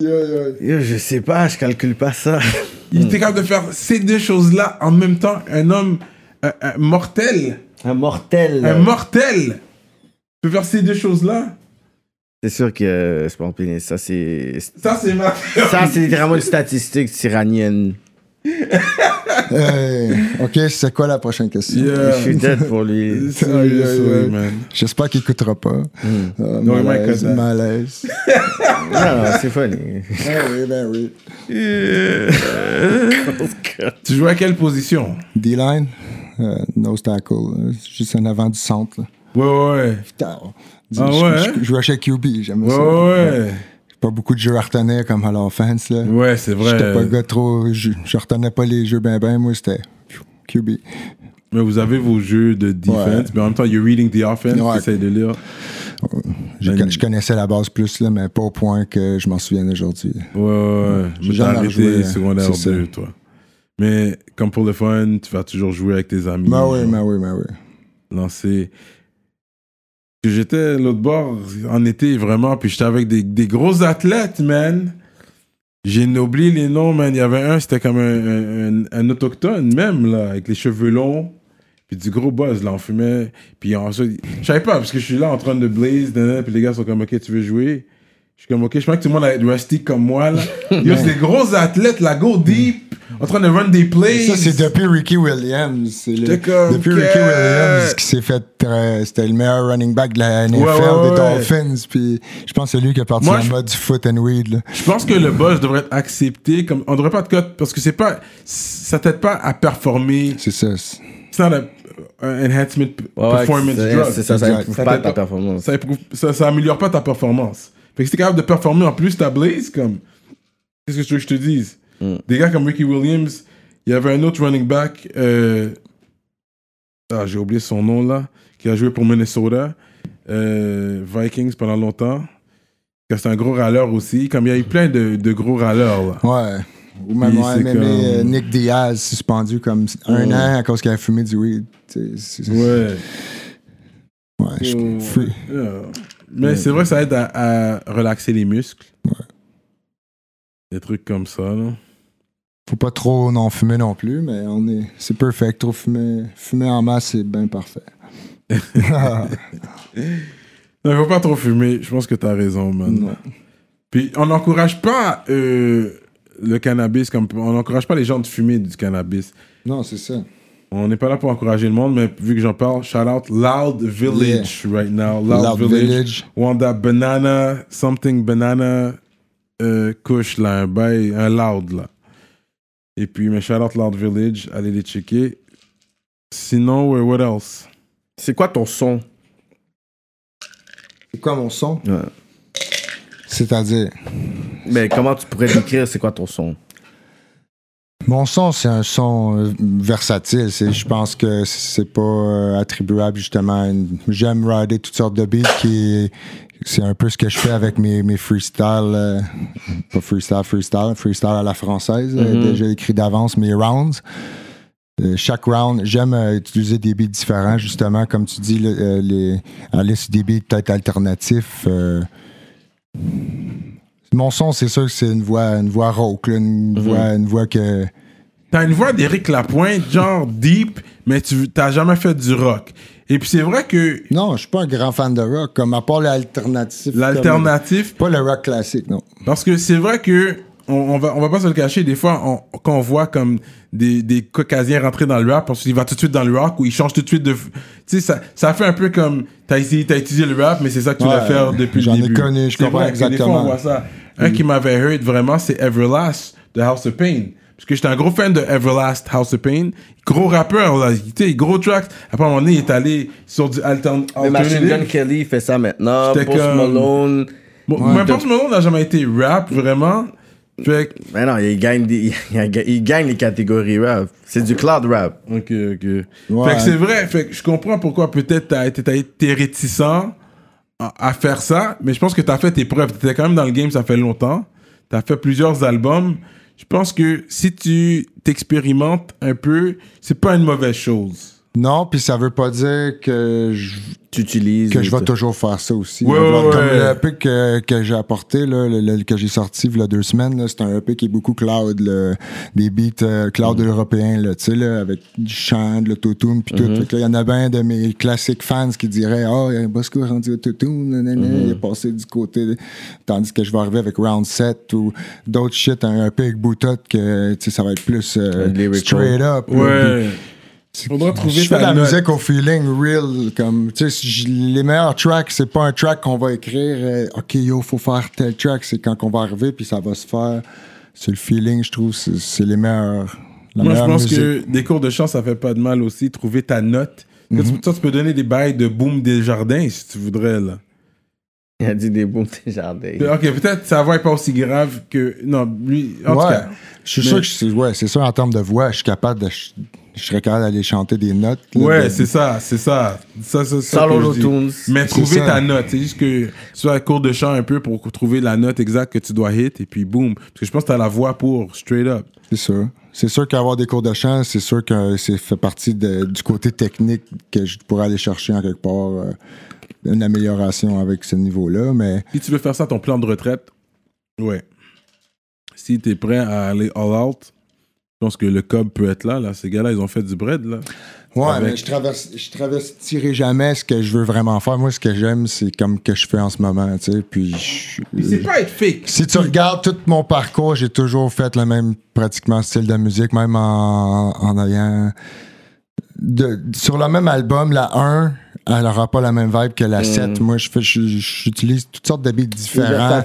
Yo, je sais pas, je calcule pas ça. Il était capable de faire ces deux choses-là en même temps. Un homme un- un mortel. Un mortel. Un mortel peut faire ces deux choses-là. C'est sûr que euh. Ça, c'est. Ça, c'est ma Ça, c'est littéralement une statistique tyrannienne. Hey, ok, c'est quoi la prochaine question? Yeah. Je suis dead pour lui. J'espère qu'il écoutera pas. Hmm. Euh, Non, il might malaise, malaise. Non, non, c'est funny. ben oui, ben oui. Tu joues à quelle position? D-line, euh, nose tackle, juste en avant du centre. Là. Ouais, ouais, Putain. Ah je, ouais, je- hein? je jouais chez QB, j'aime ouais. ça. Ouais, ouais. Pas beaucoup de jeux à retenir comme à l'offense. là. Ouais, c'est vrai. J'étais pas gars trop. Je, je retenais pas les jeux ben ben, moi c'était QB. Mais vous avez vos jeux de defense, Ouais. mais en même temps, you're reading the offense, Ouais. t'essayes de lire. Je, Ben- je connaissais la base plus, là, mais pas au point que je m'en souviens aujourd'hui. Ouais, ouais, ouais. J'ai arrêté secondaire c'est ça. 2, toi. Mais comme pour le fun, tu vas toujours jouer avec tes amis. Ben oui, ben oui, ben oui. Lancer. Que J'étais l'autre bord en été, vraiment, puis j'étais avec des, des gros athlètes, man. J'ai oublié les noms, man. Il y avait un, c'était comme un, un- autochtone, même, là, avec les cheveux longs. Puis du gros buzz, là, on fumait. Puis ensuite, je savais pas, parce que je suis là en train de blaze, puis les gars sont comme, OK, tu veux jouer? Je suis comme, OK, je pense que tout le monde va être rusty comme moi, là. Yo, c'est des gros athlètes, là, go deep. En train de run des plays. Ça, c'est depuis Ricky Williams. C'est le- depuis que- Ricky Williams qui s'est fait. euh, C'était le meilleur running back de la NFL Ouais, ouais, des ouais. Dolphins. Puis je pense que c'est lui qui a parti Moi, en je- mode du foot and weed. Là. Je pense que le buzz devrait être accepté comme on devrait pas de cut parce que c'est pas ça t'aide pas à performer. C'est ça. c'est- C'est not a- un enhancement performance drug. C'est ça, ça Ça pas t'aide ta pas. performance. Ça, ça améliore pas ta performance. Fait que si t'es capable de performer en plus ta blaze, comme. Qu'est-ce que tu veux que je te dise? Mm. Des gars comme Ricky Williams, il y avait un autre running back, euh, ah, j'ai oublié son nom là, qui a joué pour Minnesota, euh, Vikings pendant longtemps. C'est un gros râleur aussi. Comme il y a eu plein de, de gros râleurs là. Ouais. Ou même ouais, comme- euh, Nick Diaz suspendu comme un Ouais. an à cause qu'il a fumé du weed. Ouais. ouais, je- free. Yeah. Mais c'est vrai que ça aide à, à relaxer les muscles. Des trucs comme ça, là. Faut pas trop non fumer non plus, mais on est. C'est perfect. Trop fumer. Fumer en masse, c'est bien parfait. Non, faut pas trop fumer. Je pense que t'as raison, man. Non. Puis on n'encourage pas euh, le cannabis comme on n'encourage pas les gens de fumer du cannabis. non, c'est ça. On n'est pas là pour encourager le monde, mais vu que j'en parle, shout out Loud Village right now. Loud, Loud Village. Village. Wanda Banana, something banana, euh, couche là, un bail, un loud là. Et puis, mais shout out Loud Village, allez les checker. Sinon, what else? C'est quoi ton son? C'est quoi mon son? Ouais. C'est-à-dire? Mais comment tu pourrais décrire c'est quoi ton son? Mon son, c'est un son euh, versatile. C'est- Je pense que c'est pas euh, attribuable justement à une... J'aime rider toutes sortes de beats qui... C'est un peu ce que je fais avec mes, mes freestyles. euh, pas freestyle, freestyle. Freestyle à la française. euh, déjà écrit d'avance, mes rounds. Euh, chaque round, j'aime euh, utiliser des beats différents, justement, comme tu dis, le- euh, les, aller sur des beats peut-être alternatifs. euh. Mon son, c'est sûr que c'est une voix, une voix rauque, là, une, voix, une voix que. T'as une voix d'Éric Lapointe, genre deep, mais tu t'as jamais fait du rock. Et puis c'est vrai que Non, je suis pas un grand fan de rock, comme à part l'alternatif. l'alternatif, Pas le rock classique, non. Parce que c'est vrai que on, on va on va pas se le cacher des fois on- quand on voit comme des, des caucasiens rentrer dans le rap parce qu'il va tout de suite dans le rock ou il change tout de suite de tu sais ça, ça fait un peu comme t'as essayé t'as étudié le rap mais c'est ça que tu Ouais, vas faire depuis le j'en ai début connu, je comprends vrai que Des fois exactement. on voit ça un qui m'avait heard vraiment c'est Everlast de House of Pain parce que j'étais un gros fan de Everlast House of Pain gros rappeur là tu gros tracks après à un moment donné il est allé sur du altern Mais Machine. Gun Kelly fait ça maintenant. J'étais Post comme- Malone. Bon, mais Post Malone n'a jamais été rap vraiment fait que- Mais non, il gagne, des- il gagne les catégories rap. C'est du cloud rap. Ok, ok. Ouais. Fait que c'est vrai, fait que je comprends pourquoi peut-être t'as été, réticent à, à faire ça, mais je pense que t'as fait tes preuves. T'étais quand même dans le game, ça fait longtemps. T'as fait plusieurs albums. Je pense que si tu t'expérimentes un peu, c'est pas une mauvaise chose. Non, puis ça veut pas dire que je, Tu utilises. que je vais toujours faire ça aussi. Ouais, là. ouais, Comme ouais. le EP que, que j'ai apporté, là, le, le- que j'ai sorti il y a deux semaines, là, c'est un EP qui est beaucoup cloud, là, des beats euh, cloud Mm. européens, là, tu sais, là, avec du chant, de l'autotune, puis Mm-hmm. tout. Là, il y en a bien de mes classiques fans qui diraient « Ah, oh, Bosco est rendu autotune, nanana, Mm-hmm. il est passé du côté... de- » Tandis que je vais arriver avec Round 7 ou d'autres shit, un EP avec Boutot, que, tu sais, ça va être plus euh, straight up. là. Faudra trouver je fais de la note. musique au feeling real. Comme, tu sais, les meilleurs tracks, c'est pas un track qu'on va écrire. euh, OK, yo, faut faire tel track. C'est quand on va arriver, puis ça va se faire. C'est le feeling, je trouve. C'est les meilleurs. La Moi, je pense musique. que des cours de chant, ça fait pas de mal aussi, trouver ta note. Que tu- Toi, tu peux donner des bails de boom des jardins si tu voudrais, là. Il a dit des bons des jardins. Ok, peut-être sa voix est pas aussi grave que. Non, lui. En tout Ouais. cas. Je suis Mais- sûr que c'est ouais, c'est sûr en termes de voix, je suis capable de. Je serais capable d'aller chanter des notes. là, Ouais, de- c'est ça, c'est ça. ça, ça, ça. Mais trouver ça. ta note. C'est juste que tu sois à cours de chant un peu pour trouver la note exacte que tu dois hit et puis boum. Parce que je pense que tu as la voix pour, straight up. C'est sûr. C'est sûr qu'avoir des cours de chant, c'est sûr que c'est fait partie de- du côté technique que je pourrais aller chercher en quelque part euh, une amélioration avec ce niveau-là. Mais Si tu veux faire ça, ton plan de retraite, ouais. Si tu es prêt à aller all out, je pense que le cob peut être là. là. Ces gars-là, ils ont fait du bread. Là. Ouais, Avec- mais je traverse, je travestirai jamais ce que je veux vraiment faire. Moi, ce que j'aime, c'est comme que je fais en ce moment, tu sais. Puis, je- c'est pas être fake. si tu regardes tout mon parcours, j'ai toujours fait le même pratiquement style de musique, même en, en ayant. de- sur le même album, la 1, elle n'aura pas la même vibe que la Mm. 7. Moi, je fais- je- j'utilise toutes sortes beats différents.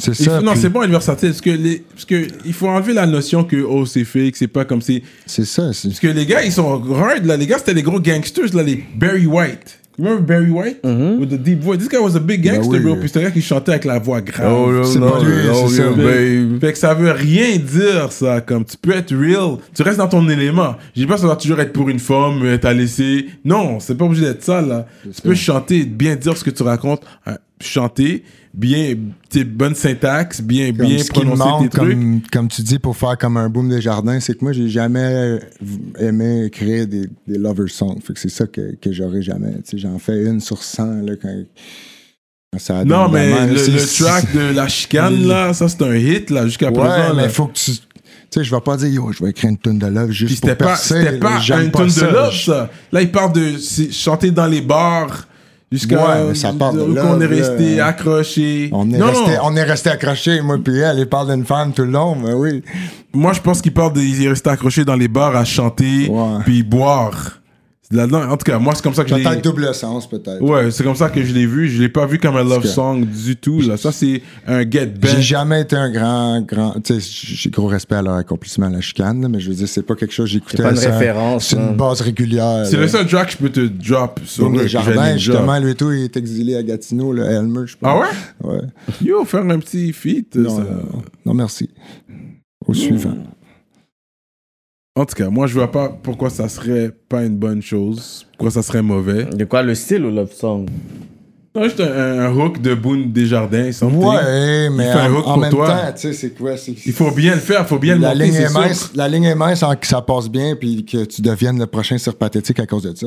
C'est ça. faut- non, puis c'est bon être versatile. Parce que, les, parce que il faut enlever la notion que oh, c'est fake, c'est pas comme c'est. C'est ça. c'est- Parce que les gars, ils sont hard, là. Les gars, c'était des gros gangsters, là, les Barry White. You remember Barry White? With the deep voice. This guy was a big gangster, Ben oui. bro. Puis c'était un gars qui chantait avec la voix grave. Oh, C'est pas lui, c'est ça. Fait- Fait que ça veut rien dire, ça. Comme tu peux être real, tu restes dans ton élément. Je dis pas que ça doit toujours être pour une femme, euh, t'as laissé. Non, c'est pas obligé d'être ça, là. Tu peux chanter, bien dire ce que tu racontes, hein, chanter, bien, tes bonnes syntaxes, bien, Comme bien prononcer tes trucs. comme, comme tu dis, pour faire comme un boom des jardins, c'est que moi, j'ai jamais aimé écrire des, des lover songs. Fait que c'est ça que, que j'aurais jamais. Tu sais, J'en fais une sur 100 là, quand, ça Non, mais le, track de la chicane, là, ça, c'est un hit, là, jusqu'à Ouais, présent. mais là. faut que tu. Tu sais, je vais pas dire, yo, je vais écrire une tune de love Puis juste c'était pour pas, percer. c'était là, pas j'aime une tune de love, ça. Là, il parle de chanter dans les bars jusqu'à Ouais, ça parle de qu'on est là. resté accroché. On est, non, resté, non. on est resté accrochés, moi, puis elle, elle parle d'une femme tout le long, mais oui. Moi, je pense qu'il parle de il est resté accroché dans les bars à chanter puis boire. Là-dedans, en tout cas, moi, c'est comme ça que je l'ai. Double sens, peut-être. Ouais, c'est comme ça que je l'ai vu. Je l'ai pas vu comme un love song du tout. Là, ça c'est un get J'ai back. jamais été un grand, grand. Tu sais, j'ai gros respect à leur accomplissement à la chicane, mais je veux dire, c'est pas quelque chose que j'écoutais. C'est pas une ça- référence, C'est hein. une base régulière. C'est le seul track que je peux te drop sur le Jardin, justement, lui et tout, il est exilé à Gatineau, le Elmer, je pense. Ah ouais? Ouais. Yo, faire un petit feat. Non, ça- euh, non, merci. Au suivant. En tout cas, moi, je vois pas pourquoi ça serait pas une bonne chose. Pourquoi ça serait mauvais. De quoi le style ou love song? Non, juste un, un hook de Boone Desjardins. something. Ouais, mais fait un en, hook en pour même toi. temps, tu sais, c'est quoi? c'est- Il faut bien le faire, il faut bien le la monter, ligne, c'est est sûr. mince, la ligne est mince en que ça passe bien puis que tu deviennes le prochain sur pathétique à cause de ça.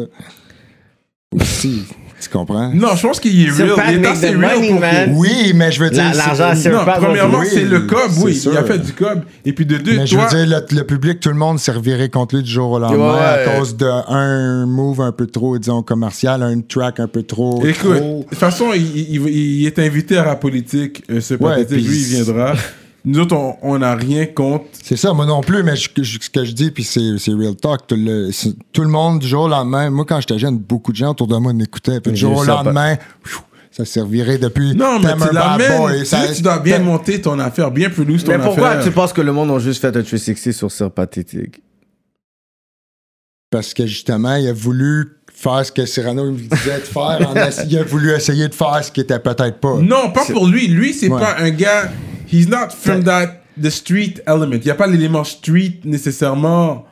Aussi, tu comprends? Non, je pense qu'il est C'est real. pas Il est assez the real money, pour man. Oui, mais je veux dire. La- c'est- l'argent, c'est- Non, pas premièrement, c'est le cob, c'est oui. sûr. Il a fait du cob. Et puis de deux, Mais je veux dire, le, le public, tout le monde servirait contre lui du jour au lendemain Ouais. à cause d'un move un peu trop, disons, commercial, un track un peu trop. Écoute, trop- de toute façon, il, il- il est invité à la politique. euh, ce puis lui, il viendra. Nous autres, on- n'a rien contre. C'est ça, moi non plus, mais je- je- ce que je dis, puis c'est c'est real talk. Tout le, c'est- tout le monde, du jour au lendemain, moi, quand j'étais jeune, beaucoup de gens autour de moi m'écoutaient. Puis du jour au ça, lendemain, pfiou, ça servirait depuis. Non, mais tu l'amènes. ça- tu dois bien monter ton affaire, bien plus loose ton Mais pourquoi affaire. tu penses que le monde a juste fait un 360 sur Sir Pathétique? Parce que justement, il a voulu faire ce que Cyrano lui disait de faire. en il a voulu essayer de faire ce qui était peut-être pas. Non, pas pour lui. Lui, c'est Ouais. pas un gars. He's not from that the street element. Il a pas l'élément street nécessairement.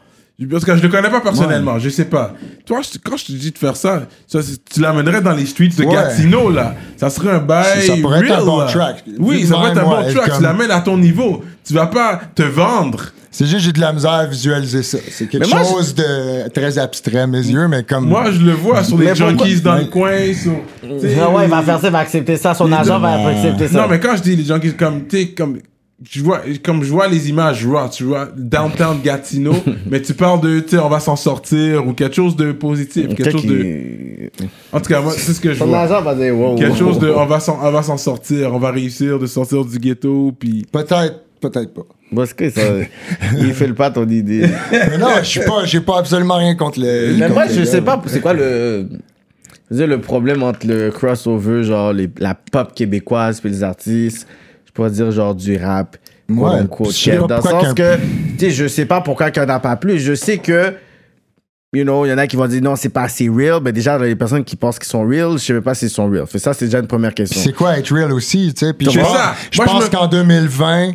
Parce que je le connais pas personnellement, je sais pas. Toi, je- quand je te dis de faire ça, tu l'amènerais dans les streets de Ouais. Gatineau là. Ça serait un bail. Ça pourrait être un bon là. track. Oui, ça pourrait être un bon ouais, track. comme- Tu l'amènes à ton niveau. Tu vas pas te vendre. C'est juste j'ai de la misère à visualiser ça. C'est quelque moi, chose de très abstrait à mes yeux, mais comme. Moi, je le vois sur les junkies dans le Mais- coin. Sur, ouais, il va faire ça, il va accepter ça, son agent va accepter ça. Non, mais quand je dis les junkies, comme, tu comme, je vois, comme je vois les images raw, tu vois, downtown Gatineau, mais tu parles de, tu sais, on va s'en sortir, ou quelque chose de positif, quelque chose de... En tout cas, moi, c'est ce que je vois. agent va dire wow. Quelque wow. chose de, on va s'en, on va s'en sortir, on va réussir de sortir du ghetto, puis... Peut-être, peut-être pas. Parce que ça. il fait le pas ton idée. Mais non, je suis pas, j'ai pas absolument rien contre le. Mais contre moi, je gars, sais pas, c'est quoi le. Je veux dire, le problème entre le crossover, genre les, la pop québécoise puis les artistes, je pourrais dire genre du rap, Ouais, je chef, pas dans le sens que, tu sais, je sais pas pourquoi qu'il y en a pas plus. Je sais que, you know, il y en a qui vont dire non, c'est pas assez real, mais déjà, les personnes qui pensent qu'ils sont real, je sais même pas s'ils sont real. Fait ça, c'est déjà une première question. C'est quoi être real aussi, tu sais? Puis je je Moi, pense me- qu'en 2020,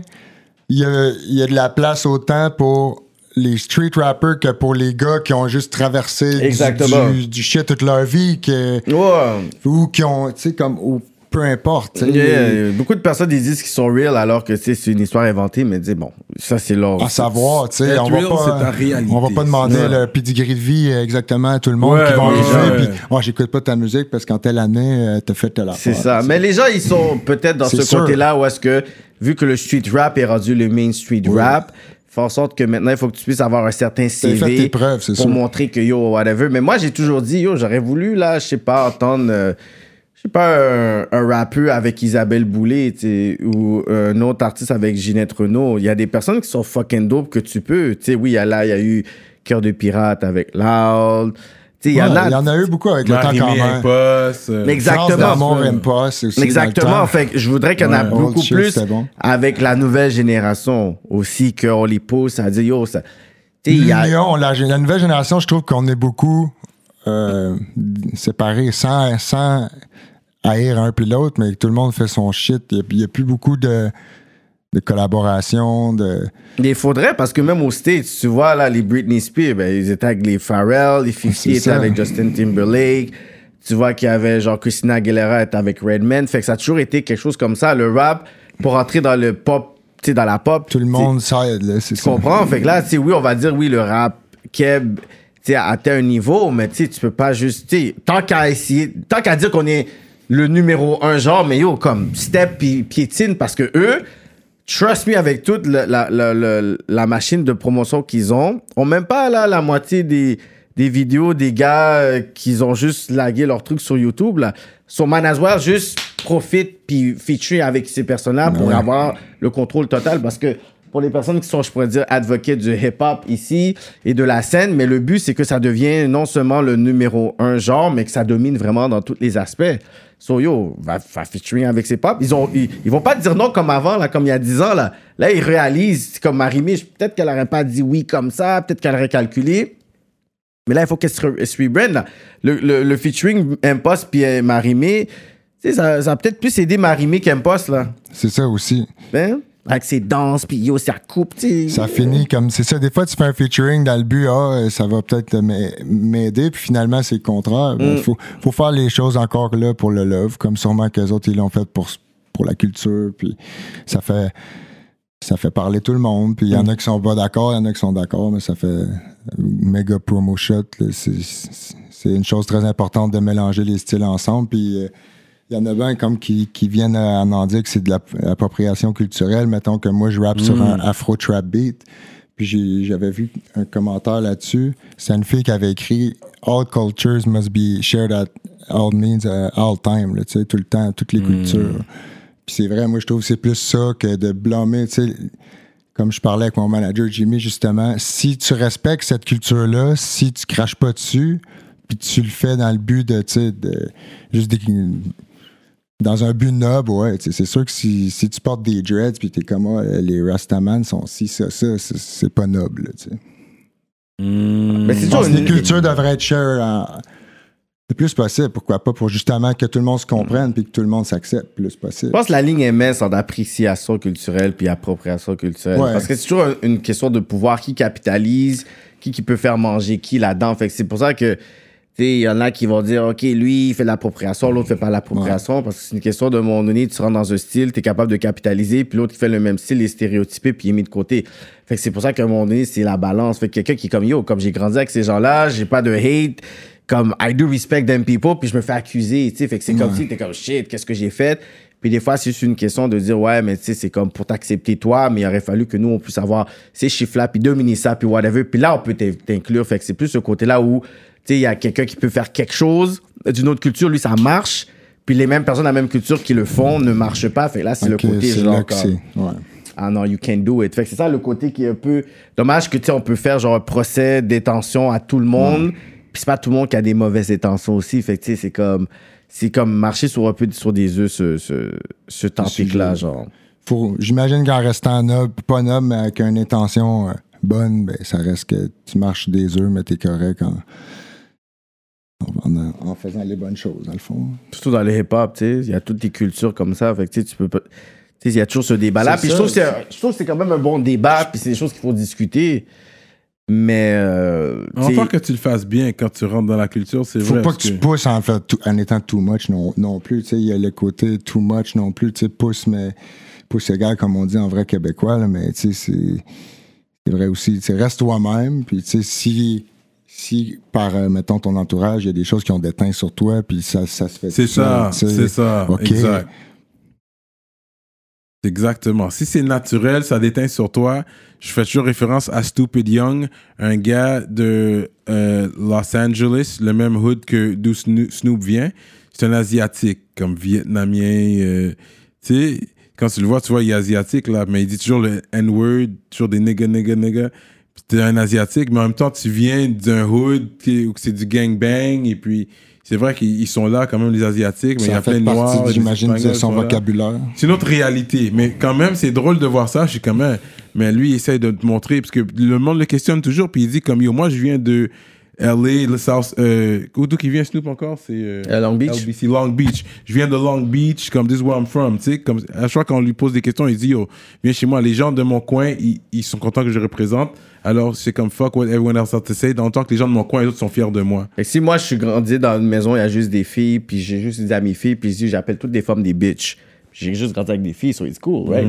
il y a, y a de la place autant pour les street rappers que pour les gars qui ont juste traversé du- Exactement. Du, du shit toute leur vie, que, Ouais. ou qui ont, tu sais, comme, ou peu importe. tu sais. Yeah, beaucoup de personnes ils disent qu'ils sont real alors que c'est une histoire inventée, mais dis bon, ça c'est leur. À savoir, tu sais, on va pas, on va pas demander Ouais. le pedigree de vie exactement à tout le monde Ouais, qui va ouais, arriver, puis oh, j'écoute pas ta musique parce qu'en telle année, euh, t'as fait telle affaire. C'est ça. Mais les gens, ils sont peut-être dans ce sûr. côté-là où est-ce que, vu que le street rap est rendu le main street rap, fait en sorte que maintenant, il faut que tu puisses avoir un certain CV tes preuves, c'est pour sûr. montrer que yo, whatever. Mais moi, j'ai toujours dit, yo, j'aurais voulu, là, je sais pas, entendre, euh, je sais pas, un, un rappeur avec Isabelle Boulay, ou un autre artiste avec Ginette Renault. Il y a des personnes qui sont fucking dope que tu peux. Tu sais, oui, il y a là, il y a eu Cœur de pirate avec Loud. Tu sais, il y en Ouais, a. Il y en a eu beaucoup avec le temps quand même. Impost. euh, Exactement. Aussi. Exactement. Fait que je voudrais qu'il y en a Ouais, beaucoup plus bon. avec la nouvelle génération aussi, qu'on les pousse à dire, yo, ça. Tu sais, il y a. La nouvelle génération, je trouve qu'on est beaucoup euh, séparés sans, sans haïr un puis l'autre, mais tout le monde fait son shit. Il n'y a, plus beaucoup de, de collaboration. De... Il faudrait, parce que même aux States, tu vois, là, les Britney Spears, ben, ils étaient avec les Pharrell, les 50 C'est étaient ça. avec Justin Timberlake. Tu vois qu'il y avait, genre, Christina Aguilera était avec Redman. Fait que ça a toujours été quelque chose comme ça. Le rap, pour entrer dans le pop, tu sais, dans la pop. Tout le monde s'aide, là, c'est Tu ça. comprends? Fait que là, tu sais, oui, on va dire, oui, le rap, Keb, tu sais, atteint un niveau, mais tu sais, tu peux pas juste, tu tant qu'à essayer, tant qu'à dire qu'on est le numéro un genre, mais yo, comme, step puis piétine, parce que eux, trust me, avec toute la, la, la, la- machine de promotion qu'ils ont, ont même pas, là, la moitié des, des vidéos des gars euh, qui ont juste lagué leur truc sur YouTube, là. Son manager juste profite puis feature avec ces personnes-là pour Ouais. avoir le contrôle total parce que pour les personnes qui sont, je pourrais dire, advocates du hip-hop ici et de la scène, mais le but, c'est que ça devient non seulement le numéro un genre, mais que ça domine vraiment dans tous les aspects. So, yo, va, va featuring avec ses pop. Ils, ont, ils, ils vont pas te dire non comme avant, là, comme il y a 10 ans. Là, là ils réalisent, comme Marimé, je- peut-être qu'elle aurait pas dit oui comme ça, peut-être qu'elle aurait calculé. Mais là, il faut qu'elle se, re- se rebrand. là. Le, le, le featuring Impost puis euh, Marimé, ça, ça a peut-être plus aidé Marimé qu'Impost, là. C'est ça aussi. Hein? Avec ses danses, puis yo, ça coupe, tu sais. Ça finit comme. C'est ça. Des fois, tu fais un featuring dans le but, ah, euh, ça va peut-être m'a- m'aider, puis finalement, c'est le contraire. Il faut, faut faire les choses encore là pour le love, comme sûrement que les autres, ils l'ont fait pour, pour la culture, puis ça fait. Ça fait parler tout le monde, puis il y en a qui sont pas d'accord, il y en a qui sont d'accord, mais ça fait méga promo shot. c'est une chose très importante de mélanger les styles ensemble, puis euh, il y en a bien comme qui, qui viennent à en dire que c'est de l'ap- l'appropriation culturelle. Mettons que moi, je rappe sur un afro-trap beat. Puis j'avais vu un commentaire là-dessus. C'est une fille qui avait écrit All cultures must be shared at all means, uh, all time. là, tu sais, tout le temps, toutes les cultures. Puis c'est vrai, moi, je trouve que c'est plus ça que de blâmer. tu sais, Comme je parlais avec mon manager Jimmy, justement, si tu respectes cette culture-là, si tu craches pas dessus, puis tu le fais dans le but de, tu sais, de juste des- dans un but noble, ouais. C'est sûr que si, si tu portes des dreads puis t'es comme ah, les Rastaman sont si ça, ça, c'est- pas noble. là, tu sais. Mais c'est Je toujours pense que les une- cultures devraient être share en- le plus possible. Pourquoi pas? Pour justement que tout le monde se comprenne puis que tout le monde s'accepte le plus Je possible. pense que la ligne est mince entre appréciation culturelle puis appropriation culturelle. Ouais. Parce que c'est toujours un- une question de pouvoir qui capitalise, qui, qui peut faire manger qui là-dedans. Fait que c'est pour ça que, il y en a qui vont dire, OK, lui, il fait de l'appropriation, l'autre fait pas l'appropriation. Parce que c'est une question de, moment donné, tu rentres dans un style, tu es capable de capitaliser, puis l'autre qui fait le même style est stéréotypé, puis il est mis de côté. Fait que c'est pour ça qu'à un moment donné, c'est la balance. Fait que quelqu'un qui est comme, yo, comme j'ai grandi avec ces gens-là, j'ai pas de hate, comme I do respect them people, puis je me fais accuser, tu sais. Fait que c'est comme si t'es comme shit, qu'est-ce que j'ai fait? Puis des fois, c'est juste une question de dire, ouais, mais tu sais, c'est comme pour t'accepter toi, mais il aurait fallu que nous, on puisse avoir ces chiffres-là, puis dominer ça, puis whatever. Puis là, on peut t'in- t'inclure. Fait que c'est plus ce côté-là où, tu il y a quelqu'un qui peut faire quelque chose d'une autre culture, lui, ça marche. Puis les mêmes personnes de la même culture qui le font ne marchent pas. Fait là, c'est le côté genre là comme. Ouais. ah non, you can do it. Fait que c'est ça le côté qui est un peu dommage que tu sais, on peut faire genre un procès détention à tout le monde. Puis c'est pas tout le monde qui a des mauvaises détentions aussi. Fait que c'est comme c'est comme marcher sur un peu sur des œufs ce, ce, ce topic-là, sujet. genre. Faut- J'imagine qu'en restant noble, pas noble, mais avec une intention euh, bonne, ben, ça reste que tu marches des œufs, mais t'es correct en, en, en faisant les bonnes choses, dans le fond. Surtout dans le hip-hop, tu sais, il y a toutes les cultures comme ça. Fait que tu sais, tu peux pas. Tu sais, il y a toujours ce débat-là. Puis je trouve, que c'est- je trouve que c'est quand même un bon débat. Puis c'est des choses qu'il faut discuter. Mais. euh, Enfin que tu le fasses bien quand tu rentres dans la culture, c'est Faut vrai. pas que tu pousses en, fait, tout- en étant too much non, non plus. tu sais, Il y a le côté too much non plus. Tu sais, pousse, mais pousse égal, comme on dit en vrai québécois. là, mais tu sais, c'est c'est vrai aussi. tu sais, Reste toi-même. Puis tu sais, si, si par, euh, mettons, ton entourage, il y a des choses qui ont déteint sur toi, puis ça, ça se fait. C'est ça, c'est ça, OK. exact. Exactement. Si c'est naturel, ça déteint sur toi. Je fais toujours référence à Stupid Young, un gars de euh, Los Angeles, le même hood que d'où Sno- Snoop vient. C'est un asiatique, comme vietnamien. euh, tu sais, quand tu le vois, tu vois, il est asiatique là, mais il dit toujours le N-word, toujours des nigga, nigga, nigga. Puis t'es un asiatique, mais en même temps, tu viens d'un hood où c'est du gangbang, et puis c'est vrai qu'ils ils sont là quand même les asiatiques, mais il y a plein de noirs. j'imagine, Espagnols son vocabulaire. C'est une autre réalité. Mais quand même, c'est drôle de voir ça. Je suis comme, même, mais lui, il essaye de te montrer, parce que le monde le questionne toujours, puis il dit comme, yo, moi, je viens de LA, le South, euh, d'où qui vient Snoop encore? C'est euh, Euh, Long Beach. LBC, Long Beach. Je viens de Long Beach, comme this is where I'm from, tu sais, comme, à chaque fois qu'on lui pose des questions, il dit, yo, viens chez moi, les gens de mon coin, ils, ils sont contents que je représente. Alors, c'est comme fuck what everyone else has to say, dans le temps que les gens de mon coin, les autres sont fiers de moi. Que si moi, je suis grandi dans une maison, il y a juste des filles, puis j'ai juste des amis filles, puis j'appelle toutes des femmes des bitches. J'ai juste grandi avec des filles, so it's cool, right?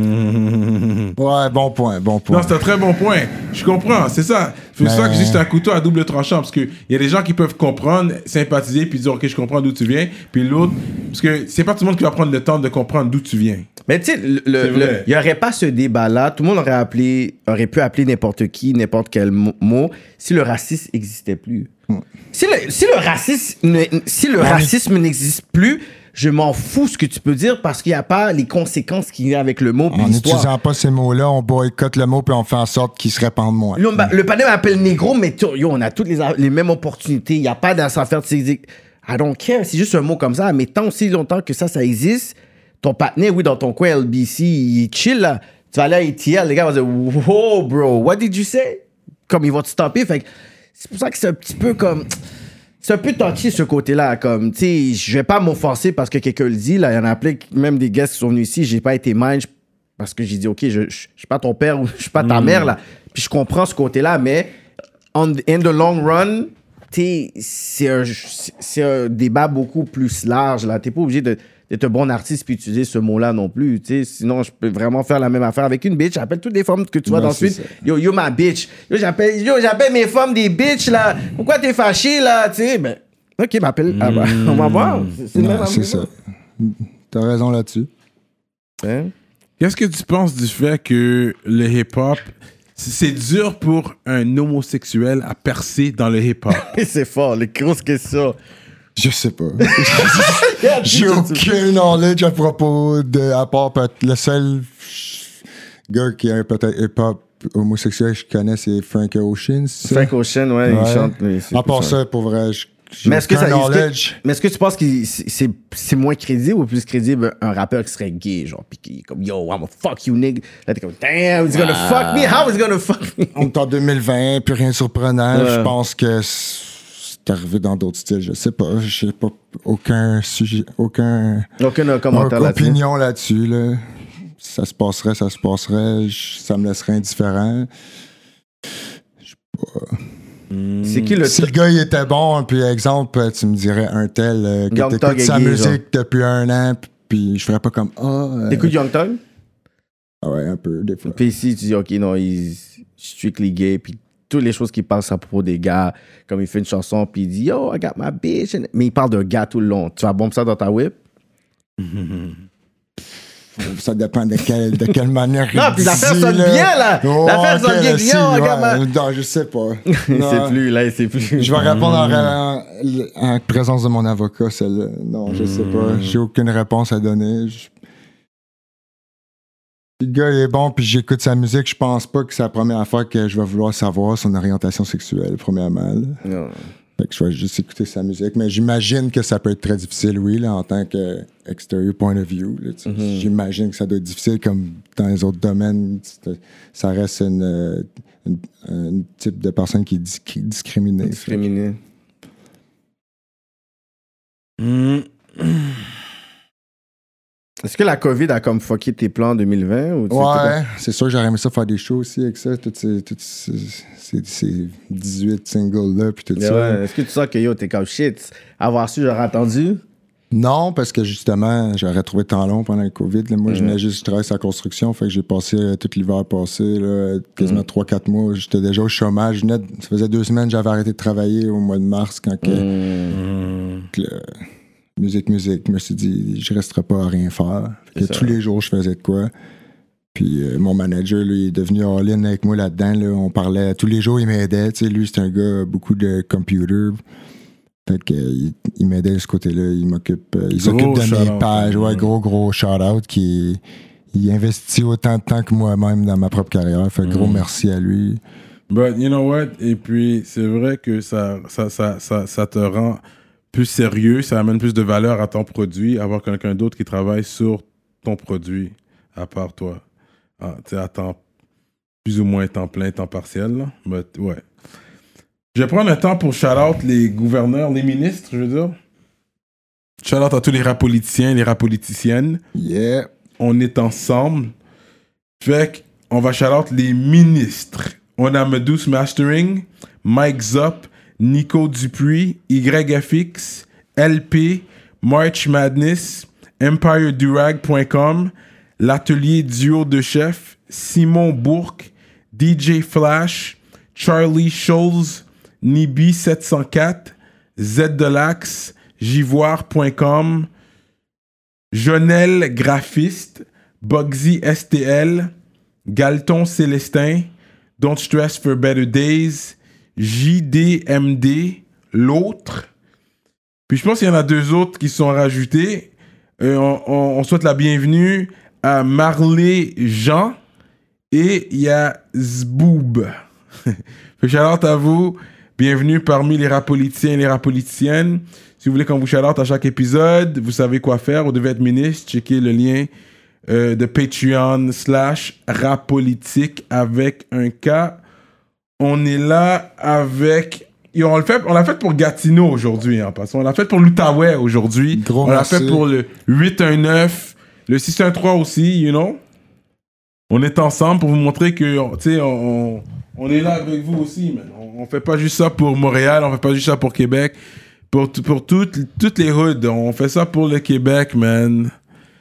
Ouais, bon point, bon point. Non, c'est un très bon point. Je comprends, c'est ça. C'est pour Mais- ça que c'est un couteau à double tranchant. Parce qu'il y a des gens qui peuvent comprendre, sympathiser, puis dire, OK, je comprends d'où tu viens. Puis l'autre, parce que c'est pas tout le monde qui va prendre le temps de comprendre d'où tu viens. Mais tu sais, C'est il n'y aurait pas ce débat-là. Tout le monde aurait, appelé, aurait pu appeler n'importe qui, n'importe quel mo- mot, si le racisme n'existait plus. Si le, si le racisme, si le racisme n'existe plus, je m'en fous ce que tu peux dire parce qu'il n'y a pas les conséquences qui viennent avec le mot En n'utilisant pas ces mots-là, on boycotte le mot puis on fait en sorte qu'il se répande moins. Bah, le panel m'appelle négro, mais yo, on a toutes les, les mêmes opportunités. Il n'y a pas dans sa faire. I don't care. C'est juste un mot comme ça. Mais tant aussi longtemps que ça, ça existe, ton partenaire, oui, dans ton coin LBC, il est chill, là. Tu vas aller à ETL, les gars vont dire, wow, bro, what did you say? Comme ils vont te stopper. Fait c'est pour ça que c'est un petit peu comme. C'est un peu touchy ce côté-là. Comme, tu sais, je vais pas m'offenser parce que quelqu'un le dit. Là, il y en a plein, même des guests qui sont venus ici. J'ai pas été mind parce que j'ai dit, OK, je, je, je suis pas ton père ou je suis pas ta mère, là. Puis je comprends ce côté-là, mais on, in the long run, tu sais, c'est un, c'est un débat beaucoup plus large, là. T'es pas obligé de- d'être un bon artiste puis utiliser ce mot-là non plus, tu sais. Sinon, je peux vraiment faire la même affaire avec une bitch. J'appelle toutes les femmes que tu vois Non, dans suite. Yo, yo, ma bitch. Yo, j'appelle, yo, j'appelle mes femmes des bitches, là. Pourquoi t'es fâché, là, tu sais? Ben, OK, m'appelle. Ah, bah, on va voir. Ouais, même c'est ça. T'as raison là-dessus. Hein? Qu'est-ce que tu penses du fait que le hip-hop, c'est dur pour un homosexuel à percer dans le hip-hop? c'est fort, les grosses questions. Je sais pas. J'ai aucun knowledge à propos de. À part peut-être le seul gars qui est peut-être hip-hop homosexuel que je connais, c'est Frank Ocean. Frank Ocean, ouais, il chante. mais À part ça, pour vrai, je. Mais est-ce que, ça, est-ce que- mais est-ce que tu penses que c'est, moins crédible ou plus crédible un rappeur qui serait gay, genre, pis qui est comme Yo, I'm a fuck you nigga? Là, t'es comme Damn, he's gonna fuck me? How is he gonna fuck me? On est en 2020, plus rien de surprenant. Ouais. Je pense que c'est arrivé dans d'autres styles. Je sais pas. Je sais pas. Aucun sujet. Aucun. Aucun commentaire aucune là-dessus. opinion là-dessus. Là. Ça se passerait, ça se passerait. Je- ça me laisserait indifférent. C'est qui le Si le gars il était bon, puis exemple, tu me dirais un tel euh, que t'écoutes sa gay, musique depuis un an, puis je ferais pas comme ah. euh, T'écoutes Young Thug? ah ouais, un peu des fois. Puis ici, tu dis, OK, non, il est strictly gay. Puis toutes les choses qu'il parle à propos des gars, comme il fait une chanson, puis il dit, Yo, I got my bitch. Mais il parle d'un gars tout le long. Tu vas bomber ça dans ta whip? Ça dépend de quelle, de quelle manière. Non, puis l'affaire sonne bien, là. Oh, L'affaire ok, sonne bien. si, Yo, I got ouais. my- Non, je sais pas. Il sait plus, là, il sait plus. Je vais répondre en, en- en présence de mon avocat, celle-là. Non, je sais pas. J'ai aucune réponse à donner. Je- le gars il est bon puis j'écoute sa musique, je pense pas que c'est la première affaire que je vais vouloir savoir son orientation sexuelle, premièrement. là. Non. Fait que je vais juste écouter sa musique. Mais j'imagine que ça peut être très difficile, oui, là, en tant que exterior point of view. sais. J'imagine que ça doit être difficile comme dans les autres domaines. Ça reste une, une- un type de personne qui est dis- est discriminée. Hmm. Est-ce que la COVID a comme fucké tes plans en 2020? Ou Ouais, c'est sûr que j'aurais aimé ça faire des shows aussi avec ça, toutes ces, toutes ces, ces- ces 18 singles-là, puis tout ça. ouais. Est-ce que tu sens que yo, t'es comme shit? Avoir su, j'aurais attendu? Non, parce que justement, j'aurais trouvé temps long pendant le COVID. là. Moi, je venais juste, je travaillais sur la construction, fait que j'ai passé euh, tout l'hiver passé, là, quasiment 3-4 mois. J'étais déjà au chômage. Je venais de- ça faisait deux semaines que j'avais arrêté de travailler au mois de mars quand que, que le- musique, musique. Je me suis dit, je resterai pas à rien faire. Que tous les jours, je faisais de quoi. Puis euh, mon manager, lui, est devenu all-in avec moi là-dedans. Là. On parlait tous les jours, il m'aidait. Tu sais, lui, c'est un gars, beaucoup de computer. Fait que, il, il m'aidait de ce côté-là. Il m'occupe euh, il s'occupe de mes pages. Ouais, gros, gros shout-out. Qui, il investit autant de temps que moi-même dans ma propre carrière. Fait que gros Mm. merci à lui. But you know what? Et puis, c'est vrai que ça, ça, ça, ça, ça te rend plus sérieux, ça amène plus de valeur à ton produit, avoir quelqu'un d'autre qui travaille sur ton produit, à part toi. Ah, tu sais, à temps, plus ou moins temps plein, temps partiel. Là. But, ouais. Je vais prendre un temps pour shout-out les gouverneurs, les ministres, je veux dire. Shout-out à tous les rap politiciens, les rap politiciennes Yeah. on est ensemble. Fait qu'on va shout-out les ministres. On a Medus Mastering, Mike Zop, Nico Dupuis, YFX, LP, March Madness, EmpireDurag.com, l'atelier duo de chef, Simon Bourque, DJ Flash, Charlie Scholes, Nibi704, Z de l'Axe, Jivoire.com, Jonel Graphiste, Bugsy STL, Galton Célestin, Don't Stress for Better Days, JDMD, l'autre. Puis je pense qu'il y en a deux autres qui sont rajoutés. Euh, on, souhaite la bienvenue à Marley Jean et il y a Zboob. shout-out à vous. Bienvenue parmi les politiciens et les rap politiciennes. Si vous voulez qu'on vous shout-out à chaque épisode, vous savez quoi faire. Vous devez être ministre. Checkez le lien euh, de Patreon slash rap politique avec un K. On est là avec... Et on l'a fait, on l'a fait pour Gatineau aujourd'hui, en passant. On l'a fait pour l'Outaouais aujourd'hui. On l'a fait pour le 819, le 613 aussi, you know. On est ensemble pour vous montrer que, tu sais, on, on- est là avec vous aussi, man. On, on fait pas juste ça pour Montréal, on fait pas juste ça pour Québec. Pour, pour toutes, toutes les hoods, on fait ça pour le Québec, man.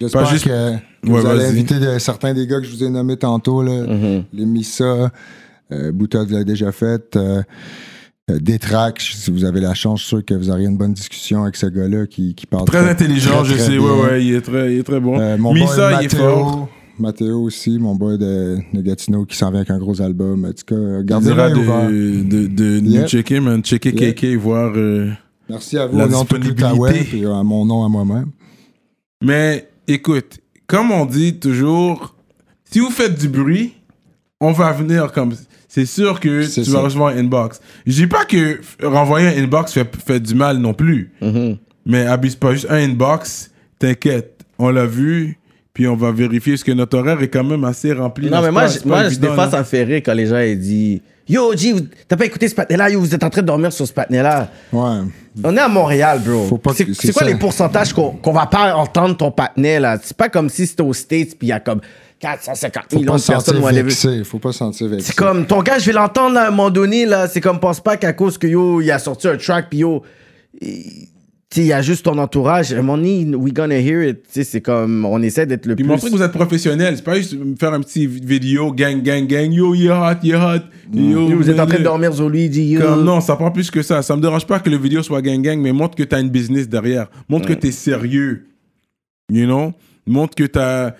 J'espère Pas juste- que vous Ouais, allez inviter de- certains des gars que je vous ai nommés tantôt, là, Mhm. les Missa, euh, Boutade l'a déjà fait, euh, euh, Détrac, si vous avez la chance, je suis sûr que vous aurez une bonne discussion avec ce gars-là qui, qui parle Très intelligent, très, je très sais, bien. ouais, ouais, il est très, il est très bon. Euh, mon Misa, boy il est fort. Mathéo, Mathéo aussi, mon boy de, de Gatineau qui s'en vient avec un gros album. En tout cas, gardez l'œil de, ouvert. de, de nous Yep. checker, man. Checker Yep. KK, voir. euh, Merci à vous la au nom de et à mon nom à moi-même. Mais écoute, comme on dit toujours, si vous faites du bruit, on va venir comme. C'est sûr que tu ça. vas recevoir un inbox. Je dis pas que renvoyer un inbox fait, fait du mal non plus. Mhm. Mais abuse pas juste un inbox, t'inquiète. On l'a vu, puis on va vérifier ce que notre horaire est quand même assez rempli. Non, mais moi, pas? moi évident, des fois, ça me fait rire quand les gens ils disent Yo, G, t'as pas écouté ce patinet-là, yo, vous êtes en train de dormir sur ce patinet-là. Ouais. On est à Montréal, bro. Faut pas C'est quoi ça. les pourcentages qu'on qu'on va pas entendre ton patinet, là? C'est pas comme si c'était aux States, puis il y a comme 450 Faut millions de personnes. sentir whatever. vexé. Faut pas se sentir vexé. C'est comme, ton gars, je vais l'entendre là, à un moment donné, là. C'est comme, pense pas qu'à cause que yo, il a sorti un track, puis yo, il y a juste ton entourage. À un moment donné, we gonna hear it. Tu sais, c'est comme, on essaie d'être le Puis plus. montrer que vous êtes professionnel. C'est pas juste faire un petit vidéo, gang, gang, gang, yo, est hot, est hot. Yo, Yo, vous êtes en train de dormir sur lui, dit yo. Comme, non, ça prend plus que ça. Ça me dérange pas que le vidéo soit gang gang, mais montre que t'as une business derrière. Montre que t'es sérieux. You know? Montre que t'as,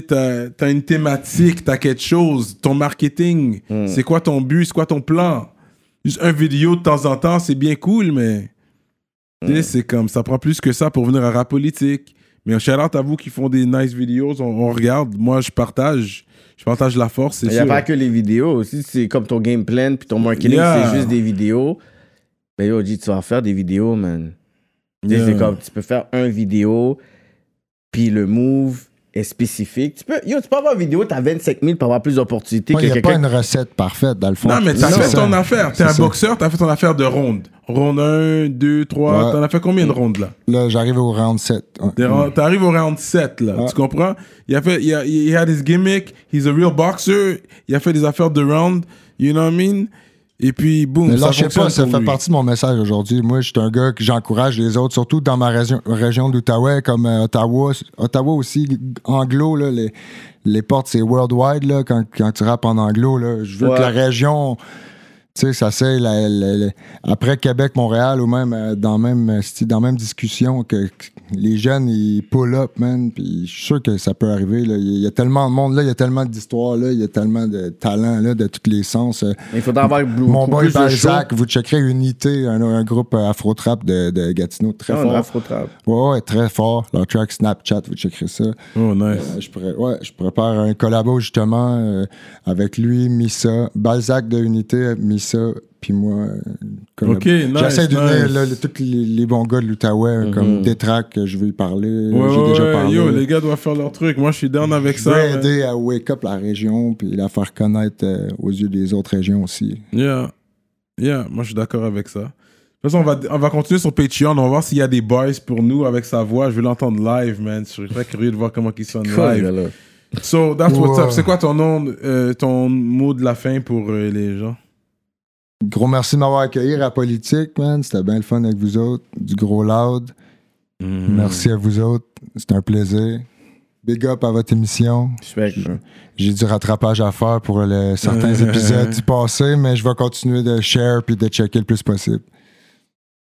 tu t'as une thématique, t'as quelque chose. Ton marketing, c'est quoi ton but, c'est quoi ton plan? Juste un vidéo de temps en temps, c'est bien cool, mais tu sais, c'est comme, ça prend plus que ça pour venir à rap politique. Mais un shout à vous qui font des nice vidéos, on, on regarde. Moi, je partage. Je partage la force, Il n'y a pas que les vidéos aussi, c'est comme ton game plan, puis ton marketing, Yeah. c'est juste des vidéos. Ben yo, G, tu vas faire des vidéos, man. Tu Yeah. C'est comme, tu peux faire un vidéo, puis le move est spécifique. Tu peux, yo, tu peux avoir une vidéo, t'as 25 000 pour avoir plus d'opportunités Il que n'y a pas une recette parfaite, dans le fond. Non, mais t'as fait ça. ton affaire. T'es un ça. boxeur, t'as fait ton affaire de ronde. Ronde 1, 2, 3. Ouais. T'en as fait combien de rondes là? Là, j'arrive au round 7. Ouais. T'arrives au round 7 là. Ouais. Tu comprends? Il a fait, il a, il had his gimmick. He's a real boxer. Il a fait des affaires de round. You know what I mean? Et puis, boum, Mais ça là, je sais pas, ça fait lui. partie de mon message aujourd'hui. Moi, je suis un gars que j'encourage les autres, surtout dans ma région, région d'Outaouais, comme euh, Ottawa. Ottawa aussi, anglo, là, les, les portes, c'est worldwide, là, quand, quand tu rappes en anglo. Là. Je veux Ouais. que la région, tu sais, ça c'est après Québec, Montréal, ou même euh, dans même euh, dans même discussion, que, les jeunes, ils pull up, man. Puis je suis sûr que ça peut arriver. là. Il y a tellement de monde là, il y a tellement d'histoires là, il y a tellement de talent là, de tous les sens. Euh, Il faudra avoir beaucoup Mon boy. Balzac, vous checkerez Unité, un, un groupe euh, afro-trap de, de Gatineau, très Ah, fort. un afro-trap. Ouais, ouais, très fort. Leur track Snapchat, vous checkerez ça. Oh, nice. Euh, je, pourrais, ouais, je prépare un collabo justement euh, avec lui, Missa, Balzac de Unité, Missa, puis moi. euh, collab- Ok, nice, J'essaie d'unir nice. là, le- tous les, les bons gars de l'Outaouais, comme Détrac, que je vais y parler. Ouais, J'ai ouais, déjà ouais, parlé. yo, les gars doivent faire leur truc. Moi, je suis down avec je ça. veux man. aider à wake up la région, puis la faire connaître euh, aux yeux des autres régions aussi. Yeah. Yeah, moi je suis d'accord avec ça. De toute façon, on va, on va continuer sur Patreon. On va voir s'il y a des bars pour nous avec sa voix. Je veux l'entendre live, man. Je suis très curieux de voir comment il sonne Cool, live. So, that's what's up. C'est quoi ton nom, euh, ton mot de la fin pour euh, les gens? Gros merci de m'avoir accueilli à Politique, man. C'était bien le fun avec vous autres. Du gros loud. Mm. Merci à vous autres. C'était un plaisir. Big up à votre émission. J'ai du rattrapage à faire pour certains épisodes du passé, mais je vais continuer de share puis de checker le plus possible.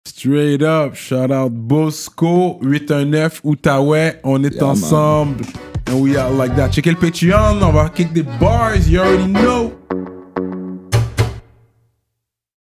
Straight up, shout out Bosco 819 Outaouais, on est Yeah, man. ensemble. And we are like that. Checkez le Patreon, on va kick des bars, you already know.